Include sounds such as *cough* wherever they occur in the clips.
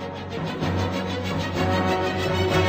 Thank you.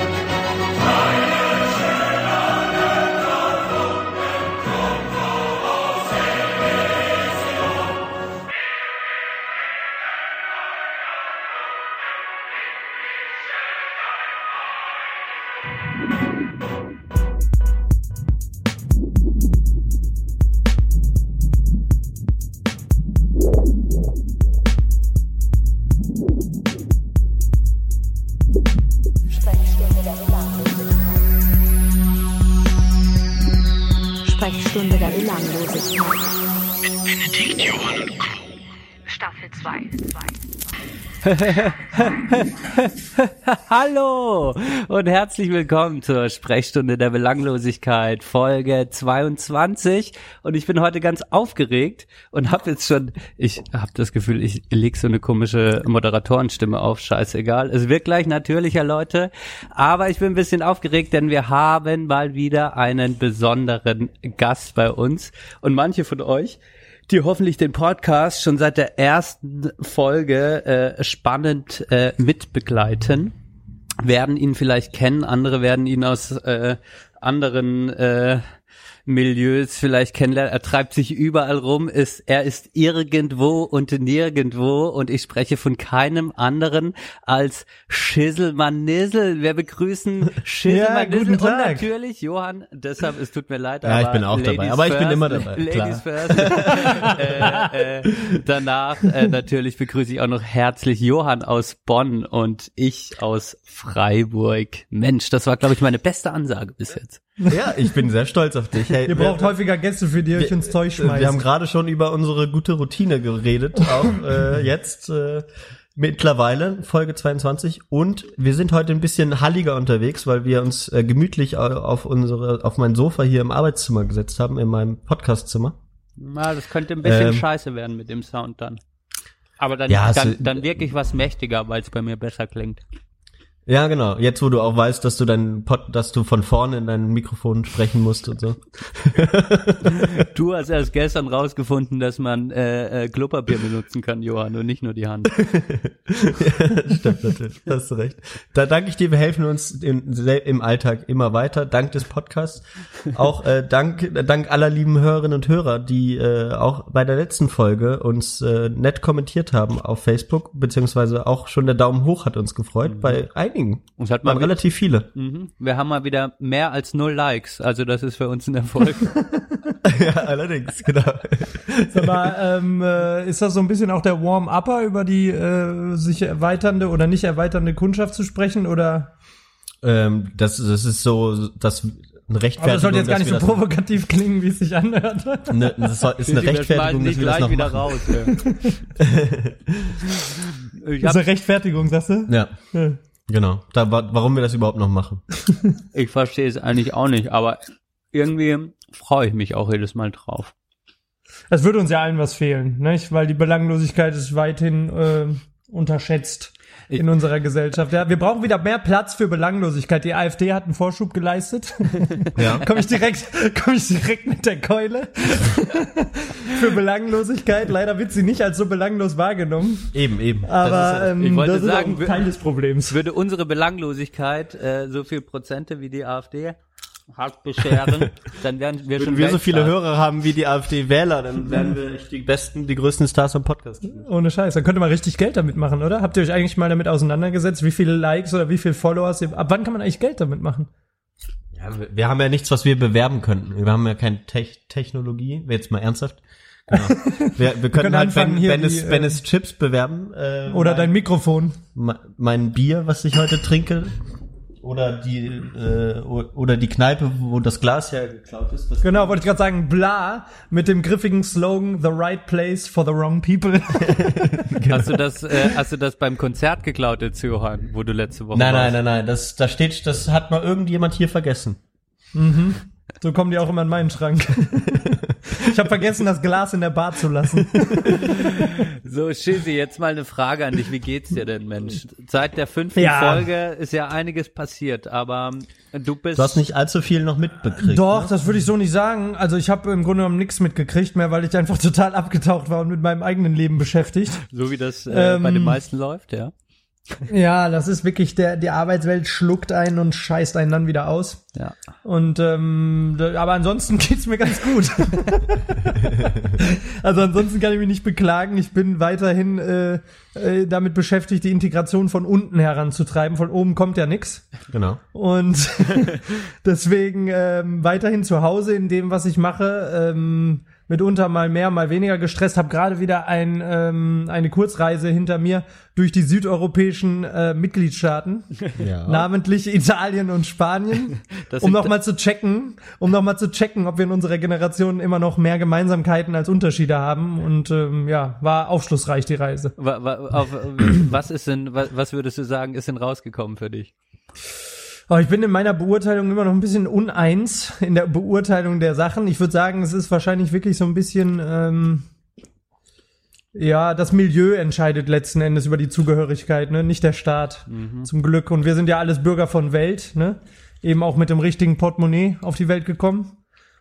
*laughs* Hallo und herzlich willkommen zur Sprechstunde der Belanglosigkeit, Folge 22. Und ich bin heute ganz aufgeregt und habe jetzt schon, ich habe das Gefühl, ich leg so eine komische Moderatorenstimme auf, scheißegal. Es wird gleich natürlicher, Leute. Aber ich bin ein bisschen aufgeregt, denn wir haben mal wieder einen besonderen Gast bei uns. Und manche von euch die hoffentlich den Podcast schon seit der ersten Folge äh, spannend äh, mitbegleiten, werden ihn vielleicht kennen, andere werden ihn aus äh, anderen äh, Milieus vielleicht kennenlernen. Er treibt sich überall rum, ist, er ist irgendwo und nirgendwo und ich spreche von keinem anderen als Schisselmann Nissel. Wir begrüßen Schisselmann *laughs* Ja, und natürlich Johann, deshalb, es tut mir leid, Ja, ich bin auch dabei, Ladies aber ich bin first, immer dabei, Ladies first. *laughs* äh, äh, danach äh, natürlich begrüße ich auch noch herzlich Johann aus Bonn und ich aus Freiburg. Mensch, das war, glaube ich, meine beste Ansage bis jetzt. Ja, ich bin sehr stolz auf dich. Hey, Ihr braucht häufiger Gäste, für die ihr euch ins Zeug schmeißt. Wir haben gerade schon über unsere gute Routine geredet, auch äh, jetzt äh, mittlerweile Folge 22 und wir sind heute ein bisschen halliger unterwegs, weil wir uns äh, gemütlich au- auf unsere auf mein Sofa hier im Arbeitszimmer gesetzt haben, in meinem Podcastzimmer. Na, das könnte ein bisschen Ähm. scheiße werden mit dem Sound dann. Aber dann, Ja, also- dann, dann wirklich was mächtiger, weil es bei mir besser klingt. Ja, genau. Jetzt, wo du auch weißt, dass du dein Pod, dass du von vorne in dein Mikrofon sprechen musst und so. *laughs* Du hast erst gestern rausgefunden, dass man äh, äh, Klopapier benutzen kann, Johann, und nicht nur die Hand. *laughs* ja, stimmt natürlich. Hast du recht. Da danke ich dir. Wir helfen uns im, im Alltag immer weiter. Dank des Podcasts. Auch äh, dank, dank aller lieben Hörerinnen und Hörer, die äh, auch bei der letzten Folge uns äh, nett kommentiert haben auf Facebook, beziehungsweise auch schon der Daumen hoch hat uns gefreut. Bei einigen. Uns hat mal relativ viele. Mhm. Wir haben mal wieder mehr als null Likes, also das ist für uns ein Erfolg. *laughs* ja, allerdings, genau. Sag mal, ähm, äh, ist das so ein bisschen auch der Warm-Upper, über die äh, sich erweiternde oder nicht erweiternde Kundschaft zu sprechen? Oder ähm, das, das ist so, das eine Rechtfertigung. aber das sollte jetzt gar nicht so provokativ klingen, wie es sich anhört. Ne, das ist eine Rechtfertigung, dass wir das gleich noch wieder machen. raus. Ja. ich, *laughs* Das ist eine Rechtfertigung, sagst du? Ja, Ja. Genau. Da, wa- warum wir das überhaupt noch machen. *laughs* ich verstehe es eigentlich auch nicht, aber irgendwie freue ich mich auch jedes Mal drauf. Es würde uns ja allen was fehlen, nicht? Weil die Belanglosigkeit ist weithin äh, unterschätzt Ich- in unserer Gesellschaft. Ja, wir brauchen wieder mehr Platz für Belanglosigkeit. Die AfD hat einen Vorschub geleistet. *laughs* Ja. komme ich direkt, komme ich direkt mit der Keule für Belanglosigkeit. Leider wird sie nicht als so belanglos wahrgenommen. Eben, eben. Aber Das ist, ähm, Ich wollte das sagen, ist Teil des Problems. Würde unsere Belanglosigkeit äh, so viel Prozente wie die AfD hat bescheren, *laughs* dann wären wir schon wenn wir so viele. Hörer haben wie die AfD-Wähler, dann werden wir echt die besten, die größten Stars am Podcast. Ohne Scheiß. Dann könnte man richtig Geld damit machen, oder? Habt ihr euch eigentlich mal damit auseinandergesetzt, wie viele Likes oder wie viele Followers ihr, ab wann kann man eigentlich Geld damit machen? Ja, wir, wir haben ja nichts, was wir bewerben könnten. Wir haben ja keine Tech Technologie. Jetzt mal ernsthaft. Genau. *laughs* Wir, wir können können halt, anfangen, wenn, hier wenn, die, es, wenn es Chips bewerben. Äh, Oder mein, dein Mikrofon? mein Bier, was ich heute trinke. Oder die, äh, oder die Kneipe, wo das Glas hergeklaut ist. Das Genau, wollte ich gerade sagen, bla, mit dem griffigen Slogan The right place for the wrong people. *laughs* Hast du das, äh, hast du das beim Konzert geklaut jetzt, Johann, wo du letzte Woche Nein, warst? nein, nein, nein. Das, da steht, das hat mal irgendjemand hier vergessen. So kommen die auch immer in meinen Schrank. *laughs* Ich habe vergessen, das Glas in der Bar zu lassen. *laughs* So, Schizzy, jetzt mal eine Frage an dich. Wie geht's dir denn, Mensch? Seit der fünften Ja. Folge ist ja einiges passiert, aber du bist... Du hast nicht allzu viel noch mitbekriegt. Doch, Ne? das würde ich so nicht sagen. Also ich habe im Grunde genommen nichts mitgekriegt mehr, weil ich einfach total abgetaucht war und mit meinem eigenen Leben beschäftigt. so wie das äh, Ähm, bei den meisten läuft, ja. Ja, das ist wirklich der die Arbeitswelt schluckt einen und scheißt einen dann wieder aus. Ja. Und ähm, aber ansonsten *laughs* geht's mir ganz gut. *laughs* also ansonsten kann ich mich nicht beklagen. Ich bin weiterhin äh, äh, damit beschäftigt, die Integration von unten heranzutreiben. Von oben kommt ja nix. Genau. Und *laughs* deswegen ähm, weiterhin zu Hause in dem, was ich mache. Ähm, mitunter mal mehr, mal weniger gestresst. Habe gerade wieder ein, ähm, eine Kurzreise hinter mir durch die südeuropäischen äh, Mitgliedstaaten, *laughs* Ja. namentlich Italien und Spanien, *laughs* Das um nochmal zu checken, um nochmal zu checken, ob wir in unserer Generation immer noch mehr Gemeinsamkeiten als Unterschiede haben. Und ähm, ja, war aufschlussreich die Reise. Auf, was ist denn, was, was würdest du sagen, ist denn rausgekommen für dich? Aber ich bin in meiner Beurteilung immer noch ein bisschen uneins in der Beurteilung der Sachen. Ich würde sagen, es ist wahrscheinlich wirklich so ein bisschen, ähm, ja, das Milieu entscheidet letzten Endes über die Zugehörigkeit, ne? nicht der Staat. Zum Glück. Und wir sind ja alles Bürger von Welt, ne? Eben auch mit dem richtigen Portemonnaie auf die Welt gekommen.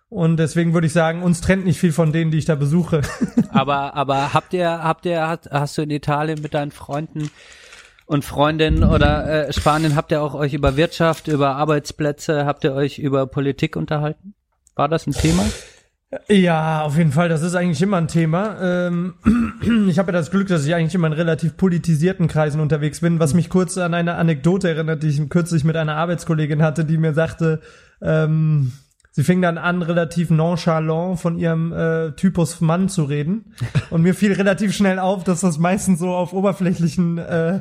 Und deswegen würde ich sagen, uns trennt nicht viel von denen, die ich da besuche. *laughs* Aber, aber habt ihr, habt ihr, hast, hast du in Italien mit deinen Freunden und Freundinnen oder äh, Spanien, habt ihr auch euch über Wirtschaft, über Arbeitsplätze, habt ihr euch über Politik unterhalten? War das ein Thema? Ja, auf jeden Fall. Das ist eigentlich immer ein Thema. Ähm, *clears throat* ich habe ja das Glück, dass ich eigentlich immer in relativ politisierten Kreisen unterwegs bin, was mich kurz an eine Anekdote erinnert, die ich kürzlich mit einer Arbeitskollegin hatte, die mir sagte, ähm, sie fing dann an, relativ nonchalant von ihrem äh, Typus Mann zu reden. *laughs* Und mir fiel relativ schnell auf, dass das meistens so auf oberflächlichen äh,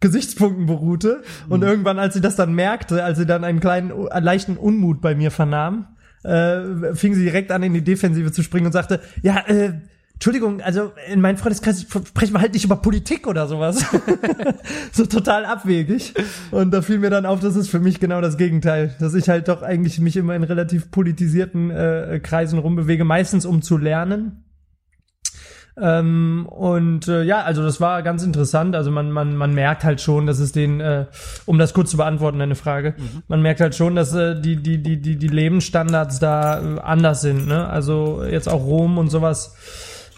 Gesichtspunkten beruhte. Und irgendwann, als sie das dann merkte, als sie dann einen kleinen, äh, leichten Unmut bei mir vernahm, äh, fing sie direkt an, in die Defensive zu springen und sagte, ja, äh, Entschuldigung, also in meinem Freundeskreis sprechen wir halt nicht über Politik oder sowas. *laughs* so total abwegig. Und da fiel mir dann auf, das ist für mich genau das Gegenteil. Dass ich halt doch eigentlich mich immer in relativ politisierten äh, Kreisen rumbewege, meistens um zu lernen. Ähm, und äh, ja, also das war ganz interessant. Also man, man, man merkt halt schon, dass es den, äh, um das kurz zu beantworten, eine Frage, man merkt halt schon, dass äh, die, die, die, die, die Lebensstandards da äh, anders sind. Ne? Also jetzt auch Rom und sowas,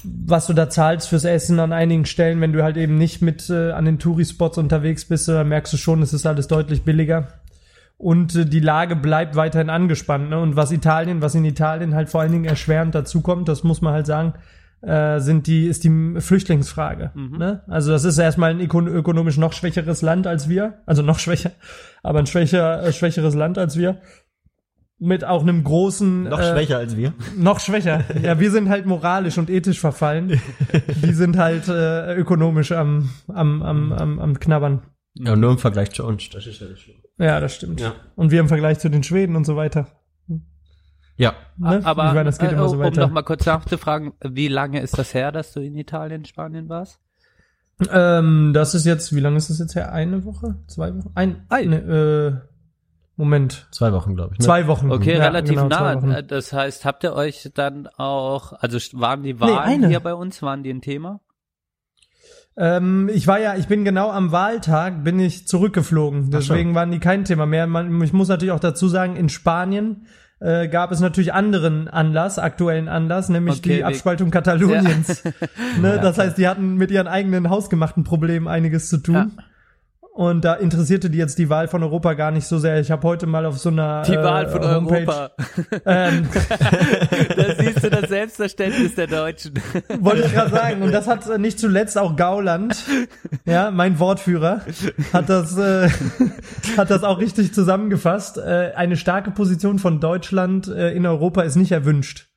was du da zahlst fürs Essen an einigen Stellen, wenn du halt eben nicht mit äh, an den Touri-Spots unterwegs bist, dann merkst du schon, es ist alles deutlich billiger. Und äh, die Lage bleibt weiterhin angespannt. Ne? Und was Italien, was in Italien halt vor allen Dingen erschwerend dazu kommt, das muss man halt sagen, äh, sind die, ist die Flüchtlingsfrage. Ne? Also das ist erstmal ein öko ökonomisch noch schwächeres Land als wir, also noch schwächer, *laughs* aber ein schwächer, äh, schwächeres Land als wir. Mit auch einem großen Noch äh, schwächer als wir. noch schwächer. *laughs* Ja, wir sind halt moralisch und ethisch verfallen. *laughs* Die sind halt äh, ökonomisch am, am, am, am, am Knabbern. Ja, nur im Vergleich zu uns. Das ist ja nicht schlimm. Ja, das stimmt. Ja. Und wir im Vergleich zu den Schweden und so weiter. Ja. Ne? Aber ich meine, das geht äh, immer so um weiter. noch mal kurz nachzufragen, wie lange ist das her, dass du in Italien, Spanien warst? Ähm, das ist jetzt, wie lange ist das jetzt her? Eine Woche? Zwei Wochen? Ein, Ei. ne, äh, Moment. Zwei Wochen, glaube ich. Ne? Zwei Wochen. Okay, Ja, relativ genau, nah. Äh, Das heißt, habt ihr euch dann auch, also waren die Nee, Wahlen eine. hier bei uns, waren die ein Thema? Ähm, ich war ja, ich bin genau am Wahltag, bin ich zurückgeflogen. Deswegen waren die kein Thema mehr. Man, ich muss natürlich auch dazu sagen, in Spanien äh, gab es natürlich anderen Anlass, aktuellen Anlass, nämlich Okay, die Abspaltung Kataloniens. *laughs* Ne, das heißt, die hatten mit ihren eigenen hausgemachten Problemen einiges zu tun. Ja. Und da interessierte die jetzt die Wahl von Europa gar nicht so sehr. Ich habe heute mal auf so einer Die äh, Wahl von Homepage, Europa. Ähm, *laughs* da siehst du das Selbstverständnis der Deutschen. Wollte ich gerade sagen. Und das hat äh, nicht zuletzt auch Gauland, ja, mein Wortführer, hat das, äh, *laughs* hat das auch richtig zusammengefasst. Äh, eine starke Position von Deutschland äh, in Europa ist nicht erwünscht.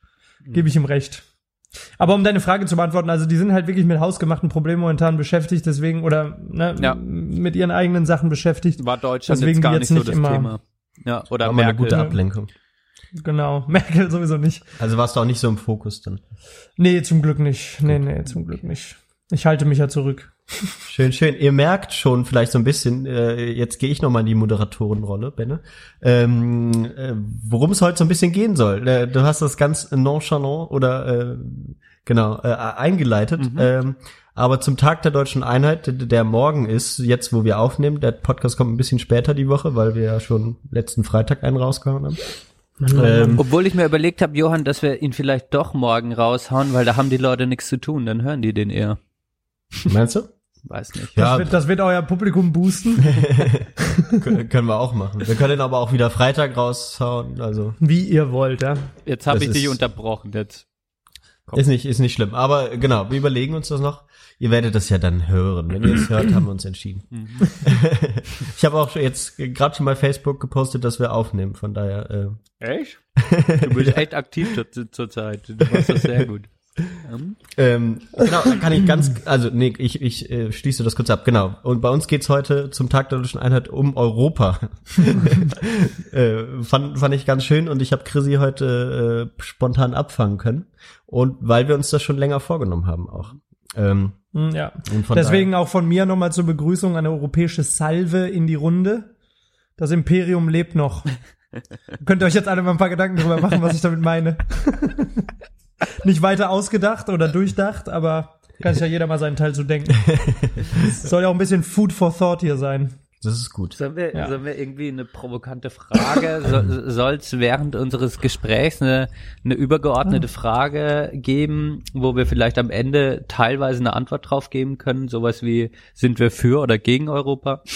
Gebe ich ihm recht. Aber um deine Frage zu beantworten, also die sind halt wirklich mit hausgemachten Problemen momentan beschäftigt, deswegen, oder ne, Ja. mit ihren eigenen Sachen beschäftigt. War Deutschland Deswegen jetzt gar die nicht jetzt so nicht das immer- Thema. Ja, oder War mal eine Merkel. gute Ablenkung. Genau. *laughs* Merkel sowieso nicht. Also warst du auch nicht so im Fokus dann. Nee, zum Glück nicht. Nee, nee, zum Glück nicht. Ich halte mich ja zurück. Schön, schön. Ihr merkt schon vielleicht so ein bisschen, äh, jetzt gehe ich nochmal in die Moderatorenrolle, Benne, ähm, äh, worum es heute so ein bisschen gehen soll. Äh, du hast das ganz nonchalant oder äh, genau äh, eingeleitet. Ähm, aber zum Tag der deutschen Einheit, der, der morgen ist, jetzt wo wir aufnehmen, der Podcast kommt ein bisschen später die Woche, weil wir ja schon letzten Freitag einen rausgehauen haben. Ähm, Obwohl ich mir überlegt habe, Johann, dass wir ihn vielleicht doch morgen raushauen, weil da haben die Leute nichts zu tun, dann hören die den eher. Meinst du? weiß nicht. Ja, Das, wird, das wird euer Publikum boosten, *laughs* Kön- können wir auch machen. Wir können aber auch wieder Freitag raushauen. Also wie ihr wollt, ja. Jetzt habe ich dich unterbrochen. Jetzt. ist nicht ist nicht schlimm. Aber genau, wir überlegen uns das noch. Ihr werdet das ja dann hören. Wenn ihr es hört, haben wir uns entschieden. *laughs* ich habe auch schon jetzt gerade schon bei Facebook gepostet, dass wir aufnehmen. Von daher. Äh, Echt? Du bist *laughs* echt aktiv zur, zur Zeit. Du machst das sehr gut. Ähm, Ähm, genau, dann kann ich ganz, also nee, ich, ich äh, schließe das kurz ab, genau. Und bei uns geht's heute zum Tag der Deutschen Einheit um Europa. *laughs* äh, fand, fand ich ganz schön und ich habe Chrissy heute äh, spontan abfangen können. Und weil wir uns das schon länger vorgenommen haben auch. Ähm, Hm, Ja. und von Deswegen auch von mir nochmal zur Begrüßung eine europäische Salve in die Runde. Das Imperium lebt noch. *laughs* Könnt ihr euch jetzt alle mal ein paar Gedanken drüber machen, was ich damit meine. *laughs* *laughs* Nicht weiter ausgedacht oder durchdacht, aber kann sich ja jeder mal seinen Teil zu denken. Es *laughs* soll ja auch ein bisschen Food for Thought hier sein. Das ist gut. Sollen wir, Ja. sollen wir irgendwie eine provokante Frage, so, *laughs* soll es während unseres Gesprächs eine, eine übergeordnete Frage geben, wo wir vielleicht am Ende teilweise eine Antwort drauf geben können, sowas wie, sind wir für oder gegen Europa? *laughs*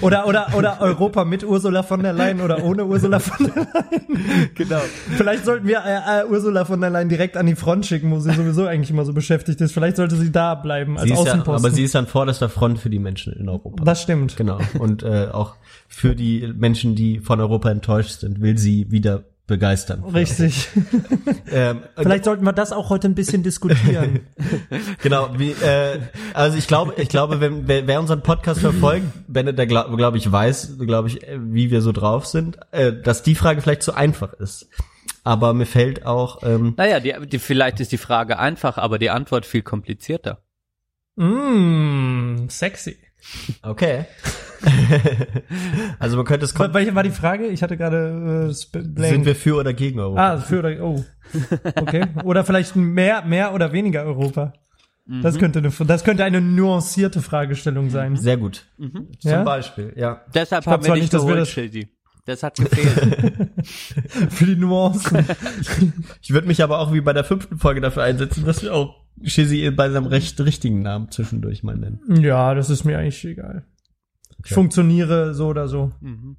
Oder, oder, oder Europa mit Ursula von der Leyen oder ohne Ursula von der Leyen. *laughs* Genau. Vielleicht sollten wir äh, äh, Ursula von der Leyen direkt an die Front schicken, wo sie sowieso eigentlich immer so beschäftigt ist. Vielleicht sollte sie da bleiben als Sie ist ja, Außenposten. aber sie ist an vorderster Front für die Menschen in Europa. Das stimmt. Genau. Und äh, auch für die Menschen, die von Europa enttäuscht sind, will sie wieder begeistern. Richtig. *laughs* Ähm, Vielleicht sollten wir das auch heute ein bisschen diskutieren. *laughs* Genau, wie, äh, also ich glaube, ich glaube, wenn wer, wer unseren Podcast verfolgt, Bennett, der glaube glaub ich weiß, glaube ich, äh, wie wir so drauf sind, äh, dass die Frage vielleicht zu einfach ist. Aber mir fällt auch, ähm, Naja, die, die, vielleicht ist die Frage einfach, aber die Antwort viel komplizierter. mm, sexy. Okay. *laughs* also man könnte es Wel- Welche war die Frage? Ich hatte gerade äh, sind wir für oder gegen Europa? Ah, für oder oh. Okay. Oder vielleicht mehr, mehr oder weniger Europa. Das könnte eine, das könnte eine nuancierte Fragestellung sein. Sehr gut. Zum Ja? Beispiel, ja. Deshalb haben wir nicht, dass wir geholt, das- Shizzy. Das hat gefehlt. *laughs* Für die Nuancen. Ich würde mich aber auch wie bei der fünften Folge dafür einsetzen, dass wir auch Shizzy bei seinem recht richtigen Namen zwischendurch mal nennen. ja, das ist mir eigentlich egal. Ich funktioniere so oder so. Mhm.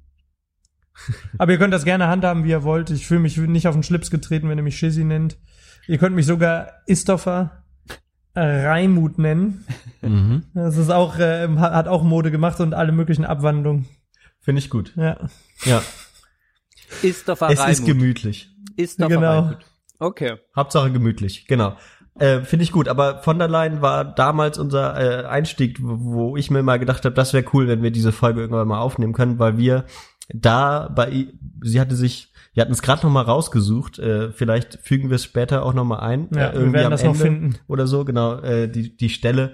Aber ihr könnt das gerne handhaben, wie ihr wollt. Ich fühle mich nicht auf den Schlips getreten, wenn ihr mich Shizzy nennt. Ihr könnt mich sogar Istoffer äh, Raimut nennen. Mhm. Das ist auch, äh, hat auch Mode gemacht und alle möglichen Abwandlungen. Finde ich gut. Ja. Ja. Ist doch Es ist gemütlich. Ist doch Genau. Okay. Hauptsache gemütlich, genau. Äh, Finde ich gut, aber von der Leyen war damals unser äh, Einstieg, wo ich mir mal gedacht habe, das wäre cool, wenn wir diese Folge irgendwann mal aufnehmen können, weil wir da bei sie hatte sich, wir hatten es gerade noch mal rausgesucht, äh, vielleicht fügen wir es später auch noch mal ein, Ja, äh, wir irgendwie werden am das noch Ende finden. oder so, genau, äh, die die Stelle,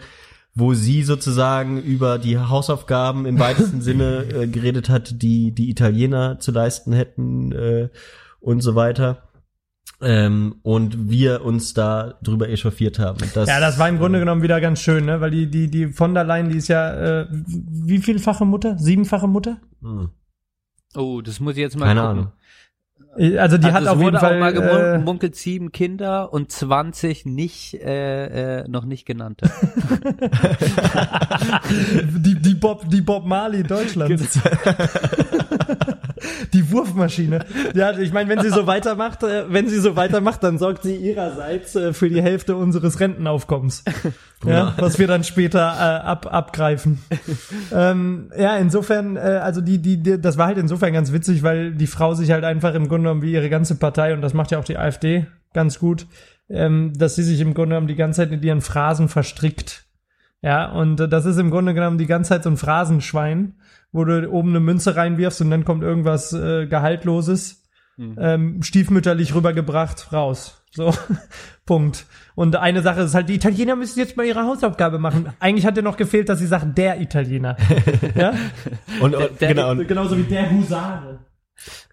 wo sie sozusagen über die Hausaufgaben im weitesten *laughs* Sinne äh, geredet hat, die die Italiener zu leisten hätten äh, und so weiter. Ähm, und wir uns da drüber echauffiert haben. Dass, Ja, das war im Grunde genommen wieder ganz schön, ne? Weil die, die, die von der Leyen, die ist ja, äh, wie vielfache Mutter? Siebenfache Mutter? Hm, Oh, das muss ich jetzt mal Keine gucken. Ahnung. Äh, Also die also hat es auf jeden Fall. auch mal äh, gemunkelt, sieben Kinder und 20 nicht, äh, äh, noch nicht genannte. *laughs* die, die Bob, die Bob Marley Deutschlands. *laughs* die Wurfmaschine. Ja, ich meine, wenn sie so weitermacht, äh, wenn sie so weitermacht, dann sorgt sie ihrerseits äh, für die Hälfte unseres Rentenaufkommens. Ja, was wir dann später äh, ab, abgreifen. ähm, ja, insofern, äh, also die, die, die, das war halt insofern ganz witzig, weil die Frau sich halt einfach im Grunde genommen wie ihre ganze Partei, und das macht ja auch die AfD ganz gut, ähm, dass sie sich im Grunde genommen die ganze Zeit in ihren Phrasen verstrickt. Ja, und äh, das ist im Grunde genommen die ganze Zeit so ein Phrasenschwein, wo du oben eine Münze reinwirfst und dann kommt irgendwas äh, Gehaltloses, ähm, stiefmütterlich rübergebracht, raus. So, *laughs* Punkt. Und eine Sache ist halt, die Italiener müssen jetzt mal ihre Hausaufgabe machen. *laughs* Eigentlich hat dir noch gefehlt, dass sie sagt, der Italiener. *laughs* ja? Und, und, der- genau, und, Genauso wie der Husare.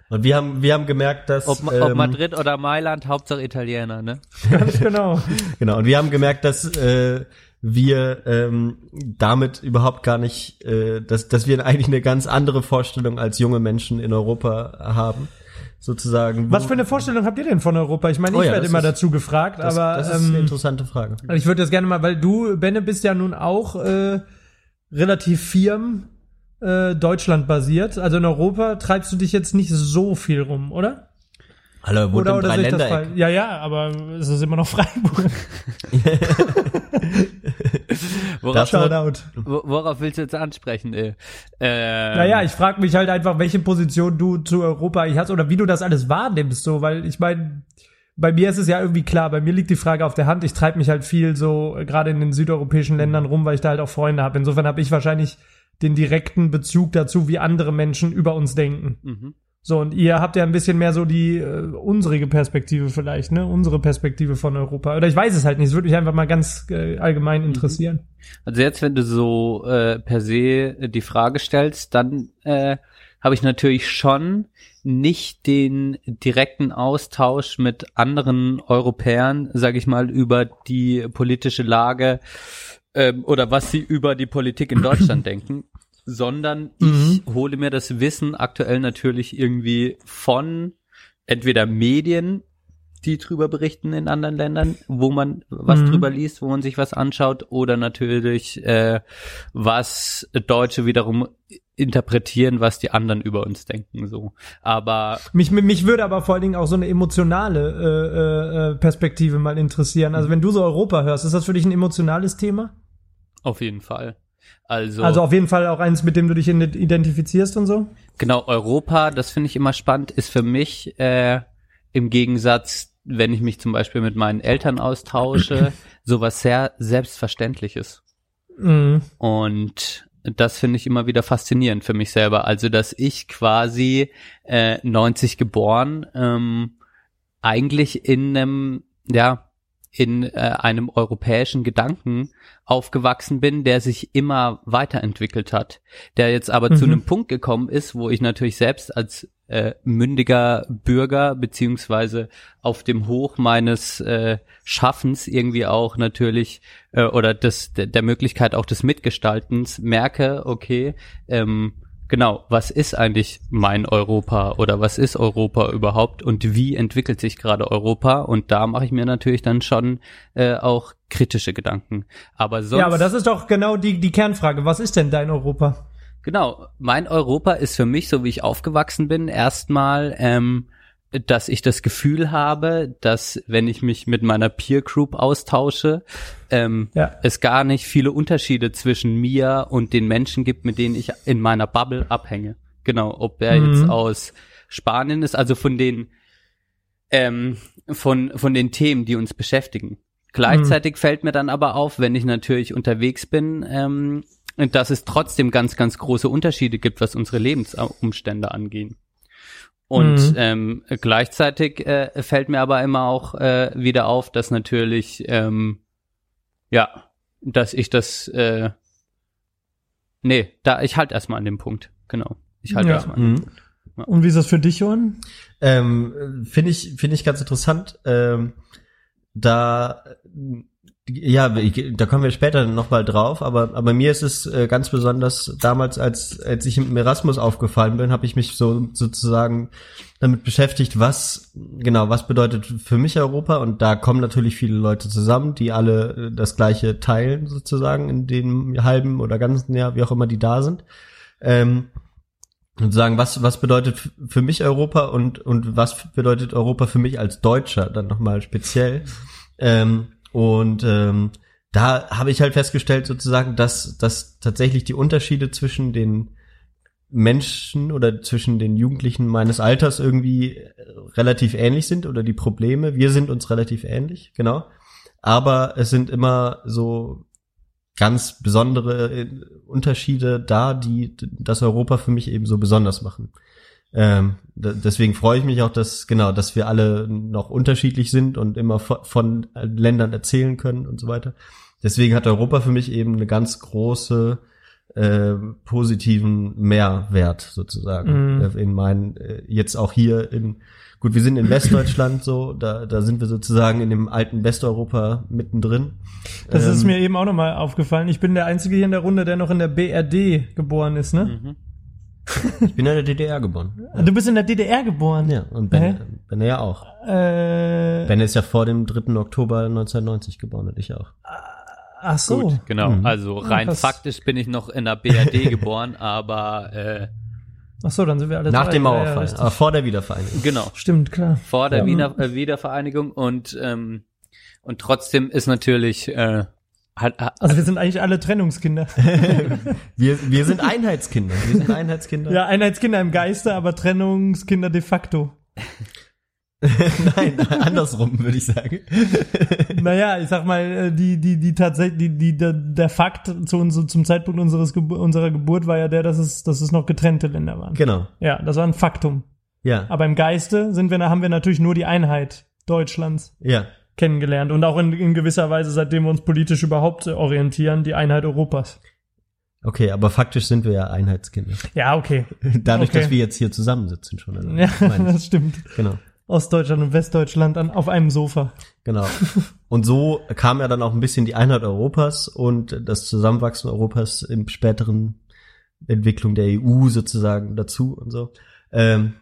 und wir haben wir haben gemerkt, dass Ob, ob ähm, Madrid oder Mailand, Hauptsache Italiener, ne? Ganz genau. genau und wir haben gemerkt, dass äh, wir ähm, damit überhaupt gar nicht, äh, dass dass wir eigentlich eine ganz andere Vorstellung als junge Menschen in Europa haben, sozusagen. Was wo- für eine Vorstellung habt ihr denn von Europa? Ich meine, Oh ich ja, werde immer ist- dazu gefragt, das, aber das ist eine ähm, interessante Frage. ich würde das gerne mal, weil du, Benne, bist ja nun auch äh, relativ firm äh, Deutschland basiert. Also in Europa treibst du dich jetzt nicht so viel rum, oder? Hallo, Oder, oder Dreiländereck. falsch? Ja, ja, aber es ist immer noch Freiburg. *laughs* *laughs* Worauf, Shoutout. wo- worauf willst du jetzt ansprechen, ey? Ähm, Naja, ich frage mich halt einfach, welche Position du zu Europa eigentlich hast oder wie du das alles wahrnimmst, so, weil ich meine, bei mir ist es ja irgendwie klar, bei mir liegt die Frage auf der Hand, ich treibe mich halt viel so äh, gerade in den südeuropäischen Ländern rum, weil ich da halt auch Freunde habe. Insofern habe ich wahrscheinlich den direkten Bezug dazu, wie andere Menschen über uns denken. Mhm. So, und ihr habt ja ein bisschen mehr so die äh, unsere Perspektive vielleicht, ne? Unsere Perspektive von Europa. Oder ich weiß es halt nicht, es würde mich einfach mal ganz äh, allgemein interessieren. Also jetzt, wenn du so äh, per se die Frage stellst, dann äh, habe ich natürlich schon nicht den direkten Austausch mit anderen Europäern, sage ich mal, über die politische Lage ähm, oder was sie über die Politik in Deutschland *clears throat* denken, sondern ich hole mir das Wissen aktuell natürlich irgendwie von entweder Medien, die drüber berichten in anderen Ländern, wo man was Mhm. drüber liest, wo man sich was anschaut, oder natürlich äh, was Deutsche wiederum interpretieren, was die anderen über uns denken. So, aber Mich, mich würde aber vor allen Dingen auch so eine emotionale äh, äh, Perspektive mal interessieren. Also wenn du so Europa hörst, ist das für dich ein emotionales Thema? auf jeden Fall. Also, Also auf jeden Fall auch eins, mit dem du dich identifizierst und so? genau Europa, das finde ich immer spannend, ist für mich äh, im Gegensatz, wenn ich mich zum Beispiel mit meinen Eltern austausche, *clears throat* sowas sehr selbstverständliches. Mhm. Und das finde ich immer wieder faszinierend für mich selber. Also, dass ich quasi äh, 90 geboren, ähm, eigentlich in einem, ja, in äh, einem europäischen Gedanken aufgewachsen bin, der sich immer weiterentwickelt hat, der jetzt aber zu Mhm. einem Punkt gekommen ist, wo ich natürlich selbst als äh, mündiger Bürger beziehungsweise auf dem Hoch meines äh, Schaffens irgendwie auch natürlich äh, oder des der, der Möglichkeit auch des Mitgestaltens merke, okay, ähm, genau, was ist eigentlich mein Europa oder was ist Europa überhaupt und wie entwickelt sich gerade Europa? Und da mache ich mir natürlich dann schon äh, auch kritische Gedanken. Aber sonst Ja, aber das ist doch genau die, die Kernfrage. Was ist denn dein Europa? Genau, mein Europa ist für mich, so wie ich aufgewachsen bin, erstmal, ähm, dass ich das Gefühl habe, dass wenn ich mich mit meiner Peer Group austausche, ähm, Ja. es gar nicht viele Unterschiede zwischen mir und den Menschen gibt, mit denen ich in meiner Bubble abhänge. Genau, ob er Mhm. jetzt aus Spanien ist, also von den ähm, von von den Themen, die uns beschäftigen. Gleichzeitig fällt mir dann aber auf, wenn ich natürlich unterwegs bin, ähm, dass es trotzdem ganz, ganz große Unterschiede gibt, was unsere Lebensumstände angehen. Und Mhm. ähm, gleichzeitig äh, fällt mir aber immer auch äh, wieder auf, dass natürlich, ähm, ja, dass ich das, äh, nee, da, ich halt erstmal an dem Punkt, genau. Ich halte Ja. erstmal an dem Mhm. Punkt. Und wie ist das für dich, Johann? Ähm, finde ich, finde ich ganz interessant. Ähm, da, ja, ich, da kommen wir später noch mal drauf, aber, aber mir ist es äh, ganz besonders damals, als, als ich im Erasmus aufgefallen bin, habe ich mich so sozusagen damit beschäftigt, was, genau, was bedeutet für mich Europa und da kommen natürlich viele Leute zusammen, die alle äh, das gleiche teilen sozusagen in dem halben oder ganzen Jahr, wie auch immer die da sind. Ähm, und sagen, was, was bedeutet für mich Europa und, und was bedeutet Europa für mich als Deutscher dann nochmal speziell. Ähm, und ähm, da habe ich halt festgestellt sozusagen, dass, dass tatsächlich die Unterschiede zwischen den Menschen oder zwischen den Jugendlichen meines Alters irgendwie äh, relativ ähnlich sind oder die Probleme. Wir sind uns relativ ähnlich, genau. Aber es sind immer so ganz besondere äh, Unterschiede da, die das Europa für mich eben so besonders machen. Ähm, deswegen freue ich mich auch, dass genau, dass wir alle noch unterschiedlich sind und immer von, von Ländern erzählen können und so weiter. Deswegen hat Europa für mich eben eine ganz große äh, positiven Mehrwert sozusagen äh, in meinen äh, jetzt auch hier in gut wir sind in Westdeutschland so da da sind wir sozusagen in dem alten Westeuropa mittendrin Das ist Ähm, mir eben auch nochmal aufgefallen. Ich bin der Einzige hier in der Runde, der noch in der BRD geboren ist, ne? Mhm. *laughs* Ich bin in der DDR geboren. Du bist in der DDR geboren. Ja, und Ben, Hä? ben ja auch. Äh, Ben ist ja vor dem 3. Oktober 1990 geboren und ich auch. ach so. Gut, genau. Mhm. Also rein was- faktisch bin ich noch in der BRD *laughs* geboren, aber äh, Ach so, dann sind wir alle Nach drei. dem Ja, ja, Mauerfall, aber vor der Wiedervereinigung. genau. Stimmt, klar. Vor der Ja. Wiener, äh, Wiedervereinigung und ähm, und trotzdem ist natürlich äh, hat, hat, Also wir sind eigentlich alle Trennungskinder. *laughs* Wir, wir sind Einheitskinder. Wir sind Einheitskinder. ja, Einheitskinder im Geiste, aber Trennungskinder de facto. *laughs* Nein, andersrum würde ich sagen. *laughs* Naja, ich sag mal, äh, die, die, die tatsächlich, die, die, der, der Fakt zu uns, zum Zeitpunkt unseres, unserer Geburt war ja der, dass es, dass es noch getrennte Länder waren. Genau. Ja, das war ein Faktum. Ja. Aber im Geiste sind wir, haben wir natürlich nur die Einheit Deutschlands Ja. Kennengelernt und auch in, in gewisser Weise, seitdem wir uns politisch überhaupt orientieren, die Einheit Europas. Okay, aber faktisch sind wir ja Einheitskinder. Ja, okay. Dadurch, Okay. dass wir jetzt hier zusammensitzen schon. Also, Ja, das stimmt. Genau. Ostdeutschland und Westdeutschland an, auf einem Sofa. Genau. *laughs* Und so kam ja dann auch ein bisschen die Einheit Europas und das Zusammenwachsen Europas im späteren Entwicklung der EU sozusagen dazu und so. Ähm,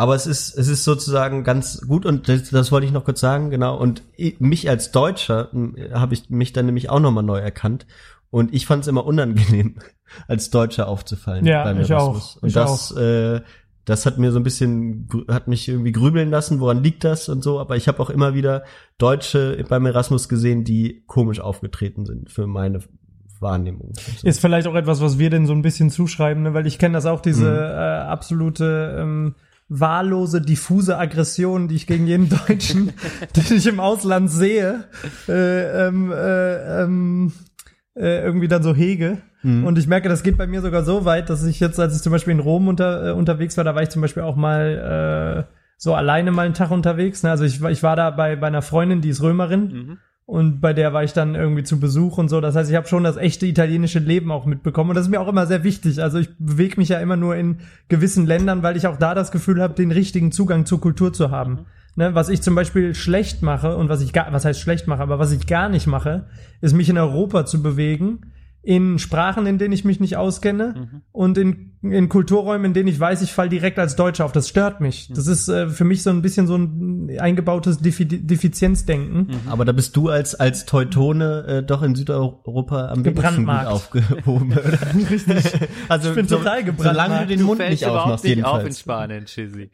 aber es ist, es ist sozusagen ganz gut und das, das wollte ich noch kurz sagen, genau. Und ich, mich als Deutscher habe ich mich dann nämlich auch nochmal neu erkannt. Und ich fand es immer unangenehm, *laughs* als Deutscher aufzufallen. Ja, beim ich Erasmus. auch. Und Ich das, äh, das hat mir so ein bisschen, hat mich irgendwie grübeln lassen, woran liegt das und so. Aber ich habe auch immer wieder Deutsche beim Erasmus gesehen, die komisch aufgetreten sind für meine Wahrnehmung. so. Ist vielleicht auch etwas, was wir denn so ein bisschen zuschreiben, ne? weil ich kenne das auch, diese Mhm. äh, absolute ähm, wahllose, diffuse Aggression, die ich gegen jeden Deutschen, *laughs* den ich im Ausland sehe, äh, ähm, äh, ähm, äh, irgendwie dann so hege. Mhm. Und ich merke, das geht bei mir sogar so weit, dass ich jetzt, als ich zum Beispiel in Rom unter, äh, unterwegs war, da war ich zum Beispiel auch mal äh, so alleine mal einen Tag unterwegs. Ne? Also ich, war- ich war da bei, bei einer Freundin, die ist Römerin. Mhm. Und bei der war ich dann irgendwie zu Besuch und so. Das heißt, ich habe schon das echte italienische Leben auch mitbekommen. Und das ist mir auch immer sehr wichtig. Also ich bewege mich ja immer nur in gewissen Ländern, weil ich auch da das Gefühl habe, den richtigen Zugang zur Kultur zu haben. Ne, was ich zum Beispiel schlecht mache und was ich gar, was heißt schlecht mache, aber was ich gar nicht mache, ist mich in Europa zu bewegen, in Sprachen, in denen ich mich nicht auskenne und in, in Kulturräumen, in denen ich weiß, ich falle direkt als Deutscher auf. Das stört mich. Das ist äh, für mich so ein bisschen so ein eingebautes Defi Defizienzdenken. Aber da bist du als als Teutone äh, doch in Südeuropa am wenigsten gut aufgehoben? *laughs* Richtig. Also Ich bin total gebrandmarkt. solange du den Du Mund nicht aufmachst, nicht auf in jedenfalls. Spanien, Chizzy.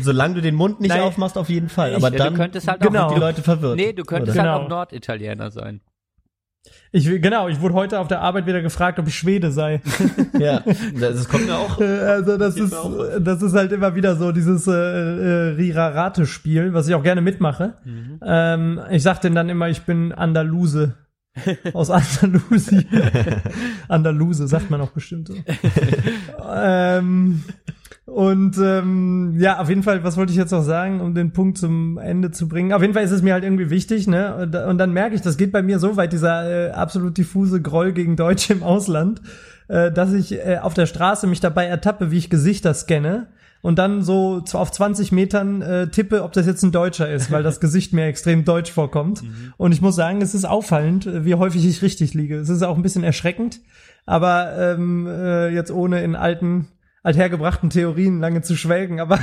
Solange du den Mund nicht Nein. aufmachst, auf jeden Fall. Aber Ja, dann du könntest halt Genau. auch die Leute verwirrt. Nee, du könntest oder? Genau. halt auch Norditaliener sein. Ich, genau, ich wurde heute auf der Arbeit wieder gefragt, ob ich Schwede sei. *laughs* Ja, das kommt mir auch. Äh, also das ist, so. das ist halt immer wieder so dieses äh, äh, Rira-Rate-Spiel, was ich auch gerne mitmache. Ähm, ich sag denen dann immer, ich bin Andaluse. Aus *laughs* Andalusien. Andaluse, sagt man auch bestimmt so. *laughs* ähm, und ähm, ja, auf jeden Fall, was wollte ich jetzt noch sagen, um den Punkt zum Ende zu bringen? Auf jeden Fall ist es mir halt irgendwie wichtig, ne? Und, und dann merke ich, das geht bei mir so weit, dieser äh, absolut diffuse Groll gegen Deutsche im Ausland, äh, dass ich äh, auf der Straße mich dabei ertappe, wie ich Gesichter scanne und dann so auf 20 Metern äh, tippe, ob das jetzt ein Deutscher ist, weil das *laughs* Gesicht mir extrem deutsch vorkommt. Und ich muss sagen, es ist auffallend, wie häufig ich richtig liege. Es ist auch ein bisschen erschreckend, aber ähm, äh, jetzt ohne in alten althergebrachten Theorien lange zu schwelgen, aber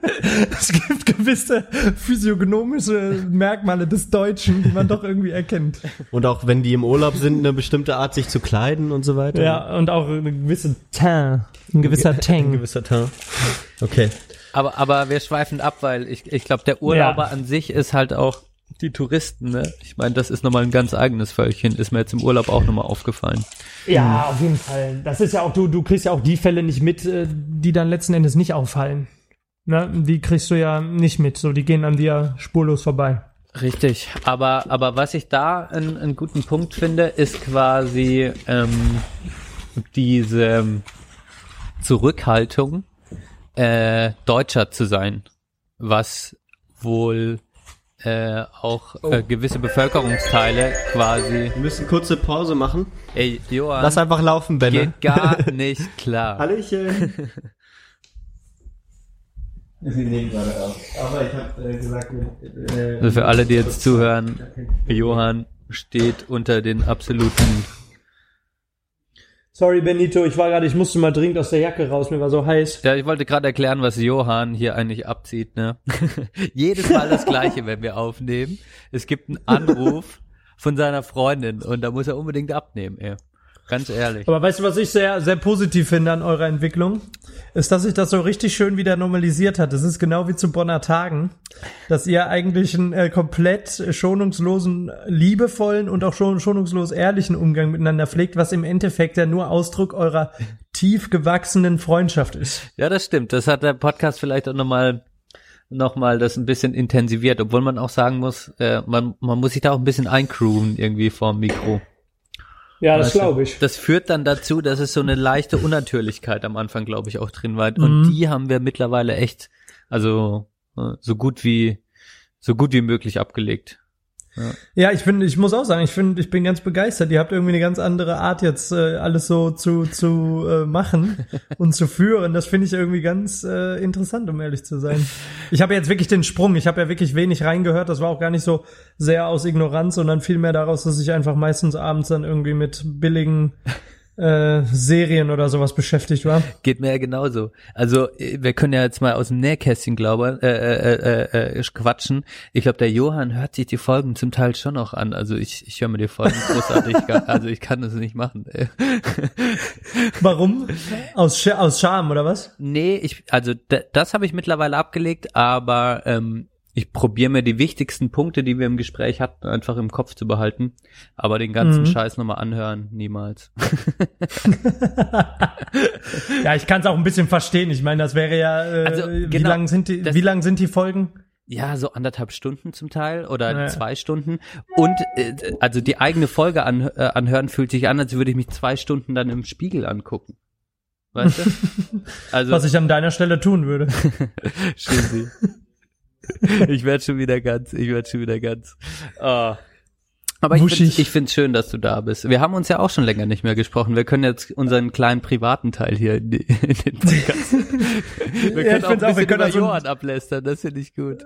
*laughs* es gibt gewisse physiognomische Merkmale des Deutschen, die man doch irgendwie erkennt. Und auch wenn die im Urlaub sind, eine bestimmte Art, sich zu kleiden und so weiter. Ja, und auch eine gewisse Teint, ein gewisser Ein Tang. gewisser Teint. Okay. Aber, aber wir schweifen ab, weil ich, ich glaube, der Urlauber an sich ist halt auch die Touristen, ne? Ich meine, das ist nochmal ein ganz eigenes Völkchen, ist mir jetzt im Urlaub auch nochmal aufgefallen. Ja, auf jeden Fall. Das ist ja auch, du, du kriegst ja auch die Fälle nicht mit, äh, die dann letzten Endes nicht auffallen. Ne? Die kriegst du ja nicht mit, so die gehen an dir spurlos vorbei. Richtig, aber, aber was ich da einen, einen guten Punkt finde, ist quasi ähm, diese Zurückhaltung, äh, Deutscher zu sein, was wohl äh, auch äh, gewisse Bevölkerungsteile quasi. Wir müssen kurze Pause machen. Ey, Johann, Lass einfach laufen, Benne. geht gar *laughs* nicht klar. Hallöchen. *laughs* Sie nehmen gerade auf. Aber ich habe äh, gesagt, äh, Also für alle, die jetzt zuhören, Johann steht unter den absoluten Sorry, Benito, ich war gerade, ich musste mal dringend aus der Jacke raus, mir war so heiß. Ja, ich wollte gerade erklären, was Johann hier eigentlich abzieht, ne? *laughs* Jedes Mal das Gleiche, wenn wir aufnehmen. Es gibt einen Anruf von seiner Freundin und da muss er unbedingt abnehmen, ey. Ganz ehrlich. Aber weißt du, was ich sehr, sehr positiv finde an eurer Entwicklung? Ist, dass sich das so richtig schön wieder normalisiert hat. Das ist genau wie zu Bonner Tagen, dass ihr eigentlich einen äh, komplett schonungslosen, liebevollen und auch schon schonungslos ehrlichen Umgang miteinander pflegt, was im Endeffekt ja nur Ausdruck eurer tief gewachsenen Freundschaft ist. Ja, das stimmt. Das hat der Podcast vielleicht auch nochmal noch mal das ein bisschen intensiviert, obwohl man auch sagen muss, äh, man, man muss sich da auch ein bisschen eincrewen irgendwie vorm Mikro. Ja, das glaube ich. Das führt dann dazu, dass es so eine leichte Unnatürlichkeit am Anfang, glaube ich, auch drin war. Und Mhm. die haben wir mittlerweile echt, also äh, so gut wie so gut wie möglich abgelegt. Ja, ich finde, ich muss auch sagen, ich finde, ich bin ganz begeistert. Ihr habt irgendwie eine ganz andere Art jetzt äh, alles so zu zu äh, machen *laughs* und zu führen. Das finde ich irgendwie ganz äh, interessant, um ehrlich zu sein. Ich habe jetzt wirklich den Sprung. Ich habe ja wirklich wenig reingehört. Das war auch gar nicht so sehr aus Ignoranz, sondern vielmehr daraus, dass ich einfach meistens abends dann irgendwie mit billigen äh, Serien oder sowas beschäftigt war. Geht mir ja genauso. Also äh, wir können ja jetzt mal aus dem Nähkästchen glaube äh, äh, äh, äh, quatschen. Ich glaube, der Johann hört sich die Folgen zum Teil schon noch an. Also ich, ich höre mir die Folgen *laughs* großartig. also ich kann das nicht machen. *laughs* Warum? Aus Sch aus Scham oder was? Nee, ich, also das habe ich mittlerweile abgelegt, aber ähm, ich probiere mir die wichtigsten Punkte, die wir im Gespräch hatten, einfach im Kopf zu behalten. Aber den ganzen Mhm. Scheiß nochmal anhören, niemals. *laughs* Ja, ich kann es auch ein bisschen verstehen. Ich meine, das wäre ja. Äh, Also, wie genau, lang sind die? Wie lang sind die Folgen? Ja, so anderthalb Stunden zum Teil oder Ja. zwei Stunden. Und äh, also die eigene Folge an, äh, anhören fühlt sich an, als würde ich mich zwei Stunden dann im Spiegel angucken. Weißt du? *laughs* Also Was ich an deiner Stelle tun würde. *laughs* Schizzy. *laughs* ich werde schon wieder ganz, ich werde schon wieder ganz. Oh. Aber ich Wuschig. finde ich find's schön, dass du da bist. Wir haben uns ja auch schon länger nicht mehr gesprochen. Wir können jetzt unseren kleinen privaten Teil hier in, den Podcast. *laughs* Wir Ja, können auch ein find's auch, wir bisschen können über so Johann ablästern, das finde ich gut.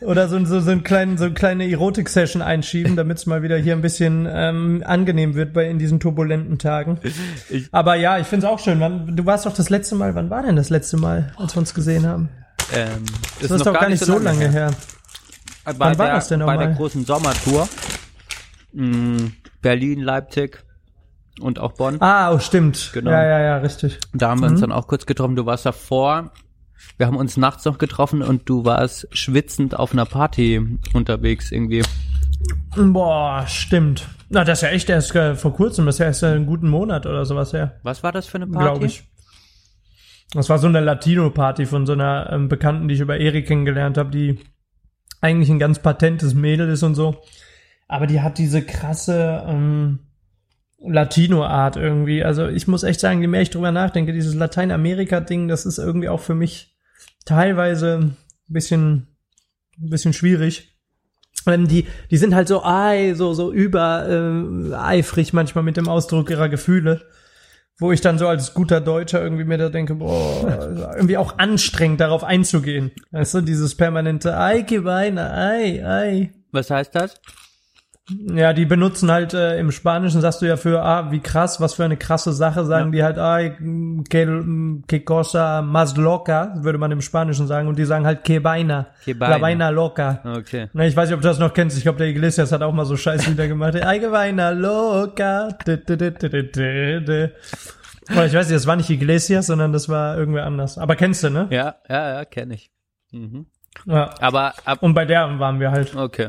Oder so, so, so, einen kleinen, so eine kleine Erotik-Session einschieben, damit es mal wieder hier ein bisschen ähm, angenehm wird bei in diesen turbulenten Tagen. Ich- Aber ja, ich finde es auch schön. Wann, du warst doch das letzte Mal, wann war denn das letzte Mal, als wir uns gesehen haben? Ähm, Das ist, doch gar nicht so lange her. Bei Wann war der, das denn Bei der nochmal? großen Sommertour. mh, Berlin, Leipzig und auch Bonn. Ah, oh, stimmt. Genau. Ja, ja, ja, richtig. Da haben wir uns dann auch kurz getroffen. Du warst davor. Wir haben uns nachts noch getroffen und du warst schwitzend auf einer Party unterwegs irgendwie. Boah, stimmt. Na, das ist ja echt erst äh, vor kurzem, das ist ja erst einen guten Monat oder sowas her. Was war das für eine Party? glaube ich. Das war so eine Latino-Party von so einer ähm, Bekannten, die ich über Erik kennengelernt habe, die eigentlich ein ganz patentes Mädel ist und so. Aber die hat diese krasse ähm, Latino-Art irgendwie. Also ich muss echt sagen, je mehr ich drüber nachdenke, dieses Lateinamerika-Ding, das ist irgendwie auch für mich teilweise ein bisschen, ein bisschen schwierig. Ähm, die, die sind halt so ei, so, so über äh, eifrig manchmal mit dem Ausdruck ihrer Gefühle wo ich dann so als guter Deutscher irgendwie mir da denke, boah, *laughs* irgendwie auch anstrengend darauf einzugehen. Weißt du, dieses permanente Ei, geh Weine, Ei, Ei. Was heißt das? Ja, die benutzen halt äh, im Spanischen, sagst du ja für, ah, wie krass, was für eine krasse Sache, sagen die halt, ay, que, que cosa más loca, würde man im Spanischen sagen, und die sagen halt que vaina, Que la vaina. vaina loca. Okay. Na, ich weiß nicht, ob du das noch kennst. Ich glaube, der Iglesias hat auch mal so Scheiß wieder gemacht. Ay, que vaina loca. Aber ich weiß nicht, das war nicht Iglesias, sondern das war irgendwer anders. Aber kennst du, ne? Ja, ja, ja, kenne ich. Mhm. Ja. Aber ab, Und bei der waren wir halt. okay.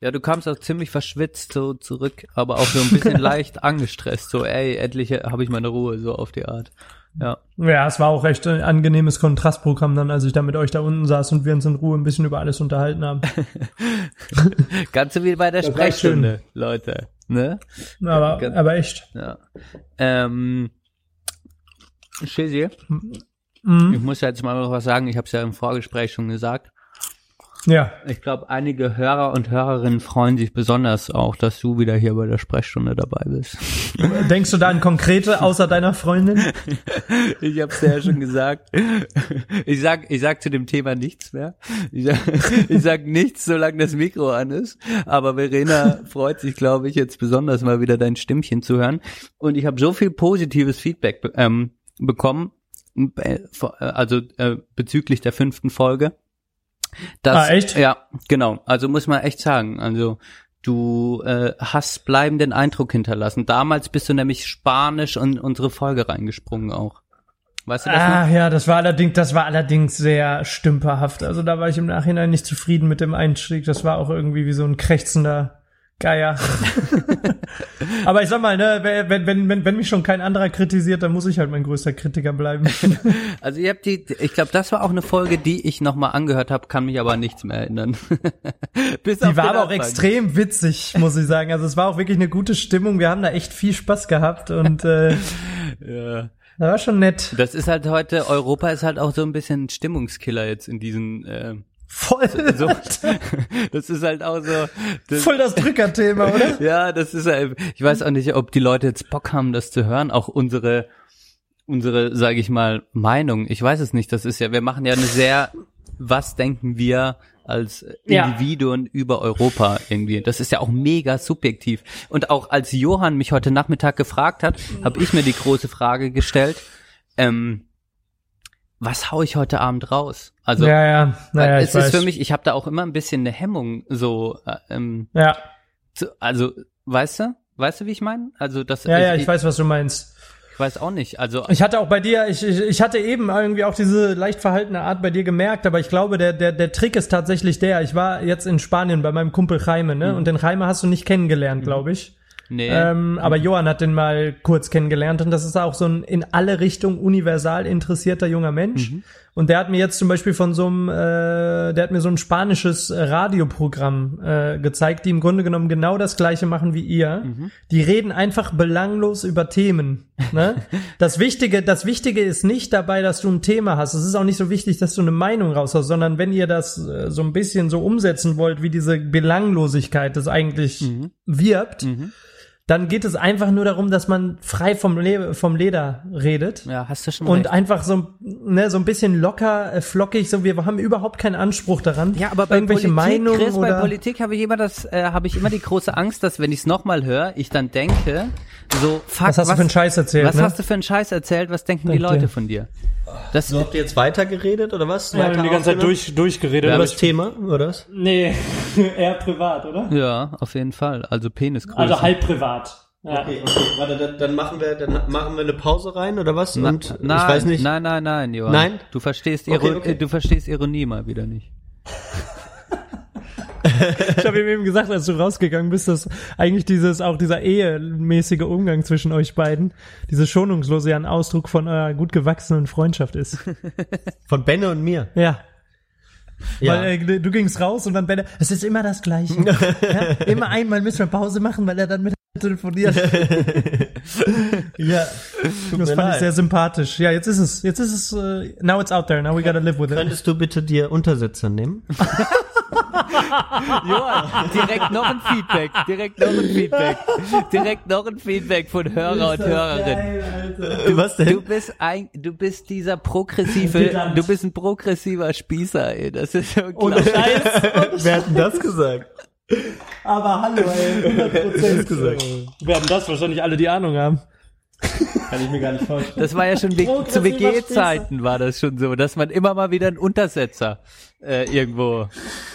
Ja, du kamst auch ziemlich verschwitzt so zurück, aber auch so ein bisschen *laughs* leicht angestresst. So, ey, endlich habe ich meine Ruhe, so auf die Art. Ja. Ja, es war auch echt ein angenehmes Kontrastprogramm dann, als ich da mit euch da unten saß und wir uns in Ruhe ein bisschen über alles unterhalten haben. *laughs* Ganz so wie bei der Das Sprechstunde, Leute. Ne? Aber, aber echt. Ja. Ähm, Shizzy, Mhm. ich muss ja jetzt mal noch was sagen. Ich habe es ja im Vorgespräch schon gesagt. Ja. Ich glaube, einige Hörer und Hörerinnen freuen sich besonders auch, dass du wieder hier bei der Sprechstunde dabei bist. *laughs* Denkst du da an konkrete außer deiner Freundin? *laughs* Ich habe es ja schon gesagt. Ich sag, ich sag zu dem Thema nichts mehr. Ich sag, *laughs* ich sag nichts, solange das Mikro an ist. Aber Verena freut sich, glaube ich, jetzt besonders mal wieder dein Stimmchen zu hören. Und ich habe so viel positives Feedback ähm, bekommen, äh, also äh, bezüglich der fünften Folge. Dass, Ah, echt? Ja, genau. Also muss man echt sagen. Also du äh, hast bleibenden Eindruck hinterlassen. Damals bist du nämlich Spanisch in unsere Folge reingesprungen auch. Weißt du das noch? Ah, ja, das war allerdings, das war allerdings sehr stümperhaft. Also da war ich im Nachhinein nicht zufrieden mit dem Einstieg. Das war auch irgendwie wie so ein krächzender Geier. *laughs* Aber ich sag mal, ne, wenn, wenn, wenn, wenn mich schon kein anderer kritisiert, dann muss ich halt mein größter Kritiker bleiben. *laughs* Also ihr habt die, ich glaube, das war auch eine Folge, die ich nochmal angehört habe, kann mich aber nichts mehr erinnern. *laughs* Bis Die war aber auch extrem witzig, muss ich sagen. Also es war auch wirklich eine gute Stimmung. Wir haben da echt viel Spaß gehabt und äh, Ja. das war schon nett. Das ist halt heute, Europa ist halt auch so ein bisschen Stimmungskiller jetzt in diesen, äh, Voll, so, *laughs* das ist halt auch so, das, voll das Drückerthema, oder? *laughs* ja, das ist halt, ich weiß auch nicht, ob die Leute jetzt Bock haben, das zu hören, auch unsere, unsere, sage ich mal, Meinung. Ich weiß es nicht, das ist ja, wir machen ja eine sehr, was denken wir als Ja. Individuen über Europa irgendwie. Das ist ja auch mega subjektiv. Und auch als Johann mich heute Nachmittag gefragt hat, habe ich mir die große Frage gestellt, ähm, was hau ich heute Abend raus? Also ja, ja, naja, ich es weiß. ist für mich, ich habe da auch immer ein bisschen eine Hemmung, so, äh, ähm, ja, zu, also, weißt du? Weißt du, wie ich meine? Also das ja, ja, ich weiß, was du meinst. ich weiß auch nicht. Also Ich hatte auch bei dir, ich, ich, ich hatte eben irgendwie auch diese leicht verhaltene Art bei dir gemerkt, aber ich glaube, der, der, der Trick ist tatsächlich der. Ich war jetzt in Spanien bei meinem Kumpel Jaime, ne? Und den Jaime hast du nicht kennengelernt, glaube ich. Nee. Ähm, aber Johann hat den mal kurz kennengelernt und das ist auch so ein in alle Richtungen universal interessierter junger Mensch. Und der hat mir jetzt zum Beispiel von so einem, äh, der hat mir so ein spanisches äh, Radioprogramm äh, gezeigt, die im Grunde genommen genau das gleiche machen wie ihr. Die reden einfach belanglos über Themen. Ne? *laughs* Das Wichtige, das Wichtige ist nicht dabei, dass du ein Thema hast. Es ist auch nicht so wichtig, dass du eine Meinung raushaust, sondern wenn ihr das äh, so ein bisschen so umsetzen wollt, wie diese Belanglosigkeit das eigentlich wirbt, dann geht es einfach nur darum, dass man frei vom, Le vom Leder redet. ja, hast du schon Und recht. einfach so, ne, so ein bisschen locker, äh, flockig, so wir haben überhaupt keinen Anspruch daran. Ja, aber bei irgendwelche Politik, Meinungen Chris, bei oder Politik habe ich immer das, äh, habe ich immer die große Angst, dass wenn ich es nochmal höre, ich dann denke, so fuck, was hast du für einen Scheiß erzählt, was ne? hast du für einen Scheiß erzählt? Was denken die Denkt Leute ihr? von dir? Das, So habt ihr jetzt weitergeredet oder was? Ja, wir haben die ganze Zeit durch, durchgeredet. Über das Thema, oder was? nee, *laughs* eher privat, oder? ja, auf jeden Fall. Also Penisgröße. Also halb privat. Ja. Okay, okay, warte, dann, dann machen wir, dann machen wir eine Pause rein oder was? Na, Und nein, ich weiß nicht. Nein, nein, nein, Johann. Nein? Du verstehst, Okay, Iro okay. du verstehst Ironie mal wieder nicht. Ich habe ihm eben gesagt, als du rausgegangen bist, dass eigentlich dieses, auch dieser ehemäßige Umgang zwischen euch beiden, diese schonungslose ja ein Ausdruck von eurer gut gewachsenen Freundschaft ist. Von Benne und mir. Ja. Ja. Weil äh, du gingst raus und dann Benne, es ist immer das Gleiche. *laughs* ja? Immer einmal müssen wir Pause machen, weil er dann mit *laughs* telefoniert. ja. Das fand ich sehr sympathisch. Ja, jetzt ist es, jetzt ist es, äh, now it's out there, now we gotta live with it. Könntest du bitte dir Untersetzer nehmen? *laughs* Johann, direkt noch ein Feedback, direkt noch ein Feedback, direkt noch ein Feedback von Hörer und Hörerinnen. was Du bist ein, du bist dieser progressive, du bist ein progressiver Spießer, ey. Das ist Ohne unglaublich. Scheiß. Wer hat denn das gesagt? Aber hallo, ey, 100% gesagt. Werden das wahrscheinlich alle die Ahnung haben. *laughs* Kann ich mir gar nicht vorstellen. Das war ja schon we- zu WG-Zeiten war das schon so, dass man immer mal wieder einen Untersetzer äh, irgendwo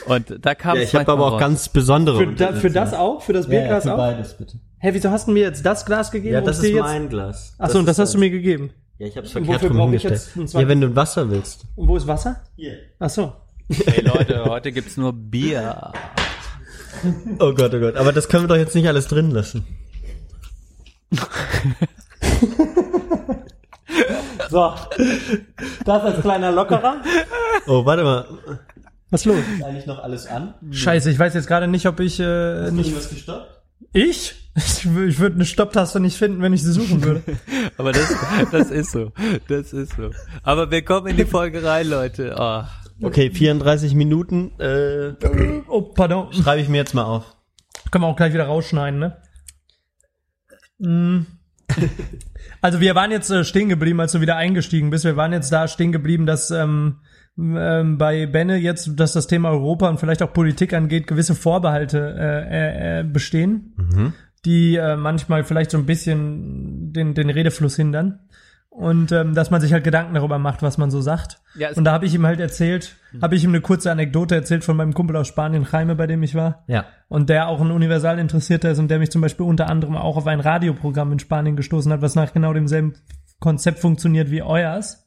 und da kam Ja, es ich habe aber auch ganz besondere Für, da, für das auch? Für das Bierglas auch? beides bitte. Hä, wieso hast du mir jetzt das Glas gegeben? Ja, und das dir ist jetzt? mein Glas. Achso, und das hast du mir gegeben. Ja, ich hab's Wofür verkehrt rum brauche ich hingestellt. jetzt? Ja, wenn du ein Wasser willst. Und wo ist Wasser? Hier. Achso. Hey Leute, heute gibt's nur Bier. Oh Gott, oh Gott. Aber das können wir doch jetzt nicht alles drin lassen. *laughs* So. Das als kleiner Lockerer. Oh, warte mal. Was ist los? Ist eigentlich noch alles an? Scheiße, ich weiß jetzt gerade nicht, ob ich äh, nicht. was gestoppt? Ich? Ich, wür- ich würde eine Stopptaste nicht finden, wenn ich sie suchen würde. *laughs* Aber das, das ist so, das ist so. Aber wir kommen in die Folge rein, Leute. Oh. Okay, 34 Minuten. Äh, Oh, pardon. schreibe ich mir jetzt mal auf. Können wir auch gleich wieder rausschneiden, ne? Mm. Also wir waren jetzt äh, stehen geblieben, als du wieder eingestiegen bist. Wir waren jetzt da stehen geblieben, dass ähm, ähm, bei Benne jetzt, dass das Thema Europa und vielleicht auch Politik angeht, gewisse Vorbehalte äh, äh, äh, bestehen, die äh, manchmal vielleicht so ein bisschen den, den Redefluss hindern. Und ähm, dass man sich halt Gedanken darüber macht, was man so sagt. Ja, und da habe ich ihm halt erzählt, habe ich ihm eine kurze Anekdote erzählt von meinem Kumpel aus Spanien, Jaime, bei dem ich war Ja. und der auch ein universal interessierter ist und der mich zum Beispiel unter anderem auch auf ein Radioprogramm in Spanien gestoßen hat, was nach genau demselben Konzept funktioniert wie euers.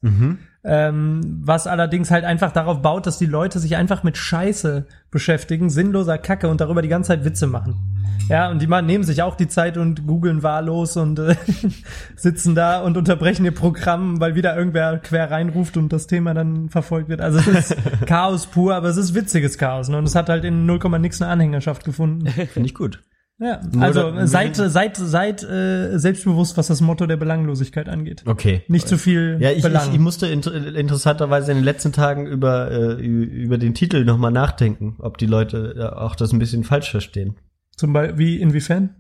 Ähm, was allerdings halt einfach darauf baut, dass die Leute sich einfach mit Scheiße beschäftigen, sinnloser Kacke und darüber die ganze Zeit Witze machen. Ja, und die mal nehmen sich auch die Zeit und googeln wahllos und äh, *laughs* sitzen da und unterbrechen ihr Programm, weil wieder irgendwer quer reinruft und das Thema dann verfolgt wird. Also es ist *laughs* Chaos pur, aber es ist witziges Chaos. Ne? Und es hat halt in 0, nix eine Anhängerschaft gefunden. *laughs* Finde ich gut. Ja, Nur also da- seid, seid, seid äh, selbstbewusst, was das Motto der Belanglosigkeit angeht. Okay. Nicht zu viel Ja, ich, Belang. ich, ich musste inter interessanterweise in den letzten Tagen über, äh, über den Titel nochmal nachdenken, ob die Leute äh, auch das ein bisschen falsch verstehen. Zum Beispiel, wie, inwiefern?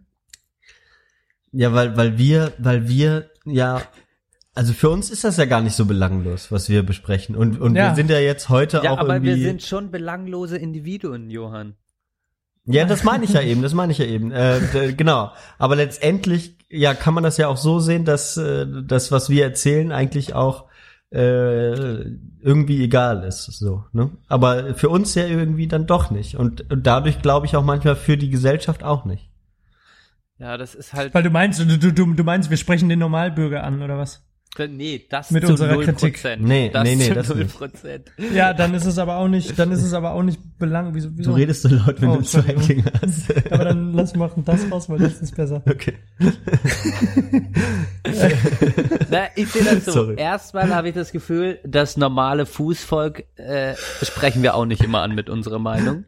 Ja, weil, weil wir, weil wir, ja, also für uns ist das ja gar nicht so belanglos, was wir besprechen. Und, und Ja. wir sind ja jetzt heute Ja, auch aber irgendwie. wir sind schon belanglose Individuen, Johann. Ja, das meine ich ja eben, das meine ich ja eben. Äh, genau. Aber letztendlich, ja, kann man das ja auch so sehen, dass äh, das, was wir erzählen, eigentlich auch äh, irgendwie egal ist. So, ne? Aber für uns ja irgendwie dann doch nicht. Und, und dadurch glaube ich auch manchmal für die Gesellschaft auch nicht. Ja, das ist halt. Weil du meinst, du, du du meinst, wir sprechen den Normalbürger an, oder was? Nee, das Mit zu unserer 0%. Kritik. Nee, das nee, nee, zu das 0%. Ja, dann ist es aber auch nicht, dann ist es aber auch nicht belang. Wieso, Du wieso? redest so laut, wenn Oh, du zwei. Dinge hast. *laughs* Aber dann lass machen das raus, weil das ist besser. okay. *laughs* Na, ich sehe das so. Sorry. Erstmal habe ich das Gefühl, das normale Fußvolk äh, sprechen wir auch nicht immer an mit unserer Meinung.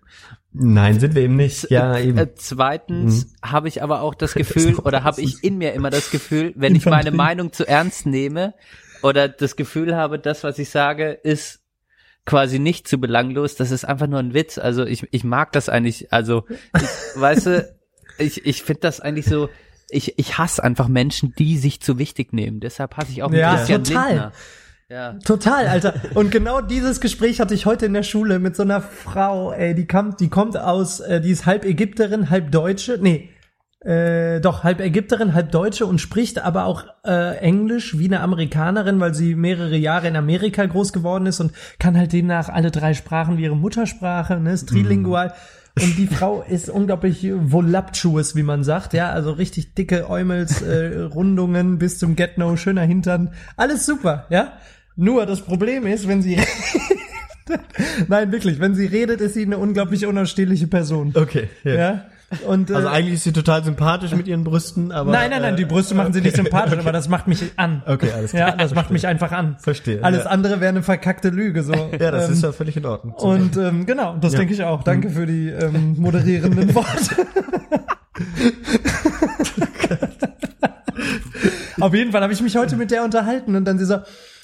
Nein, sind wir eben nicht. Ja, eben. Äh, zweitens habe ich aber auch das *laughs* Gefühl, So, oder habe das ich in mir immer das Gefühl, wenn ich meine. Meinung zu ernst nehme oder das Gefühl habe, das, was ich sage, ist quasi nicht zu belanglos, das ist einfach nur ein Witz. Also ich, ich mag das eigentlich, also ich, weißt du, ich, ich finde das eigentlich so, ich, ich hasse einfach Menschen, die sich zu wichtig nehmen. Deshalb hasse ich auch Ja, Christian total. Lindner. Ja. Total, Alter. Und genau dieses Gespräch hatte ich heute in der Schule mit so einer Frau, ey, die kommt, die kommt aus, äh, die ist halb Ägypterin, halb Deutsche, nee, äh, doch, halb Ägypterin, halb Deutsche und spricht aber auch äh, Englisch wie eine Amerikanerin, weil sie mehrere Jahre in Amerika groß geworden ist und kann halt demnach alle drei Sprachen wie ihre Muttersprache, ne, ist trilingual. Und die Frau ist unglaublich voluptuous, wie man sagt, ja, also richtig dicke Äumels, äh, Rundungen bis zum Get-No, schöner Hintern, alles super, ja. Nur das Problem ist, wenn sie *laughs* Nein, wirklich, wenn sie redet, ist sie eine unglaublich unausstehliche Person. Okay. Ja. Ja. Und, äh, Also eigentlich ist sie total sympathisch mit ihren Brüsten, aber. nein, nein, nein, die äh, Brüste machen sie nicht sympathisch, okay. aber das macht mich an. Okay, alles klar. Ja, das macht mich einfach an. Verstehe, Alles ja. andere wäre eine verkackte Lüge, so. *laughs* Ja, das ähm, ist ja völlig in Ordnung. Und ähm, genau, das Ja. denke ich auch. Danke für die ähm, moderierenden *laughs* Worte. Auf jeden Fall habe ich mich heute mit der unterhalten und dann sie so,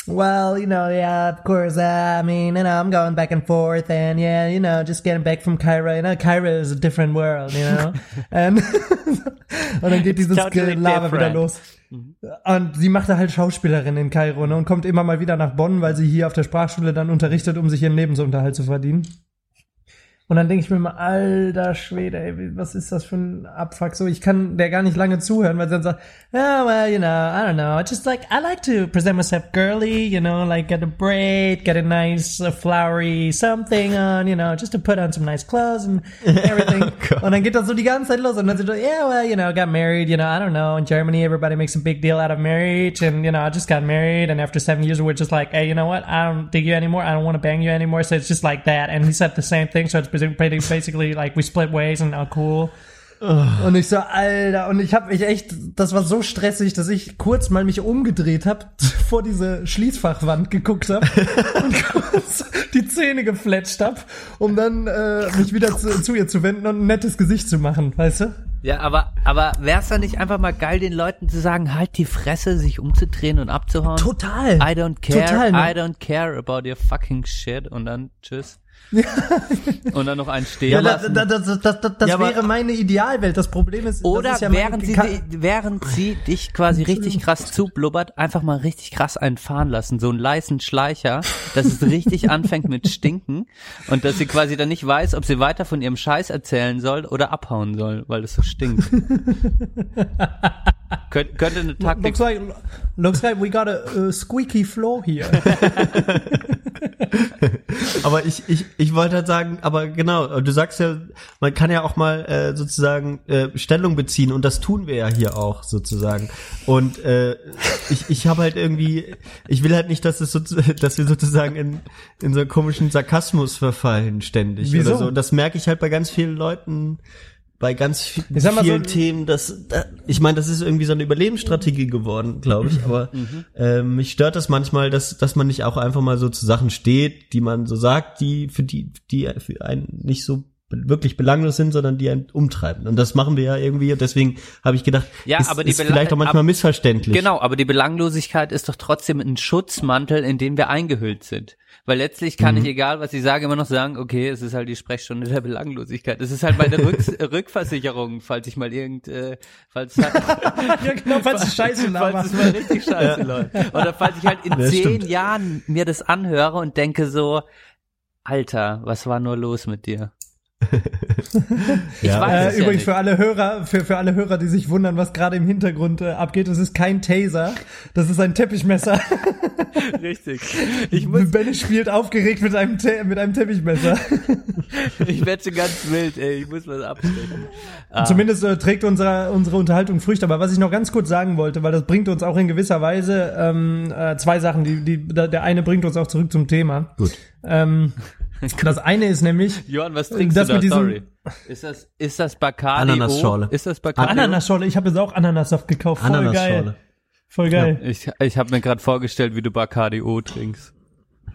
well, you know, yeah, of course, uh, I mean, you know, I'm going back and forth and yeah, you know, just getting back from Cairo, you know, Cairo is a different world, you know. *laughs* and, *laughs* und dann geht dieses totally Gelaber wieder los. Und sie machte halt Schauspielerin in Kairo ne, und kommt immer mal wieder nach Bonn, weil sie hier auf der Sprachschule dann unterrichtet, um sich ihren Lebensunterhalt zu verdienen. Und dann denke ich mir mal, alter Schwede, ey, was ist das für ein Abfuck? So, ich kann der gar nicht lange zuhören, weil sie dann sagt, oh, well, you know, I don't know, it's just like, I like to present myself girly, you know, like get a braid, get a nice uh, flowery something on, you know, just to put on some nice clothes and *laughs* everything. und dann geht das so die ganze Zeit los und dann sie so, yeah, well, you know, got married, you know, I don't know, in Germany everybody makes a big deal out of marriage and, you know, I just got married and after seven years we're just like, hey, you know what, I don't dig you anymore, I don't want to bang you anymore, so it's just like that. And he said the same thing, so it's basically basically like we split ways and oh cool. Und ich so, Alter, und ich habe mich echt, das war so stressig, dass ich kurz mal mich umgedreht habe, *laughs* vor diese Schließfachwand geguckt habe *laughs* und kurz die Zähne gefletscht habe, um dann äh, mich wieder zu, zu ihr zu wenden und ein nettes Gesicht zu machen, weißt du? Ja, aber, aber wär's dann nicht einfach mal geil, den Leuten zu sagen, halt die Fresse, sich umzudrehen und abzuhauen? Total. I don't care, Total, ne? I don't care about your fucking shit und dann tschüss. *laughs* und dann noch einen stehen Ja, lassen. das, das, das, das, das, das Ja, wäre meine Idealwelt. Das Problem ist, Oder ist ja während, sie, Ka- während sie dich quasi richtig krass zublubbert, einfach mal richtig krass einen fahren lassen. So einen leisen Schleicher, dass es richtig *laughs* anfängt mit Stinken und dass sie quasi dann nicht weiß, ob sie weiter von ihrem Scheiß erzählen soll oder abhauen soll, weil es so stinkt. *laughs* Könnt, könnte eine Taktik Looks like, looks like we got a, uh squeaky floor here. *laughs* Aber ich, ich, ich wollte halt sagen, aber genau, du sagst ja, man kann ja auch mal äh, sozusagen äh, Stellung beziehen und das tun wir ja hier auch sozusagen. Und äh, ich, ich habe halt irgendwie, ich will halt nicht, dass es so, *laughs* dass wir sozusagen in, in so einen komischen Sarkasmus verfallen ständig Wieso? oder so. Und das merke ich halt bei ganz vielen Leuten, bei ganz vi- Ich sag mal so- vielen Themen, dass da, ich meine, das ist irgendwie so eine Überlebensstrategie geworden, glaube ich. Aber ähm, *laughs* mich stört das manchmal, dass dass man nicht auch einfach mal so zu Sachen steht, die man so sagt, die für die die für einen nicht so wirklich belanglos sind, sondern die einen umtreiben. Und das machen wir ja irgendwie. Und deswegen habe ich gedacht, Ja, ist, aber die ist Bela- vielleicht auch manchmal ab- missverständlich. Genau, aber die Belanglosigkeit ist doch trotzdem ein Schutzmantel, in den wir eingehüllt sind. Weil letztlich kann ich, egal was ich sage, immer noch sagen, okay, es ist halt die Sprechstunde der Belanglosigkeit. Es ist halt meine Rück *laughs* Rückversicherung, falls ich mal irgend, äh, falls, *laughs* ja, genau, falls es scheiße falls es mal richtig scheiße läuft. Oder falls ich halt in Ja, zehn stimmt. Jahren mir das anhöre und denke so, Alter, was war nur los mit dir? *laughs* Ich Ja. weiß Äh, es ja übrigens nicht. für alle Hörer, für, für alle Hörer, die sich wundern, was gerade im Hintergrund äh, abgeht, das ist kein Taser, das ist ein Teppichmesser. *laughs* Richtig. Ich muss, Benny spielt aufgeregt mit einem, Te mit einem Teppichmesser. *laughs* ich werde schon ganz wild, ey. Ich muss was abstecken. Ah. Zumindest äh, trägt unsere, unsere Unterhaltung Früchte. Aber was ich noch ganz kurz sagen wollte, weil das bringt uns auch in gewisser Weise ähm, äh, zwei Sachen. Die, die, der eine bringt uns auch zurück zum Thema. Gut. Ähm, das eine ist nämlich Johann, was trinkst Das du da? mit diesem- Sorry. Ist das, ist das Bacardi? Ananasschorle. Ist das Bacardi? Ananasschorle. Ich habe jetzt auch Ananassaft gekauft. Voll geil. Ananasschorle. Voll geil. Ich, ich habe mir gerade vorgestellt, wie du Bacardi O trinkst.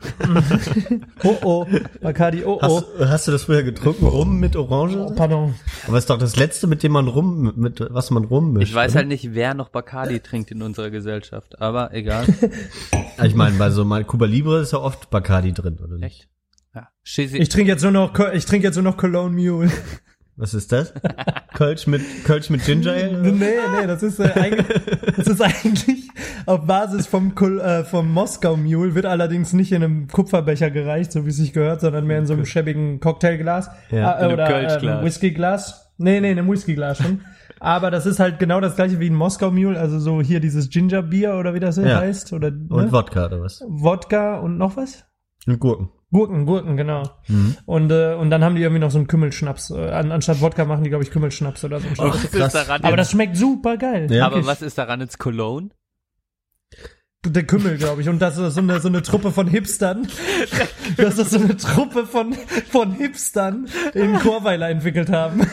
*laughs* Oh oh. Bacardi, oh oh. Hast, hast du das früher getrunken? Rum mit Orange? Pardon. Aber ist doch das letzte, mit dem man rum, mit was man rummischt. Ich weiß oder? halt nicht, wer noch Bacardi trinkt in unserer Gesellschaft, aber egal. *laughs* Ich meine, bei so mal Cuba Libre ist ja oft Bacardi drin, oder nicht? Echt? Ja. Ich trinke jetzt nur noch, ich trinke jetzt nur noch Cologne Mule. Was ist das? Kölsch mit Kölsch mit Ginger Ale? Nee, nee, das ist, äh, eigentlich, das ist eigentlich auf Basis vom, Kol- äh, vom Moskau Mule, wird allerdings nicht in einem Kupferbecher gereicht, so wie es sich gehört, sondern mehr in so einem schäbigen Cocktailglas. Ja, äh, in einem oder Kölschglas. ähm, Whiskyglas. Nee, nee, in einem Whiskyglas schon. Aber das ist halt genau das gleiche wie ein Moskau Mule, also so hier dieses Ginger Beer oder wie das Ja. heißt. Oder, Und ne? Wodka oder was? Wodka und noch was? Und Gurken. Gurken, Gurken, genau. Und, äh, und dann haben die irgendwie noch so einen Kümmelschnaps. Äh, an, anstatt Wodka machen die, glaube ich, Kümmelschnaps oder so. krass. daran Aber das schmeckt super geil. Ja. aber was ist daran jetzt Cologne? Der Kümmel, glaube ich. Und das ist so eine, so eine Truppe von Hipstern. Das ist so eine Truppe von, von Hipstern in Chorweiler entwickelt haben.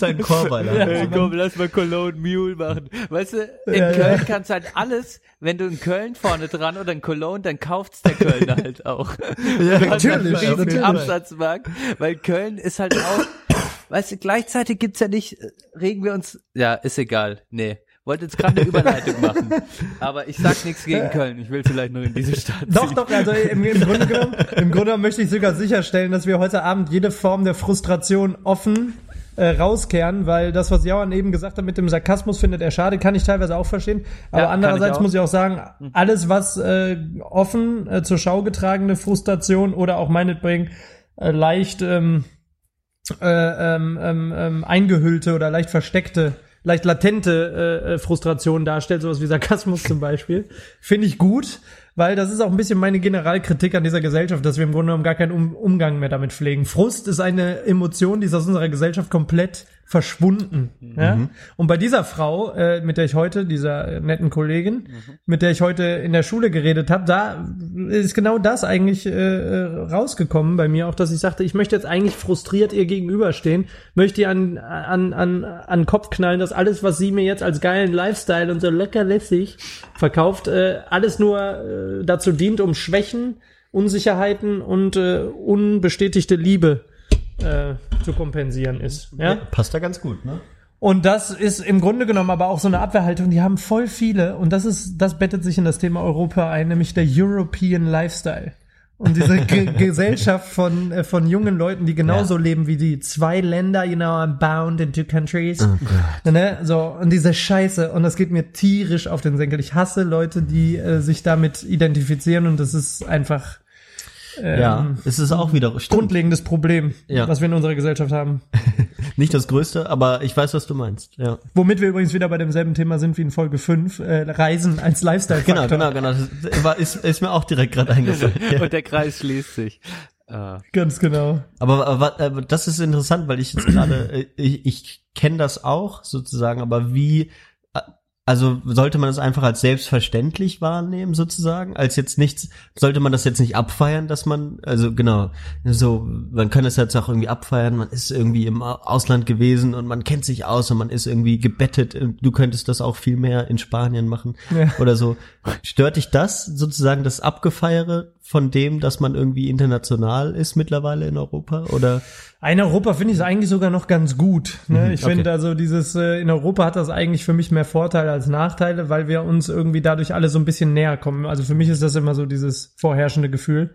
Da einen Chorweiler? Ja. Hey, komm, lass mal Cologne Mule machen. Weißt du, in Ja, ja. Köln kannst du halt alles, wenn du in Köln vorne dran oder in Cologne, dann kauft's der Kölner halt auch. Ja, halt natürlich, riesigen natürlich. Absatzmarkt, weil Köln ist halt auch, weißt du, gleichzeitig gibt's ja nicht, äh, regen wir uns, ja, ist egal, nee. Wollte jetzt gerade eine Überleitung machen, aber ich sag nichts gegen Köln. Ich will vielleicht noch in diese Stadt Doch, ziehen. doch, also im, im Grunde genommen, im Grunde genommen möchte ich sogar sicherstellen, dass wir heute Abend jede Form der Frustration offen äh, rauskehren, weil das, was Jauern eben gesagt hat mit dem Sarkasmus, findet er schade, kann ich teilweise auch verstehen. Aber Ja, andererseits ich muss ich auch sagen, alles, was äh, offen äh, zur Schau getragene Frustration oder auch meinetwegen äh, leicht ähm, äh, ähm, ähm, ähm, eingehüllte oder leicht versteckte, leicht latente äh, äh, Frustration darstellt, sowas wie Sarkasmus zum Beispiel, finde ich gut, weil das ist auch ein bisschen meine Generalkritik an dieser Gesellschaft, dass wir im Grunde genommen gar keinen um Umgang mehr damit pflegen. Frust ist eine Emotion, die ist aus unserer Gesellschaft komplett verschwunden. Ja? Und bei dieser Frau, äh, mit der ich heute, dieser äh, netten Kollegin, mit der ich heute in der Schule geredet habe, da ist genau das eigentlich äh, äh, rausgekommen bei mir, auch dass ich sagte, ich möchte jetzt eigentlich frustriert ihr gegenüberstehen, möchte ihr an, an, an, an den Kopf knallen, dass alles, was sie mir jetzt als geilen Lifestyle und so locker lässig verkauft, äh, alles nur äh, dazu dient, um Schwächen, Unsicherheiten und äh, unbestätigte Liebe äh, zu kompensieren ist. Ja? Passt da ganz gut, ne? Und das ist im Grunde genommen aber auch so eine Abwehrhaltung. Die haben voll viele und das ist, das bettet sich in das Thema Europa ein, nämlich der European Lifestyle. Und diese *laughs* Ge Gesellschaft von, äh, von jungen Leuten, die genauso Ja. leben wie die. Zwei Länder, you know, I'm bound in two countries. ne? So, und diese Scheiße. Und das geht mir tierisch auf den Senkel. Ich hasse Leute, die äh, sich damit identifizieren und das ist einfach ähm, Ja, es ist auch wieder stimmt. grundlegendes Problem, Ja. was wir in unserer Gesellschaft haben. *laughs* Nicht das Größte, aber ich weiß, was du meinst. Ja. Womit wir übrigens wieder bei demselben Thema sind wie in Folge 5, äh, Reisen als Lifestyle-Faktor. Genau, genau, genau. Das war, ist, ist mir auch direkt gerade eingefallen. Ja. *laughs* Und der Kreis schließt sich. Äh, Ganz genau. Aber, aber, aber das ist interessant, weil ich jetzt gerade, äh, ich, ich kenne das auch sozusagen, aber wie, äh, also sollte man das einfach als selbstverständlich wahrnehmen sozusagen, als jetzt nichts, sollte man das jetzt nicht abfeiern, dass man, also genau, so, man kann es jetzt auch irgendwie abfeiern, man ist irgendwie im Au- Ausland gewesen und man kennt sich aus und man ist irgendwie gebettet, du könntest das auch viel mehr in Spanien machen Ja. oder so. Stört dich das sozusagen, das Abgefeiere von dem, dass man irgendwie international ist mittlerweile in Europa oder? In Europa finde ich es eigentlich sogar noch ganz gut. Ne? ich okay. finde also dieses, äh, in Europa hat das eigentlich für mich mehr Vorteile als Nachteile, weil wir uns irgendwie dadurch alle so ein bisschen näher kommen. Also für mich ist das immer so dieses vorherrschende Gefühl.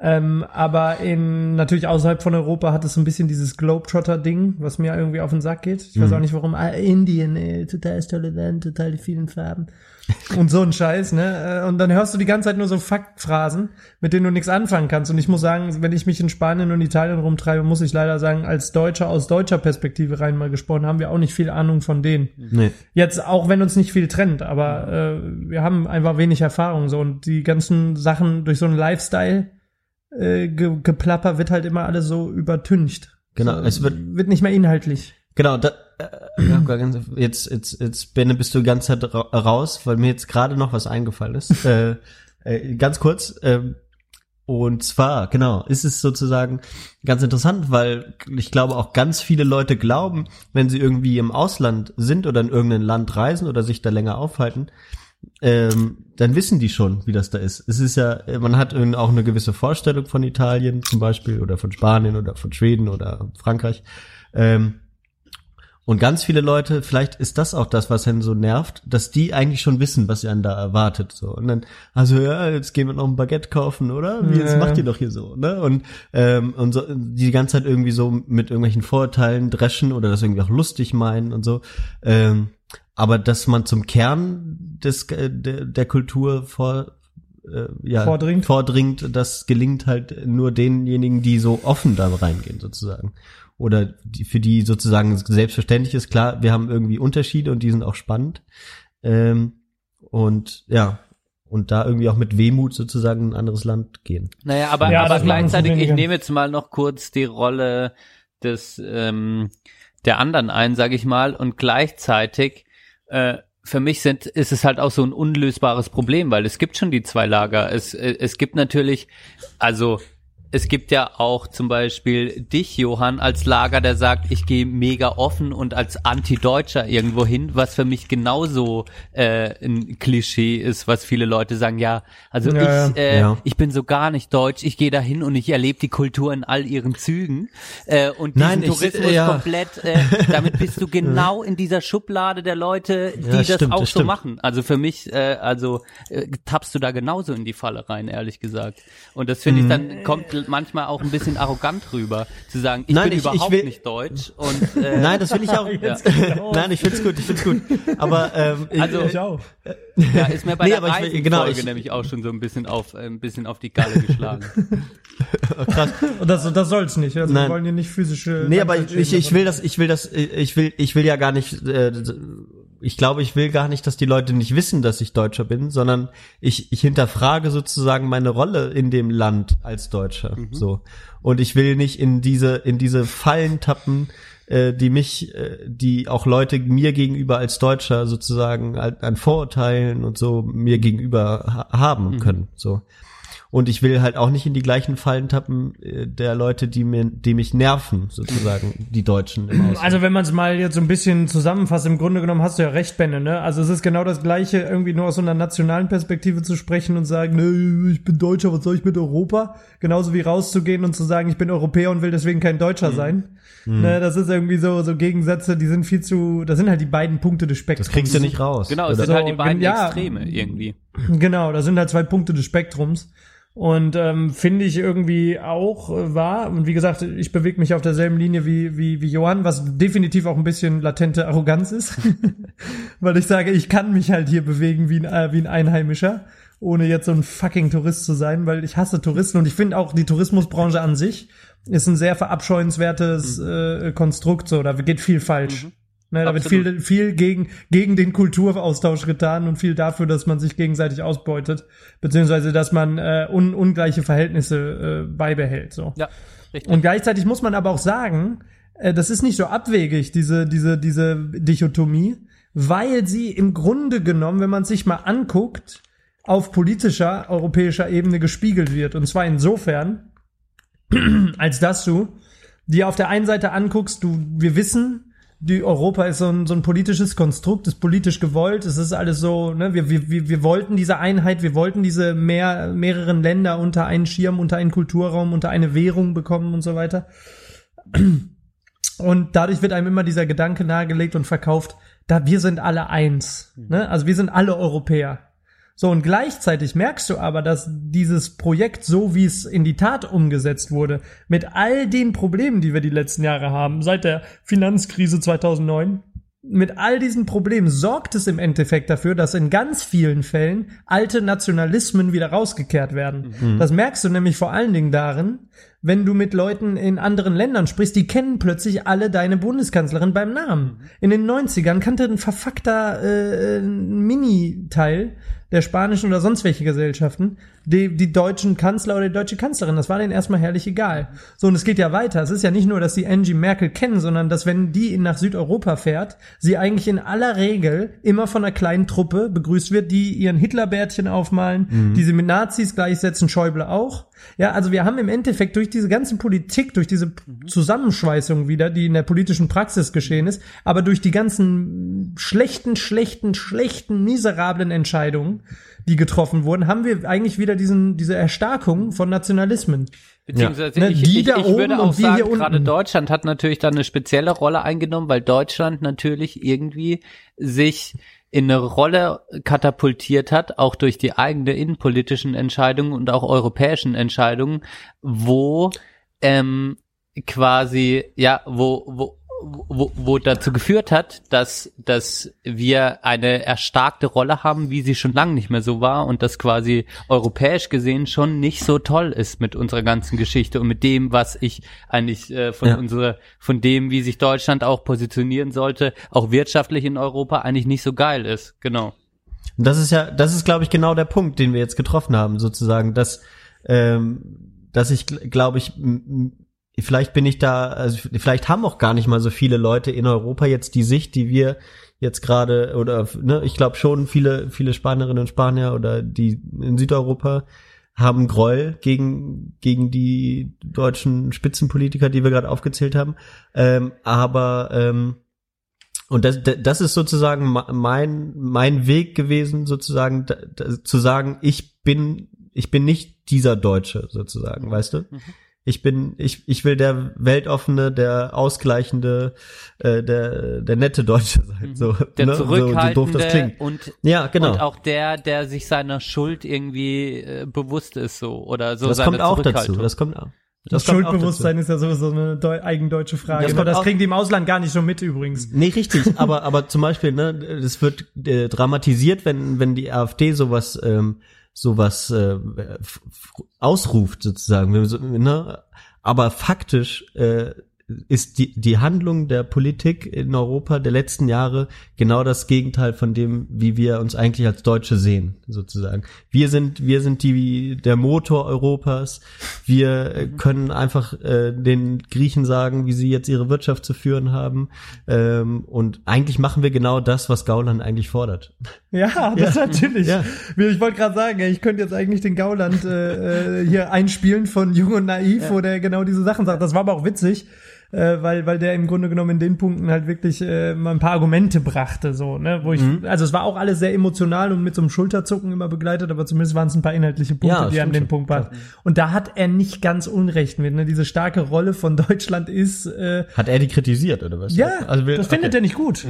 Ähm, aber in natürlich außerhalb von Europa hat es so ein bisschen dieses Globetrotter-Ding, was mir irgendwie auf den Sack geht. Ich weiß auch nicht warum. Ah, Indien, ey, total das tolle Land, total die vielen Farben. *laughs* Und so ein Scheiß, ne? Äh, Und dann hörst du die ganze Zeit nur so Faktphrasen, mit denen du nichts anfangen kannst. Und ich muss sagen, wenn ich mich in Spanien und Italien rumtreibe, muss ich leider sagen, als Deutscher aus deutscher Perspektive rein mal gesprochen, haben wir auch nicht viel Ahnung von denen. Nee. Jetzt, auch wenn uns nicht viel trennt, aber äh, wir haben einfach wenig Erfahrung so und die ganzen Sachen durch so einen Lifestyle äh, ge geplapper wird halt immer alles so übertüncht. Genau, so, es wird- wird nicht mehr inhaltlich. Genau, da, äh, jetzt, jetzt, jetzt, Benne, bist du die ganze Zeit ra raus, weil mir jetzt gerade noch was eingefallen ist. *laughs* äh, äh, ganz kurz, ähm, und zwar, genau, ist es sozusagen ganz interessant, weil ich glaube auch ganz viele Leute glauben, wenn sie irgendwie im Ausland sind oder in irgendein Land reisen oder sich da länger aufhalten, ähm, dann wissen die schon, wie das da ist. Es ist ja, man hat auch eine gewisse Vorstellung von Italien zum Beispiel oder von Spanien oder von Schweden oder Frankreich. Ähm, und ganz viele Leute, vielleicht ist das auch das, was einen so nervt, dass die eigentlich schon wissen, was sie einen da erwartet. So. Und dann, also ja, jetzt gehen wir noch ein Baguette kaufen, oder? Wie, Ja. macht ihr doch hier so, ne? Und, ähm, und so, die ganze Zeit irgendwie so mit irgendwelchen Vorurteilen dreschen oder das irgendwie auch lustig meinen und so. Ähm, aber dass man zum Kern des, äh, der, der Kultur vor, äh, ja, Vordringt. vordringt, das gelingt halt nur denjenigen, die so offen da reingehen, sozusagen. Oder die, für die sozusagen selbstverständlich ist, klar, wir haben irgendwie Unterschiede und die sind auch spannend. Ähm, und ja, und da irgendwie auch mit Wehmut sozusagen in ein anderes Land gehen. Naja, aber, Ja, aber gleichzeitig, ich nehme jetzt mal noch kurz die Rolle des ähm, der anderen ein, sage ich mal, und gleichzeitig äh, für mich sind, ist es halt auch so ein unlösbares Problem, weil es gibt schon die zwei Lager. Es, äh, es gibt natürlich, also es gibt ja auch zum Beispiel dich, Johann, als Lager, der sagt, ich gehe mega offen und als Anti-Deutscher irgendwo hin, was für mich genauso äh, ein Klischee ist, was viele Leute sagen, ja, also Ja, ich, äh, ja. ich bin so gar nicht deutsch, ich gehe dahin und ich erlebe die Kultur in all ihren Zügen äh, und diesen Nein, ich- Tourismus ja. komplett, äh, damit bist du *laughs* genau in dieser Schublade der Leute, die Ja, das stimmt, auch das so stimmt. machen. Also für mich, äh, also äh, tappst du da genauso in die Falle rein, ehrlich gesagt. Und das finde ich Mhm. dann, kommt manchmal auch ein bisschen arrogant rüber, zu sagen, ich Nein, bin ich- ich überhaupt will- nicht deutsch und äh, *laughs* Nein, das will ich auch. *laughs* Jetzt genau. Nein, ich find's gut, ich find's gut. Aber ähm, *laughs* Also- Ich auch. ja, ist mir bei Nee, der aber ich genau, ich- nämlich auch schon so ein bisschen auf, äh, ein bisschen auf die Galle geschlagen. krass. Und das, das soll's nicht. Also Nein. wir wollen hier nicht physische. Nee, aber ich, ich, ich will das, ich will das, ich will, ich will ja gar nicht, äh, ich glaube, ich will gar nicht, dass die Leute nicht wissen, dass ich Deutscher bin, sondern ich, ich hinterfrage sozusagen meine Rolle in dem Land als Deutscher, so. Und ich will nicht in diese, in diese Fallen tappen, äh, die mich, äh, die auch Leute mir gegenüber als Deutscher sozusagen an an Vorurteilen und so mir gegenüber ha haben können, so. Und ich will halt auch nicht in die gleichen Fallen tappen äh, der Leute, die mir, die mich nerven, sozusagen, die Deutschen im Ausland. Also wenn man es mal jetzt so ein bisschen zusammenfasst, im Grunde genommen hast du ja recht, Benne, ne? Also es ist genau das Gleiche, irgendwie nur aus so einer nationalen Perspektive zu sprechen und sagen, ne, ich bin Deutscher, was soll ich mit Europa? Genauso wie rauszugehen und zu sagen, ich bin Europäer und will deswegen kein Deutscher sein. Ne, das ist irgendwie so, so Gegensätze, die sind viel zu, das sind halt die beiden Punkte des Spektrums. das kriegst du nicht raus. Genau, es sind halt die So, beiden ja. Extreme irgendwie. Genau, das sind halt zwei Punkte des Spektrums. Und ähm, finde ich irgendwie auch äh, wahr. Und wie gesagt, ich bewege mich auf derselben Linie wie, wie, wie Johann, was definitiv auch ein bisschen latente Arroganz ist. *laughs* Weil ich sage, ich kann mich halt hier bewegen wie ein, äh, wie ein Einheimischer, ohne jetzt so ein fucking Tourist zu sein, weil ich hasse Touristen und ich finde auch die Tourismusbranche an sich ist ein sehr verabscheuenswertes äh, Konstrukt. So, da geht viel falsch. Ne, da wird viel, viel gegen, gegen den Kulturaustausch getan und viel dafür, dass man sich gegenseitig ausbeutet, beziehungsweise dass man äh, un, ungleiche Verhältnisse äh, beibehält. So. Ja, richtig. Und gleichzeitig muss man aber auch sagen, äh, das ist nicht so abwegig, diese, diese, diese Dichotomie, weil sie im Grunde genommen, wenn man sich mal anguckt, auf politischer, europäischer Ebene gespiegelt wird. Und zwar insofern, *clears throat* als dass du dir auf der einen Seite anguckst, du, wir wissen, die Europa ist so ein, so ein politisches Konstrukt, ist politisch gewollt, es ist alles so, ne, wir, wir, wir wollten diese Einheit, wir wollten diese mehr, mehreren Länder unter einen Schirm, unter einen Kulturraum, unter eine Währung bekommen und so weiter. Und dadurch wird einem immer dieser Gedanke nahegelegt und verkauft, da wir sind alle eins, ne? Also wir sind alle Europäer. So, und gleichzeitig merkst du aber, dass dieses Projekt, so wie es in die Tat umgesetzt wurde, mit all den Problemen, die wir die letzten Jahre haben, seit der Finanzkrise 2009, mit all diesen Problemen sorgt es im Endeffekt dafür, dass in ganz vielen Fällen alte Nationalismen wieder rausgekehrt werden. Das merkst du nämlich vor allen Dingen darin, wenn du mit Leuten in anderen Ländern sprichst, die kennen plötzlich alle deine Bundeskanzlerin beim Namen. In den 90ern kannte ein verfuckter äh, ein Mini-Teil der spanischen oder sonst welche Gesellschaften die, die deutschen Kanzler oder die deutsche Kanzlerin. Das war denen erstmal herrlich egal. So, und es geht ja weiter. Es ist ja nicht nur, dass sie Angie Merkel kennen, sondern dass, wenn die nach Südeuropa fährt, sie eigentlich in aller Regel immer von einer kleinen Truppe begrüßt wird, die ihren Hitlerbärtchen aufmalen, die sie mit Nazis gleichsetzen, Schäuble auch. Ja, also wir haben im Endeffekt durch diese ganze Politik, durch diese Zusammenschweißung wieder, die in der politischen Praxis geschehen ist, aber durch die ganzen schlechten, schlechten, schlechten, miserablen Entscheidungen, die getroffen wurden, haben wir eigentlich wieder diesen, diese Erstarkung von Nationalismen. Beziehungsweise Ne, ich, die ich, da ich oben würde auch sagen, gerade Deutschland hat natürlich da eine spezielle Rolle eingenommen, weil Deutschland natürlich irgendwie sich in eine Rolle katapultiert hat, auch durch die eigene innenpolitischen Entscheidungen und auch europäischen Entscheidungen, wo ähm, quasi, ja, wo, wo, wo, wo dazu geführt hat, dass, dass wir eine erstarkte Rolle haben, wie sie schon lange nicht mehr so war und das quasi europäisch gesehen schon nicht so toll ist mit unserer ganzen Geschichte und mit dem, was ich eigentlich äh, von Ja. unserer, von dem, wie sich Deutschland auch positionieren sollte, auch wirtschaftlich in Europa eigentlich nicht so geil ist. Genau. Das ist ja, das ist, glaube ich, genau der Punkt, den wir jetzt getroffen haben, sozusagen, dass, ähm, dass ich, glaube ich, vielleicht bin ich da, also vielleicht haben auch gar nicht mal so viele Leute in Europa jetzt die Sicht, die wir jetzt gerade, oder, ne, ich glaube schon viele, viele Spanierinnen und Spanier oder die in Südeuropa haben Groll gegen, gegen die deutschen Spitzenpolitiker, die wir gerade aufgezählt haben. Ähm, aber ähm, und das, das ist sozusagen me- mein, mein Weg gewesen, sozusagen, zu sagen, ich bin, ich bin nicht dieser Deutsche, sozusagen, weißt du? Ich bin, ich, ich will der weltoffene, der ausgleichende, äh, der, der nette Deutsche sein. So, Der ne? so, so zurückhaltende doof das klingt. und Ja, genau. Und auch der, der sich seiner Schuld irgendwie äh, bewusst ist, so oder so. das seine kommt auch dazu. Das kommt auch. Das, kommt auch Schuldbewusstsein ist ja sowieso eine deu eigendeutsche Frage. Das Das, kommt das kriegen die im Ausland gar nicht so mit übrigens. Nee, richtig, *laughs* aber aber zum Beispiel, ne, das wird äh, dramatisiert, wenn wenn die AfD sowas ähm, sowas äh, ausruft sozusagen, ne, aber faktisch äh, ist die die Handlung der Politik in Europa der letzten Jahre genau das Gegenteil von dem, wie wir uns eigentlich als Deutsche sehen, sozusagen. Wir sind wir sind die der Motor Europas. Wir äh, können einfach äh, den Griechen sagen, wie sie jetzt ihre Wirtschaft zu führen haben. Ähm, und eigentlich machen wir genau das, was Gauland eigentlich fordert. Ja, das Ja. natürlich. Ja. Ich wollte gerade sagen, ich könnte jetzt eigentlich den Gauland äh, äh, hier einspielen von Jung und Naiv, wo der genau diese Sachen sagt. Das war aber auch witzig, äh, weil weil der im Grunde genommen in den Punkten halt wirklich äh, mal ein paar Argumente brachte, so ne, wo ich, Mhm. also es war auch alles sehr emotional und mit so einem Schulterzucken immer begleitet, aber zumindest waren es ein paar inhaltliche Punkte, Ja, die an schon. Punkt waren. Und da hat er nicht ganz Unrecht mit. Ne? Diese starke Rolle von Deutschland ist äh, Hat er die kritisiert oder was? ja, also wir, das findet er okay. nicht gut.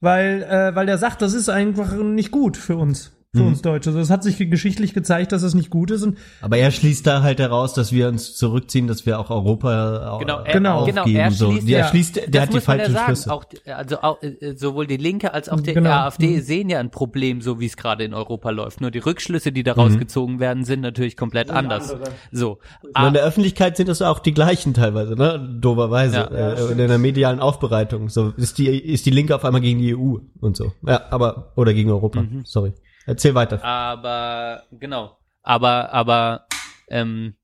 Weil, äh, weil der sagt, das ist einfach nicht gut für uns, für Mhm. uns Deutsche. Also es hat sich geschichtlich gezeigt, dass es nicht gut ist. Und Aber er schließt da halt heraus, dass wir uns zurückziehen, dass wir auch Europa Genau, äh, er, Genau. genau, aufgeben. er so. schließt, Der ja. schließt, der das hat die ja falschen sagen. Schlüsse. Auch, also auch, äh, sowohl die Linke als auch die Genau. AfD sehen ja ein Problem, so wie es gerade in Europa läuft. Nur die Rückschlüsse, die daraus Mhm. gezogen werden, sind natürlich komplett anders. So. Nur Ah, in der Öffentlichkeit sind es auch die gleichen teilweise, ne? Doberweise. Ja. äh, in der medialen Aufbereitung. So ist die ist die Linke auf einmal gegen die EU und so. Ja, aber oder gegen Europa. Mhm. Sorry. Erzähl weiter. aber genau. Aber aber ähm,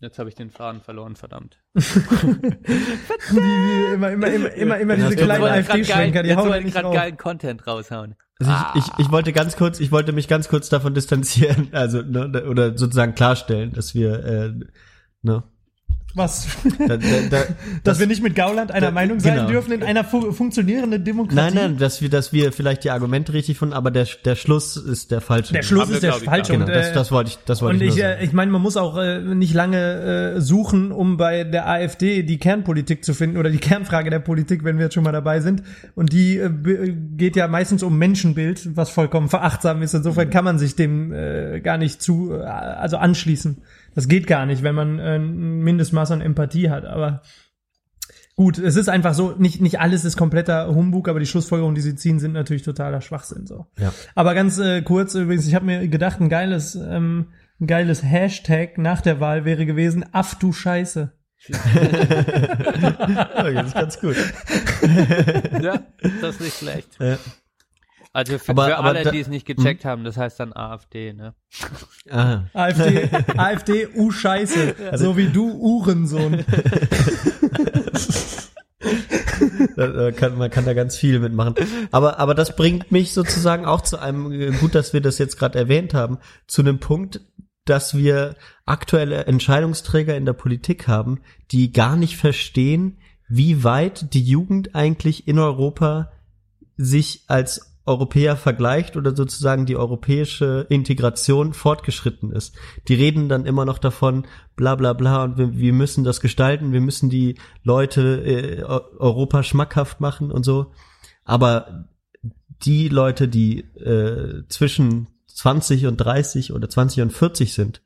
jetzt habe ich den Faden verloren, verdammt. *laughs* die, die immer, immer, immer, immer, immer diese kleinen AfD-Schwenker, die hauen nicht gerade raus. geilen Content raushauen. Also Ah. ich, ich, ich wollte ganz kurz, ich wollte mich ganz kurz davon distanzieren, also ne, oder sozusagen klarstellen, dass wir äh, ne, Was? da, da, da, *laughs* Dass wir nicht mit Gauland einer da- Meinung sein genau. dürfen in einer fu funktionierenden Demokratie. Nein, nein, dass wir, dass wir vielleicht die Argumente richtig finden, aber der, der Schluss ist der falsche. Der Schluss Haben wir, ist der ich, falsche. Genau, und, das, äh, das wollte ich, das wollte Und ich ich, nur äh, sagen. ich meine, man muss auch äh, nicht lange äh, suchen, um bei der AfD die Kernpolitik zu finden oder die Kernfrage der Politik, wenn wir jetzt schon mal dabei sind. Und die äh, geht ja meistens um Menschenbild, was vollkommen verachtsam ist. Insofern kann man sich dem äh, gar nicht zu, äh, also anschließen. Das geht gar nicht, wenn man äh, ein Mindestmaß an Empathie hat. Aber gut, es ist einfach so, nicht, nicht alles ist kompletter Humbug, aber die Schlussfolgerungen, die sie ziehen, sind natürlich totaler Schwachsinn. So. Ja. Aber ganz äh, kurz übrigens, ich habe mir gedacht, ein geiles, ähm, ein geiles Hashtag nach der Wahl wäre gewesen, Aff du Scheiße. *laughs* Okay, das ist ganz gut. Ja, das ist nicht schlecht. Ja. Also für, Aber- für aber alle, da- die es nicht gecheckt haben, das heißt dann AfD, ne? Aha. AfD, AfD, U Scheiße. So wie du Uhrensohn. Kann, man kann da ganz viel mitmachen. Aber, aber das bringt mich sozusagen auch zu einem, äh, gut, dass wir das jetzt gerade erwähnt haben, zu einem Punkt, dass wir aktuelle Entscheidungsträger in der Politik haben, die gar nicht verstehen, wie weit die Jugend eigentlich in Europa sich als Europäer vergleicht oder sozusagen die europäische Integration fortgeschritten ist. Die reden dann immer noch davon, bla bla bla, und wir, wir müssen das gestalten, wir müssen die Leute äh, Eu- Europa schmackhaft machen und so. Aber die Leute, die äh, zwischen 20 und 30 oder 20 und 40 sind,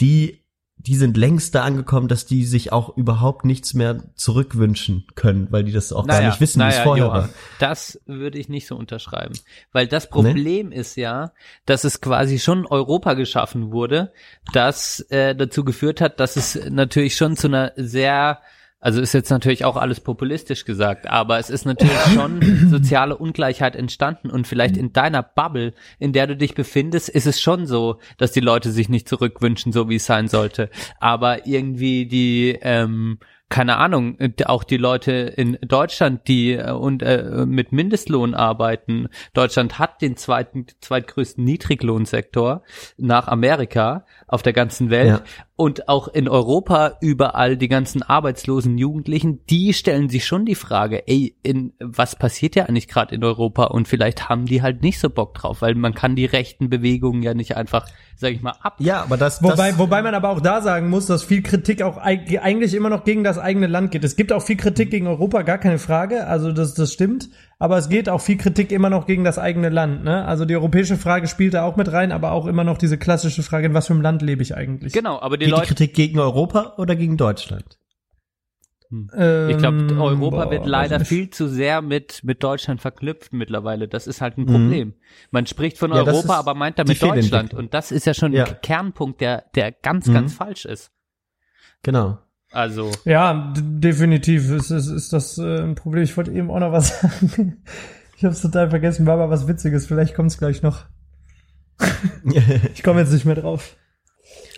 die die sind längst da angekommen, dass die sich auch überhaupt nichts mehr zurückwünschen können, weil die das auch gar nicht wissen, wie es naja, vorher Johann, war. Das würde ich nicht so unterschreiben. Weil das Problem ist ja, dass es quasi schon Europa geschaffen wurde, das äh, dazu geführt hat, dass es natürlich schon zu einer sehr also ist jetzt natürlich auch alles populistisch gesagt, aber es ist natürlich *laughs* schon soziale Ungleichheit entstanden und vielleicht in deiner Bubble, in der du dich befindest, ist es schon so, dass die Leute sich nicht zurückwünschen, so wie es sein sollte. Aber irgendwie die, ähm, keine Ahnung, auch die Leute in Deutschland, die äh, und äh, mit Mindestlohn arbeiten. Deutschland hat den zweiten, zweitgrößten Niedriglohnsektor nach Amerika auf der ganzen Welt. Ja. Und auch in Europa überall die ganzen arbeitslosen Jugendlichen, die stellen sich schon die Frage, ey, in, was passiert ja eigentlich gerade in Europa? Und vielleicht haben die halt nicht so Bock drauf, weil man kann die rechten Bewegungen ja nicht einfach, sag ich mal, ab. Ja, aber das, Wobei, das wobei man aber auch da sagen muss, dass viel Kritik auch eig- eigentlich immer noch gegen das eigene Land geht. Es gibt auch viel Kritik gegen Europa, gar keine Frage. Also das, das stimmt. Aber es geht auch viel Kritik immer noch gegen das eigene Land. Ne? Also die europäische Frage spielt da auch mit rein, aber auch immer noch diese klassische Frage, in was für einem Land lebe ich eigentlich? Genau, aber die geht die Leute, Kritik gegen Europa oder gegen Deutschland? ich glaube, Ähm, Europa boah, wird leider viel zu sehr mit, mit Deutschland verknüpft mittlerweile. Das ist halt ein Problem. Man spricht von Mhm. Ja, Europa, aber meint die damit Deutschland. Und das ist ja schon Ja. ein Kernpunkt, der, der ganz, Mhm. ganz falsch ist. Genau. Also, Ja, definitiv ist, ist, ist das äh, ein Problem. Ich wollte eben auch noch was *laughs* sagen. Ich habe es total vergessen, war aber was Witziges. Vielleicht kommt es gleich noch. *laughs* Ich komme jetzt nicht mehr drauf.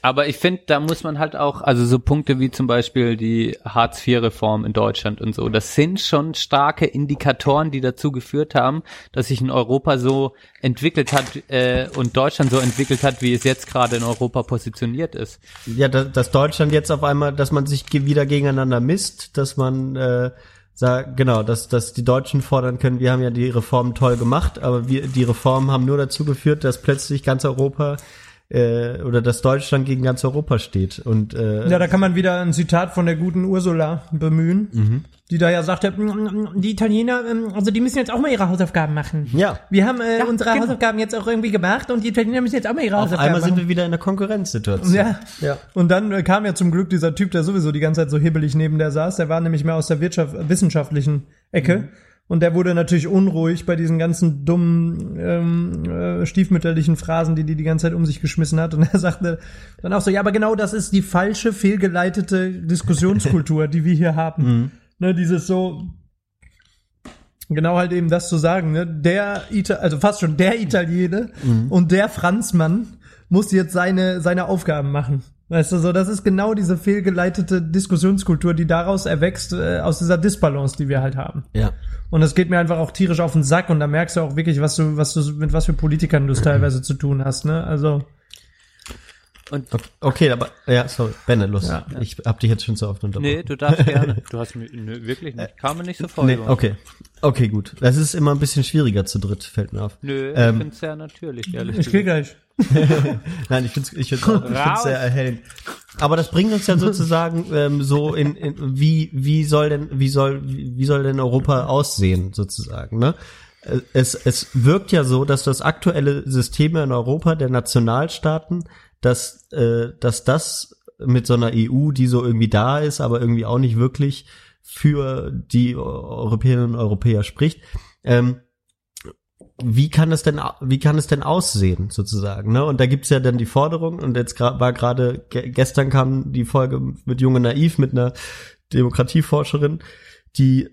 Aber ich finde, da muss man halt auch, also so Punkte wie zum Beispiel die Hartz-IV-Reform in Deutschland und so, das sind schon starke Indikatoren, die dazu geführt haben, dass sich in Europa so entwickelt hat äh, und Deutschland so entwickelt hat, wie es jetzt gerade in Europa positioniert ist. Ja, dass, dass Deutschland jetzt auf einmal, dass man sich wieder gegeneinander misst, dass man äh, sagt, genau, dass, dass die Deutschen fordern können, wir haben ja die Reformen toll gemacht, aber wir, die Reformen haben nur dazu geführt, dass plötzlich ganz Europa äh, oder dass Deutschland gegen ganz Europa steht. Und äh, Ja, da kann man wieder ein Zitat von der guten Ursula bemühen, Mhm. die da ja sagte, "Mm, die Italiener, ähm, also die müssen jetzt auch mal ihre Hausaufgaben machen. ja, Wir haben äh, unsere genau. Hausaufgaben jetzt auch irgendwie gemacht und die Italiener müssen jetzt auch mal ihre auf Hausaufgaben einmal sind machen. wir wieder in einer Konkurrenzsituation. ja. Ja. Und dann äh, kam ja zum Glück dieser Typ, der sowieso die ganze Zeit so hibbelig neben der saß. Der war nämlich mehr aus der Wirtschaft, wissenschaftlichen Ecke. Mhm. Und der wurde natürlich unruhig bei diesen ganzen dummen, ähm, äh, stiefmütterlichen Phrasen, die die die ganze Zeit um sich geschmissen hat. Und er sagte dann auch so, ja, aber genau das ist die falsche, fehlgeleitete Diskussionskultur, die wir hier haben. Mhm. Ne, dieses so, genau halt eben das zu sagen, ne? Der Ita also fast schon der Italiener Mhm. und der Franzmann muss jetzt seine seine Aufgaben machen. Weißt du, so das ist genau diese fehlgeleitete Diskussionskultur, die daraus erwächst äh, aus dieser Disbalance, die wir halt haben. ja. Und es geht mir einfach auch tierisch auf den Sack und da merkst du auch wirklich, was du was du mit was für Politikern du es *clears throat* teilweise zu tun hast, ne? Also Und Okay, aber ja, sorry, Benne, los. Ja. Ich hab dich jetzt schon so oft unterbrochen. nee, du darfst *laughs* gerne. Du hast mir nö, wirklich nicht. Kam mir nicht so vor. Nee, okay. Okay, gut. Das ist immer ein bisschen schwieriger zu dritt, fällt mir auf. Nö, Ähm, ich find's sehr natürlich, ehrlich ich geh gesagt. gleich. *laughs* Nein, ich find's, ich find's, auch, ich find's sehr erhellend. Aber das bringt uns ja sozusagen ähm, so in, in wie wie soll denn wie soll wie soll denn Europa aussehen sozusagen, ne? Äh, Es es wirkt ja so, dass das aktuelle System in Europa der Nationalstaaten, dass äh, dass das mit so einer EU, die so irgendwie da ist, aber irgendwie auch nicht wirklich für die Europäerinnen und Europäer spricht, ähm, wie kann es denn wie kann es denn aussehen sozusagen ne? Und da gibt's ja dann die Forderung und jetzt war gerade ge gestern kam die Folge mit junge naiv mit einer Demokratieforscherin die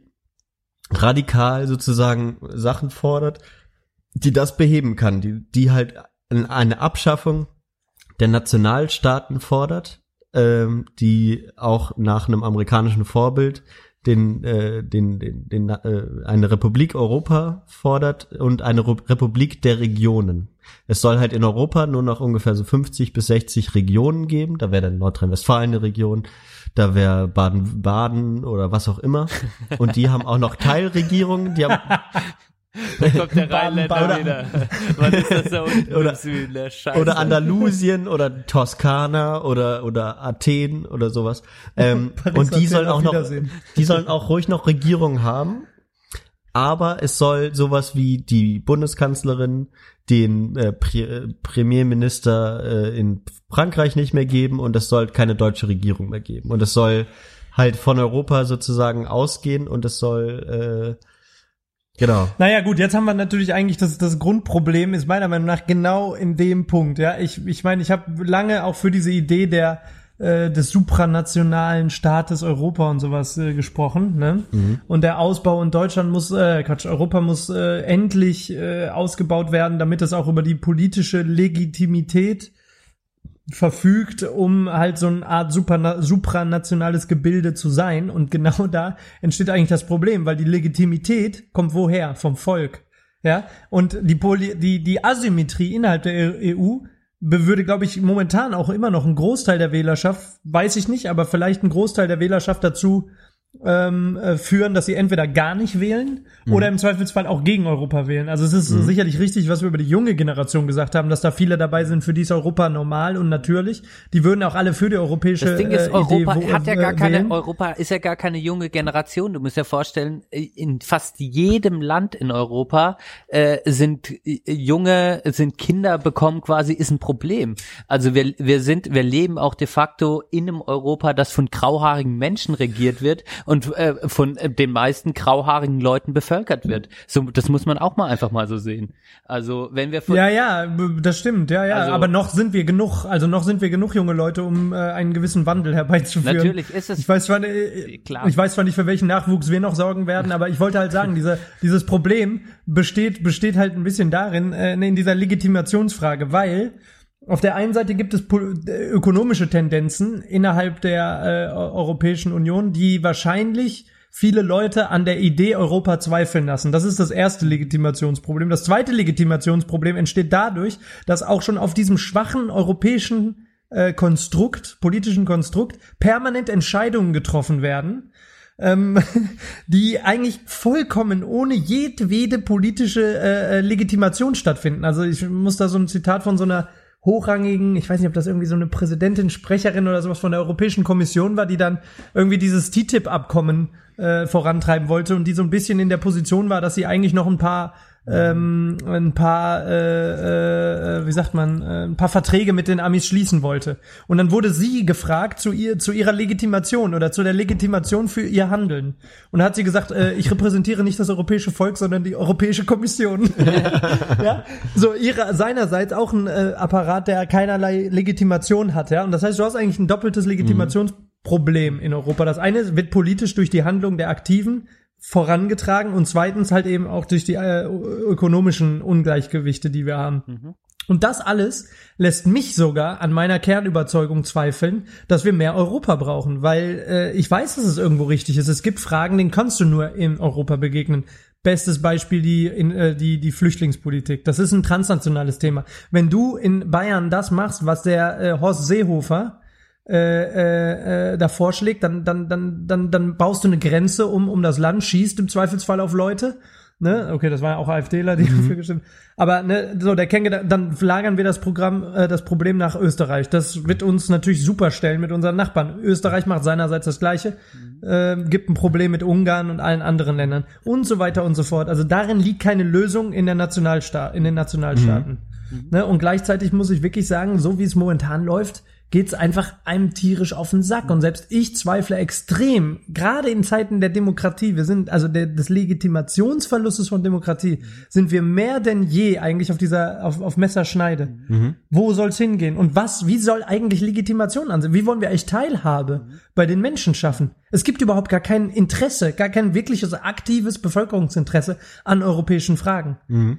radikal sozusagen Sachen fordert die das beheben kann die die halt eine Abschaffung der Nationalstaaten fordert ähm, die auch nach einem amerikanischen Vorbild den, äh, den, den, den äh, eine Republik Europa fordert und eine Ru- Republik der Regionen. Es soll halt in Europa nur noch ungefähr so 50 bis 60 Regionen geben. Da wäre dann Nordrhein-Westfalen eine Region, da wäre Baden-Baden oder was auch immer. Und die haben auch noch Teilregierungen. Die haben *laughs* Da kommt der *laughs* Rheinländer Baden- wieder. Was ist das da unten Oder- im Süden? Der Scheiße. oder Andalusien oder Toskana oder oder Athen oder sowas. Ähm, *laughs* und die sollen auch noch, die sollen auch ruhig noch Regierungen haben. Aber es soll sowas wie die Bundeskanzlerin, den äh, Pre äh, Premierminister äh, in Frankreich nicht mehr geben und es soll keine deutsche Regierung mehr geben. Und es soll halt von Europa sozusagen ausgehen und es soll äh, genau. Naja, gut, jetzt haben wir natürlich eigentlich das, das Grundproblem ist meiner Meinung nach genau in dem Punkt. Ja, ich, ich meine, ich habe lange auch für diese Idee der äh, des supranationalen Staates Europa und sowas äh, gesprochen. Ne? Und der Ausbau in Deutschland muss, äh, Quatsch, Europa muss äh, endlich äh, ausgebaut werden, damit es auch über die politische Legitimität verfügt, um halt so eine Art supranationales Gebilde zu sein. Und genau da entsteht eigentlich das Problem, weil die Legitimität kommt woher? Vom Volk. Ja, und die, Poli die, die Asymmetrie innerhalb der EU würde, glaube ich, momentan auch immer noch einen Großteil der Wählerschaft, weiß ich nicht, aber vielleicht einen Großteil der Wählerschaft dazu ähm, äh, führen, dass sie entweder gar nicht wählen oder im Zweifelsfall auch gegen Europa wählen. Also es ist sicherlich richtig, was wir über die junge Generation gesagt haben, dass da viele dabei sind, für die ist Europa normal und natürlich. Die würden auch alle für die europäische Das Ding ist, äh, Europa Idee wo- hat ja gar äh, keine, wählen. Europa ist ja gar keine junge Generation. Du musst dir vorstellen, in fast jedem Land in Europa äh, sind äh, junge, sind Kinder bekommen quasi, ist ein Problem. Also wir, wir sind, wir leben auch de facto in einem Europa, das von grauhaarigen Menschen regiert wird und äh, von äh, den meisten grauhaarigen Leuten bevölkert wird. So, das muss man auch mal einfach mal so sehen. Also wenn wir von, Ja, ja, das stimmt, ja, ja. Also- aber noch sind wir genug, also noch sind wir genug junge Leute, um äh, einen gewissen Wandel herbeizuführen. Natürlich ist es- Ich weiß zwar, äh, Klar. ich weiß zwar nicht, für welchen Nachwuchs wir noch sorgen werden, aber ich wollte halt sagen, diese, dieses Problem besteht, besteht halt ein bisschen darin, äh, in dieser Legitimationsfrage, weil auf der einen Seite gibt es äh, ökonomische Tendenzen innerhalb der äh, Europäischen Union, die wahrscheinlich viele Leute an der Idee Europa zweifeln lassen. Das ist das erste Legitimationsproblem. Das zweite Legitimationsproblem entsteht dadurch, dass auch schon auf diesem schwachen europäischen äh, Konstrukt, politischen Konstrukt, permanent Entscheidungen getroffen werden, ähm, *laughs* die eigentlich vollkommen ohne jedwede politische äh, äh, Legitimation stattfinden. Also ich muss da so ein Zitat von so einer hochrangigen, ich weiß nicht, ob das irgendwie so eine Präsidentin, Sprecherin oder sowas von der Europäischen Kommission war, die dann irgendwie dieses TTIP-Abkommen äh, vorantreiben wollte und die so ein bisschen in der Position war, dass sie eigentlich noch ein paar ähm, ein paar, äh, äh, wie sagt man, äh, ein paar Verträge mit den Amis schließen wollte. Und dann wurde sie gefragt zu ihr, zu ihrer Legitimation oder zu der Legitimation für ihr Handeln. Und da hat sie gesagt, äh, ich repräsentiere nicht das europäische Volk, sondern die Europäische Kommission. *laughs* ja, so ihre seinerseits auch ein äh, Apparat, der keinerlei Legitimation hat. Ja, und das heißt, du hast eigentlich ein doppeltes Legitimationsproblem in Europa. Das eine wird politisch durch die Handlung der Aktiven vorangetragen und zweitens halt eben auch durch die äh, ökonomischen Ungleichgewichte, die wir haben. Und das alles lässt mich sogar an meiner Kernüberzeugung zweifeln, dass wir mehr Europa brauchen, weil äh, ich weiß, dass es irgendwo richtig ist. Es gibt Fragen, denen kannst du nur in Europa begegnen. Bestes Beispiel die, in, äh, die, die Flüchtlingspolitik. Das ist ein transnationales Thema. Wenn du in Bayern das machst, was der äh, Horst Seehofer äh, äh, äh, da vorschlägt, dann, dann, dann, dann, dann baust du eine Grenze um, um das Land, schießt im Zweifelsfall auf Leute. Ne? Okay, das waren ja auch AfDler, die dafür gestimmt Aber ne, so, der Kerngedanke, dann lagern wir das Programm, äh, das Problem nach Österreich. Das wird uns natürlich super stellen mit unseren Nachbarn. Österreich macht seinerseits das Gleiche, äh, gibt ein Problem mit Ungarn und allen anderen Ländern und so weiter und so fort. Also darin liegt keine Lösung in der Nationalstaat, in den Nationalstaaten. Ne? Und gleichzeitig muss ich wirklich sagen, so wie es momentan läuft, geht's einfach einem tierisch auf den Sack. Und selbst ich zweifle extrem, gerade in Zeiten der Demokratie, wir sind, also der, des Legitimationsverlustes von Demokratie, sind wir mehr denn je eigentlich auf dieser, auf, auf Messerschneide. Wo soll's hingehen? Und was, wie soll eigentlich Legitimation ansehen? Wie wollen wir eigentlich Teilhabe bei den Menschen schaffen? Es gibt überhaupt gar kein Interesse, gar kein wirkliches aktives Bevölkerungsinteresse an europäischen Fragen.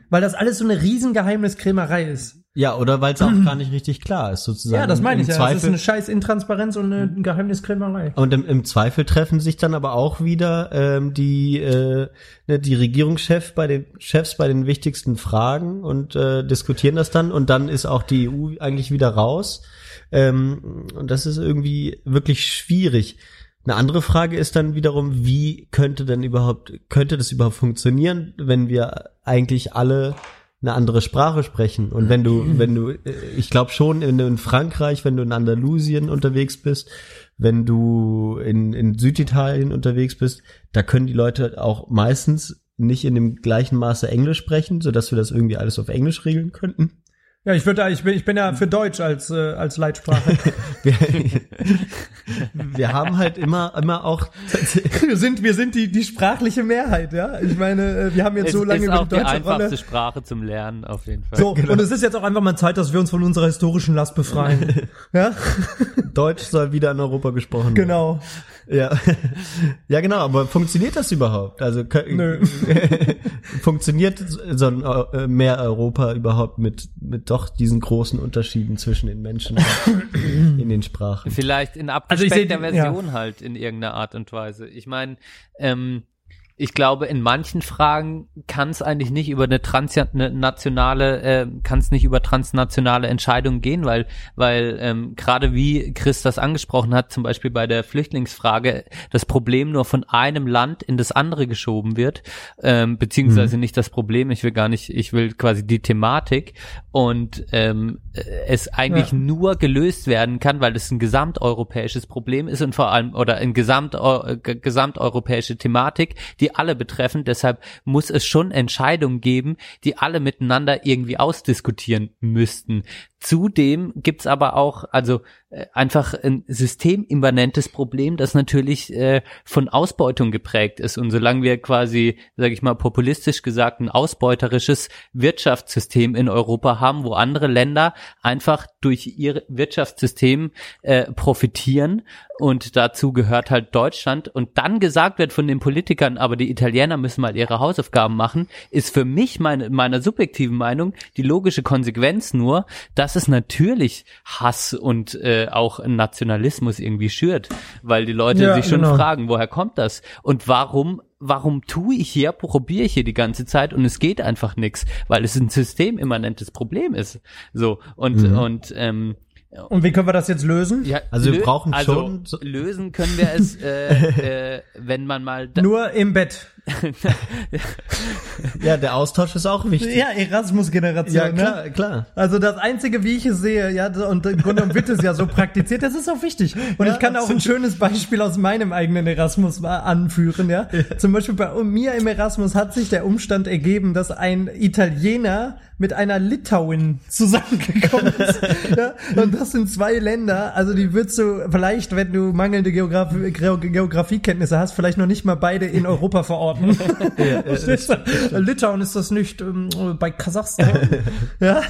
Weil das alles so eine riesen Geheimniskrämerei ist. Ja, oder weil es auch gar nicht richtig klar ist, sozusagen. Ja, das meine ich ja. Das ist Zweifel, eine scheiß Intransparenz und eine Geheimniskrämerei. und im, im Zweifel treffen sich dann aber auch wieder ähm, die äh, ne, die Regierungschefs bei den Chefs bei den wichtigsten Fragen und äh, diskutieren das dann und dann ist auch die EU eigentlich wieder raus. Ähm, und das ist irgendwie wirklich schwierig. Eine andere Frage ist dann wiederum, wie könnte denn überhaupt, könnte das überhaupt funktionieren, wenn wir eigentlich alle eine andere Sprache sprechen. Und wenn du, wenn du, äh, ich glaube schon, wenn du in Frankreich, wenn du in Andalusien unterwegs bist, wenn du in, in Süditalien unterwegs bist, da können die Leute auch meistens nicht in dem gleichen Maße Englisch sprechen, sodass wir das irgendwie alles auf Englisch regeln könnten. Ja, ich würde, ich bin, ich bin ja für Deutsch als äh, als Leitsprache. *laughs* Wir, *laughs* wir haben halt immer, immer auch *laughs* wir sind, wir sind die die sprachliche Mehrheit, ja. Ich meine, äh, wir haben jetzt Es so lange ist auch die die deutsche einfachste Rolle. Sprache zum Lernen auf jeden Fall. So, und es ist jetzt auch einfach mal Zeit, dass wir uns von unserer historischen Last befreien. ja, Deutsch soll wieder in Europa gesprochen werden. genau. Ja. *laughs* ja, genau, aber funktioniert das überhaupt? Also Nö. *laughs* funktioniert so ein äh, mehr Europa überhaupt mit mit doch diesen großen Unterschieden zwischen den Menschen *coughs* in den Sprachen? Vielleicht in Also ich seh abgespeckter die- ja. Version halt in irgendeiner Art und Weise. Ich meine, ähm, ich glaube, in manchen Fragen kann es eigentlich nicht über eine transnationale, äh, kann es nicht über transnationale Entscheidungen gehen, weil, weil ähm, gerade wie Chris das angesprochen hat, zum Beispiel bei der Flüchtlingsfrage, das Problem nur von einem Land in das andere geschoben wird, ähm, beziehungsweise nicht das Problem, ich will gar nicht, ich will quasi die Thematik und ähm, äh, es eigentlich Ja. nur gelöst werden kann, weil es ein gesamteuropäisches Problem ist und vor allem oder ein gesamt, äh, ge- gesamteuropäische Thematik, die alle betreffen. Deshalb muss es schon Entscheidungen geben, die alle miteinander irgendwie ausdiskutieren müssten. Zudem gibt's aber auch also äh, einfach ein systemimmanentes Problem, das natürlich äh, von Ausbeutung geprägt ist. Und solange wir quasi, sage ich mal, populistisch gesagt, ein ausbeuterisches Wirtschaftssystem in Europa haben, wo andere Länder einfach durch ihr Wirtschaftssystem äh, profitieren und dazu gehört halt Deutschland und dann gesagt wird von den Politikern, aber die Italiener müssen mal ihre Hausaufgaben machen, ist für mich meine meiner subjektiven Meinung die logische Konsequenz nur, dass dass es natürlich Hass und äh, auch Nationalismus irgendwie schürt, weil die Leute Ja, sich schon genau. fragen, woher kommt das und warum warum tue ich hier, probiere ich hier die ganze Zeit und es geht einfach nix, weil es ein systemimmanentes Problem ist. So und Mhm. und ähm, Und wie können wir das jetzt lösen? ja, Also wir lö- brauchen also schon lösen können wir es, äh, *laughs* äh, wenn man mal Nur im Bett. *laughs* Ja, der Austausch ist auch wichtig. Ja, Erasmus-Generation. Ja, Ne? klar, klar. Also das Einzige, wie ich es sehe, ja, und im Grunde genommen wird es ja so praktiziert, das ist auch wichtig. Und Ja, ich kann auch ein schönes Beispiel aus meinem eigenen Erasmus anführen, ja. Zum Beispiel bei mir im Erasmus hat sich der Umstand ergeben, dass ein Italiener mit einer Litauin zusammengekommen *laughs* ist. ja? Und das sind zwei Länder, also die würdest du vielleicht, wenn du mangelnde Geografie, Geo- Geografiekenntnisse hast, vielleicht noch nicht mal beide in Europa verorten. *laughs* Du? *laughs* Litauen ist das nicht ähm, bei Kasachstan. *laughs* ja.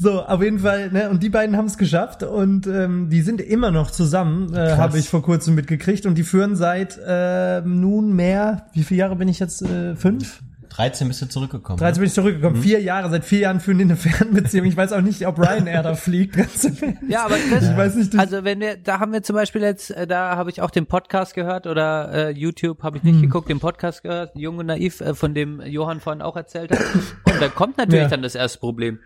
So, auf jeden Fall, ne, und die beiden haben es geschafft und ähm, die sind immer noch zusammen, äh, habe ich vor kurzem mitgekriegt und die führen seit äh, nunmehr, wie viele Jahre bin ich jetzt? Äh, fünf? 13 bist du zurückgekommen. 13 bin ich zurückgekommen. Vier Jahre, seit vier Jahren führen die eine Fernbeziehung. Ich weiß auch nicht, ob Ryanair da fliegt. *laughs* Ja, aber das, Ich weiß nicht, also wenn wir, da haben wir zum Beispiel jetzt, äh, da habe ich auch den Podcast gehört oder äh, YouTube habe ich nicht geguckt, den Podcast gehört, Jung und Naiv, äh, von dem Johann vorhin auch erzählt hat. Und da kommt natürlich Ja. dann das erste Problem.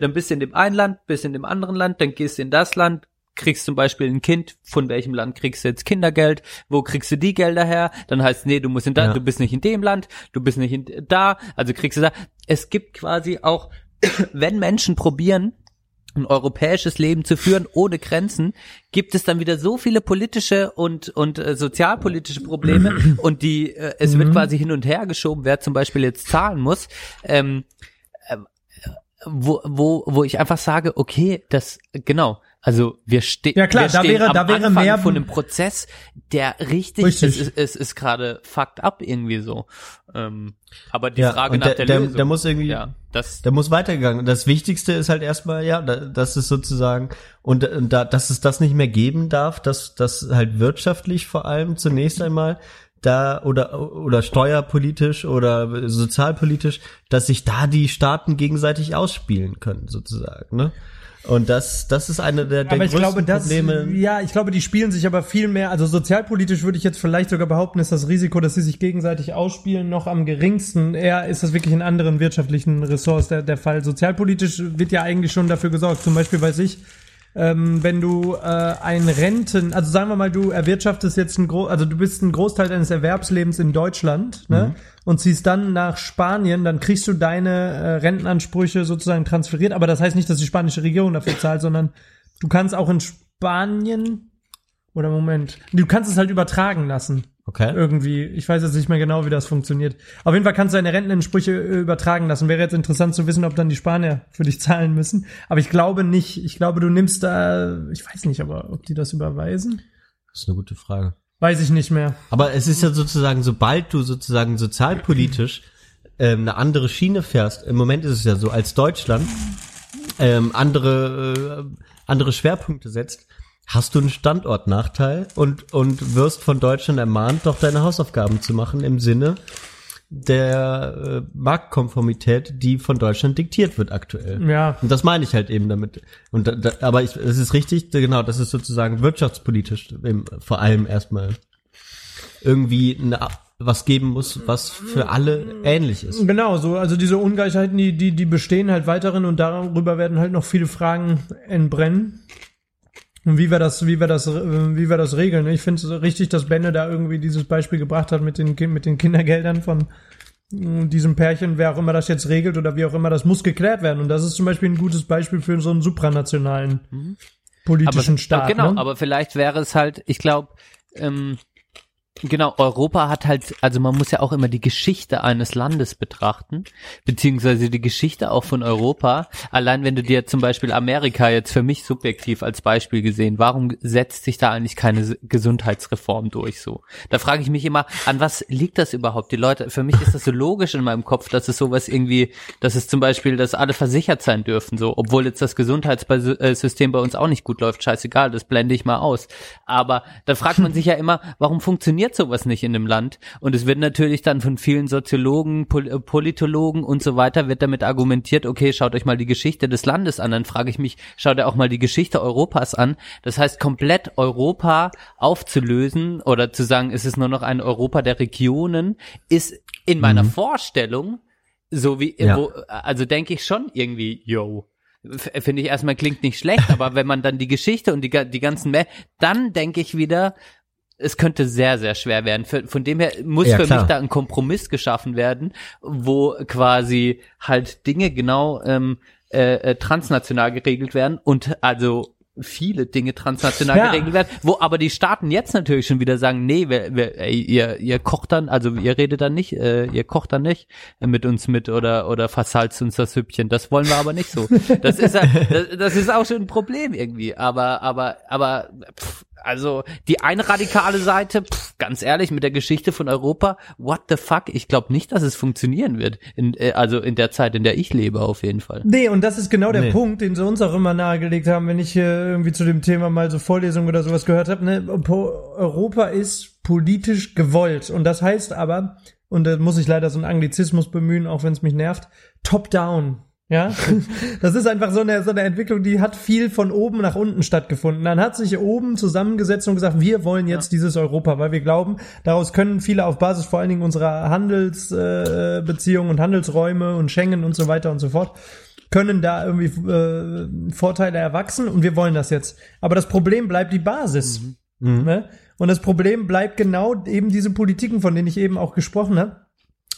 dann bist du in dem einen Land, bist in dem anderen Land, dann gehst du in das Land, kriegst zum Beispiel ein Kind, von welchem Land kriegst du jetzt Kindergeld, wo kriegst du die Gelder her, dann heißt, nee, du musst in da, Ja. du bist nicht in dem Land, du bist nicht in da, also kriegst du da. Es gibt quasi auch, *coughs* wenn Menschen probieren, ein europäisches Leben zu führen ohne Grenzen, gibt es dann wieder so viele politische und und äh, sozialpolitische Probleme *coughs* und die äh, es wird quasi hin und her geschoben, wer zum Beispiel jetzt zahlen muss. Ähm, ähm, wo, wo, wo ich einfach sage, okay, das genau, also wir, ste Ja, klar, wir da stehen wäre- am da wäre Anfang mehr- von einem Prozess, der richtig, Richtig. es ist, es ist gerade fucked up irgendwie so. Ähm, aber die Ja, Frage nach der- der, der- Lösung, der muss irgendwie- ja, das, Da muss weitergegangen. Das Wichtigste ist halt erstmal, ja, da- dass es sozusagen und, und da, dass es das nicht mehr geben darf, dass das halt wirtschaftlich vor allem zunächst einmal da oder oder steuerpolitisch oder sozialpolitisch, dass sich da die Staaten gegenseitig ausspielen können sozusagen, ne? Und das das ist eine der, der aber ich größten glaube, das, Probleme. ja, ich glaube, die spielen sich aber viel mehr, also sozialpolitisch würde ich jetzt vielleicht sogar behaupten, ist das Risiko, dass sie sich gegenseitig ausspielen, noch am geringsten. Eher ist das wirklich in anderen wirtschaftlichen Ressorts der, der Fall. Sozialpolitisch wird ja eigentlich schon dafür gesorgt. Zum Beispiel weiß ich, ähm, wenn du äh, ein Renten, also sagen wir mal, du erwirtschaftest jetzt ein Gro also du bist ein Großteil deines Erwerbslebens in Deutschland, ne? Und ziehst dann nach Spanien, dann kriegst du deine äh, Rentenansprüche sozusagen transferiert, aber das heißt nicht, dass die spanische Regierung dafür zahlt, sondern du kannst auch in Spanien oder Moment, du kannst es halt übertragen lassen. Okay. Irgendwie. Ich weiß jetzt nicht mehr genau, wie das funktioniert. Auf jeden Fall kannst du deine Rentenansprüche äh, übertragen lassen. Wäre jetzt interessant zu wissen, ob dann die Spanier für dich *laughs* zahlen müssen. Aber ich glaube nicht. Ich glaube, du nimmst da, ich weiß nicht, aber ob die das überweisen? Das ist eine gute Frage. Weiß ich nicht mehr. Aber es ist ja sozusagen, sobald du sozusagen sozialpolitisch ähm, eine andere Schiene fährst, im Moment ist es ja so, als Deutschland ähm, andere, äh, andere Schwerpunkte setzt, hast du einen Standortnachteil und, und wirst von Deutschland ermahnt, doch deine Hausaufgaben zu machen im Sinne der äh, Marktkonformität, die von Deutschland diktiert wird aktuell. Ja. Und das meine ich halt eben damit. Und da, da, aber ich, es ist richtig, genau, das ist sozusagen wirtschaftspolitisch im, vor allem erstmal irgendwie eine, was geben muss, was für alle ähnlich ist. Genau, so, also diese Ungleichheiten, die, die, die bestehen halt weiterhin und darüber werden halt noch viele Fragen entbrennen. Und wie wir das, wie wir das, wie wir das regeln. Ich finde es richtig, dass Benne da irgendwie dieses Beispiel gebracht hat mit den, mit den Kindergeldern von äh, diesem Pärchen, wer auch immer das jetzt regelt oder wie auch immer, das muss geklärt werden. Und das ist zum Beispiel ein gutes Beispiel für so einen supranationalen politischen aber, Staat. Genau, ne? aber vielleicht wäre es halt, ich glaube, ähm, genau, Europa hat halt, also man muss ja auch immer die Geschichte eines Landes betrachten, beziehungsweise die Geschichte auch von Europa. Allein wenn du dir zum Beispiel Amerika jetzt für mich subjektiv als Beispiel gesehen, warum setzt sich da eigentlich keine Gesundheitsreform durch so? Da frage ich mich immer, an was liegt das überhaupt? Die Leute, für mich ist das so logisch in meinem Kopf, dass es sowas irgendwie, dass es zum Beispiel, dass alle versichert sein dürfen, so, obwohl jetzt das Gesundheitssystem bei uns auch nicht gut läuft, scheißegal, das blende ich mal aus. Aber da fragt man sich ja immer, warum funktioniert funktioniert sowas nicht in einem Land. Und es wird natürlich dann von vielen Soziologen, Pol äh, Politologen und so weiter, wird damit argumentiert, okay, schaut euch mal die Geschichte des Landes an. Dann frage ich mich, schaut ihr auch mal die Geschichte Europas an. Das heißt, komplett Europa aufzulösen oder zu sagen, es ist nur noch ein Europa der Regionen, ist in meiner Vorstellung so wie, Ja. wo, also denke ich schon irgendwie, yo, finde ich erstmal klingt nicht schlecht, aber wenn man dann die Geschichte und die, die ganzen, Me dann denke ich wieder, es könnte sehr, sehr schwer werden. Für, von dem her muss Ja, für klar. mich da ein Kompromiss geschaffen werden, wo quasi halt Dinge genau ähm, äh, äh, transnational geregelt werden und also viele Dinge transnational Ja. geregelt werden, wo aber die Staaten jetzt natürlich schon wieder sagen, nee, wer, ey, ihr, ihr kocht dann, also ihr redet dann nicht, äh, ihr kocht dann nicht mit uns mit oder oder versalzt uns das Süppchen. Das wollen wir aber nicht so. Das ist *laughs* das, das ist auch schon ein Problem irgendwie. Aber aber aber pff, also die eine radikale Seite, pff, ganz ehrlich, mit der Geschichte von Europa, what the fuck? Ich glaube nicht, dass es funktionieren wird. In, äh, also in der Zeit, in der ich lebe, auf jeden Fall. Nee, und das ist genau der Nee. Punkt, den sie uns auch immer nahegelegt haben, wenn ich äh, irgendwie zu dem Thema mal so Vorlesungen oder sowas gehört habe. Ne? Europa ist politisch gewollt. Und das heißt aber, und da muss ich leider so einen Anglizismus bemühen, auch wenn es mich nervt, top-down. Ja, *laughs* das ist einfach so eine, so eine Entwicklung, die hat viel von oben nach unten stattgefunden. Dann hat sich oben zusammengesetzt und gesagt, wir wollen jetzt dieses Europa, weil wir glauben, daraus können viele auf Basis vor allen Dingen unserer Handelsbeziehungen äh, und Handelsräume und Schengen und so weiter und so fort, können da irgendwie äh, Vorteile erwachsen und wir wollen das jetzt. Aber das Problem bleibt die Basis. Ne? Und das Problem bleibt genau eben diese Politiken, von denen ich eben auch gesprochen habe,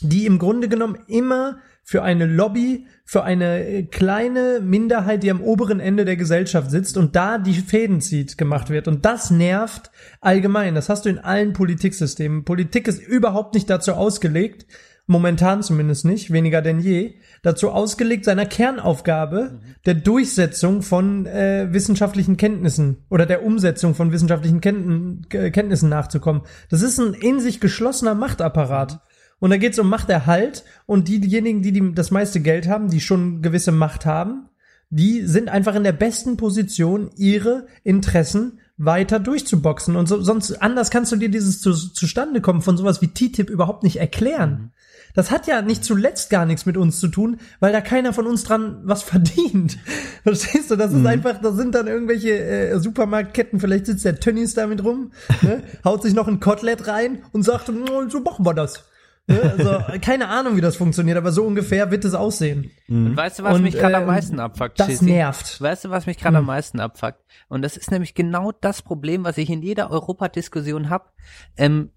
die im Grunde genommen immer für eine Lobby, für eine äh, kleine Minderheit, die am oberen Ende der Gesellschaft sitzt und da die Fäden zieht, gemacht wird. Und das nervt allgemein. Das hast du in allen Politiksystemen. Politik ist überhaupt nicht dazu ausgelegt, momentan zumindest nicht, weniger denn je, dazu ausgelegt, seiner Kernaufgabe der Durchsetzung von äh, wissenschaftlichen Kenntnissen oder der Umsetzung von wissenschaftlichen Kenntn Ke- Kenntnissen nachzukommen. Das ist ein in sich geschlossener Machtapparat. Und da geht es um Machterhalt und die, diejenigen, die, die das meiste Geld haben, die schon gewisse Macht haben, die sind einfach in der besten Position, ihre Interessen weiter durchzuboxen. Und so, sonst anders kannst du dir dieses zu, zustande kommen von sowas wie TTIP überhaupt nicht erklären. Das hat ja nicht zuletzt gar nichts mit uns zu tun, weil da keiner von uns dran was verdient. *laughs* Verstehst du? Das ist einfach, da sind dann irgendwelche äh, Supermarktketten, vielleicht sitzt der Tönnies damit rum, ne? *laughs* haut sich noch ein Kotelett rein und sagt, "Mm, so machen wir das. Ne? Also, keine Ahnung, wie das funktioniert, aber so ungefähr wird es aussehen. Und weißt du, was Und, mich gerade am ähm, meisten abfuckt? das Schissi? nervt. Weißt du, was mich gerade am meisten abfuckt? Und das ist nämlich genau das Problem, was ich in jeder Europadiskussion hab. Ähm,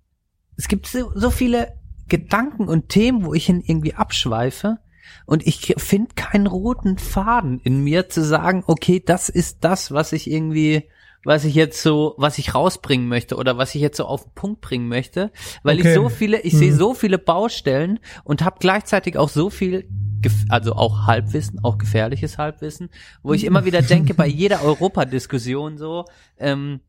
es gibt so, so viele Gedanken und Themen, wo ich hin irgendwie abschweife. Und ich finde keinen roten Faden in mir zu sagen, okay, das ist das, was ich irgendwie, was ich jetzt so, was ich rausbringen möchte oder was ich jetzt so auf den Punkt bringen möchte, weil Okay. ich so viele, ich sehe so viele Baustellen und habe gleichzeitig auch so viel, also auch Halbwissen, auch gefährliches Halbwissen, wo ich immer wieder denke, bei *laughs* jeder Europadiskussion so, ähm,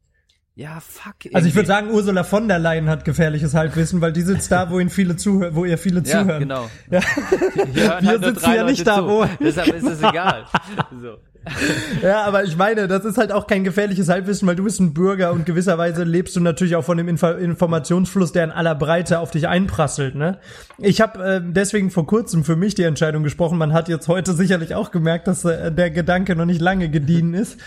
ja, fuck. Also ich irgendwie. würde sagen, Ursula von der Leyen hat gefährliches Halbwissen, weil die sitzt da, wo ihn viele zuhören, wo ihr viele ja, zuhören. genau. Ja. Hören Wir halt sitzen ja nicht Leute da, zu. wo- Deshalb ist es *laughs* egal. So. *laughs* Ja, aber ich meine, das ist halt auch kein gefährliches Halbwissen, weil du bist ein Bürger und gewisserweise lebst du natürlich auch von dem Info Informationsfluss, der in aller Breite auf dich einprasselt. Ne? Ich habe äh, deswegen vor kurzem für mich die Entscheidung gesprochen. Man hat jetzt heute sicherlich auch gemerkt, dass äh, der Gedanke noch nicht lange gediehen ist,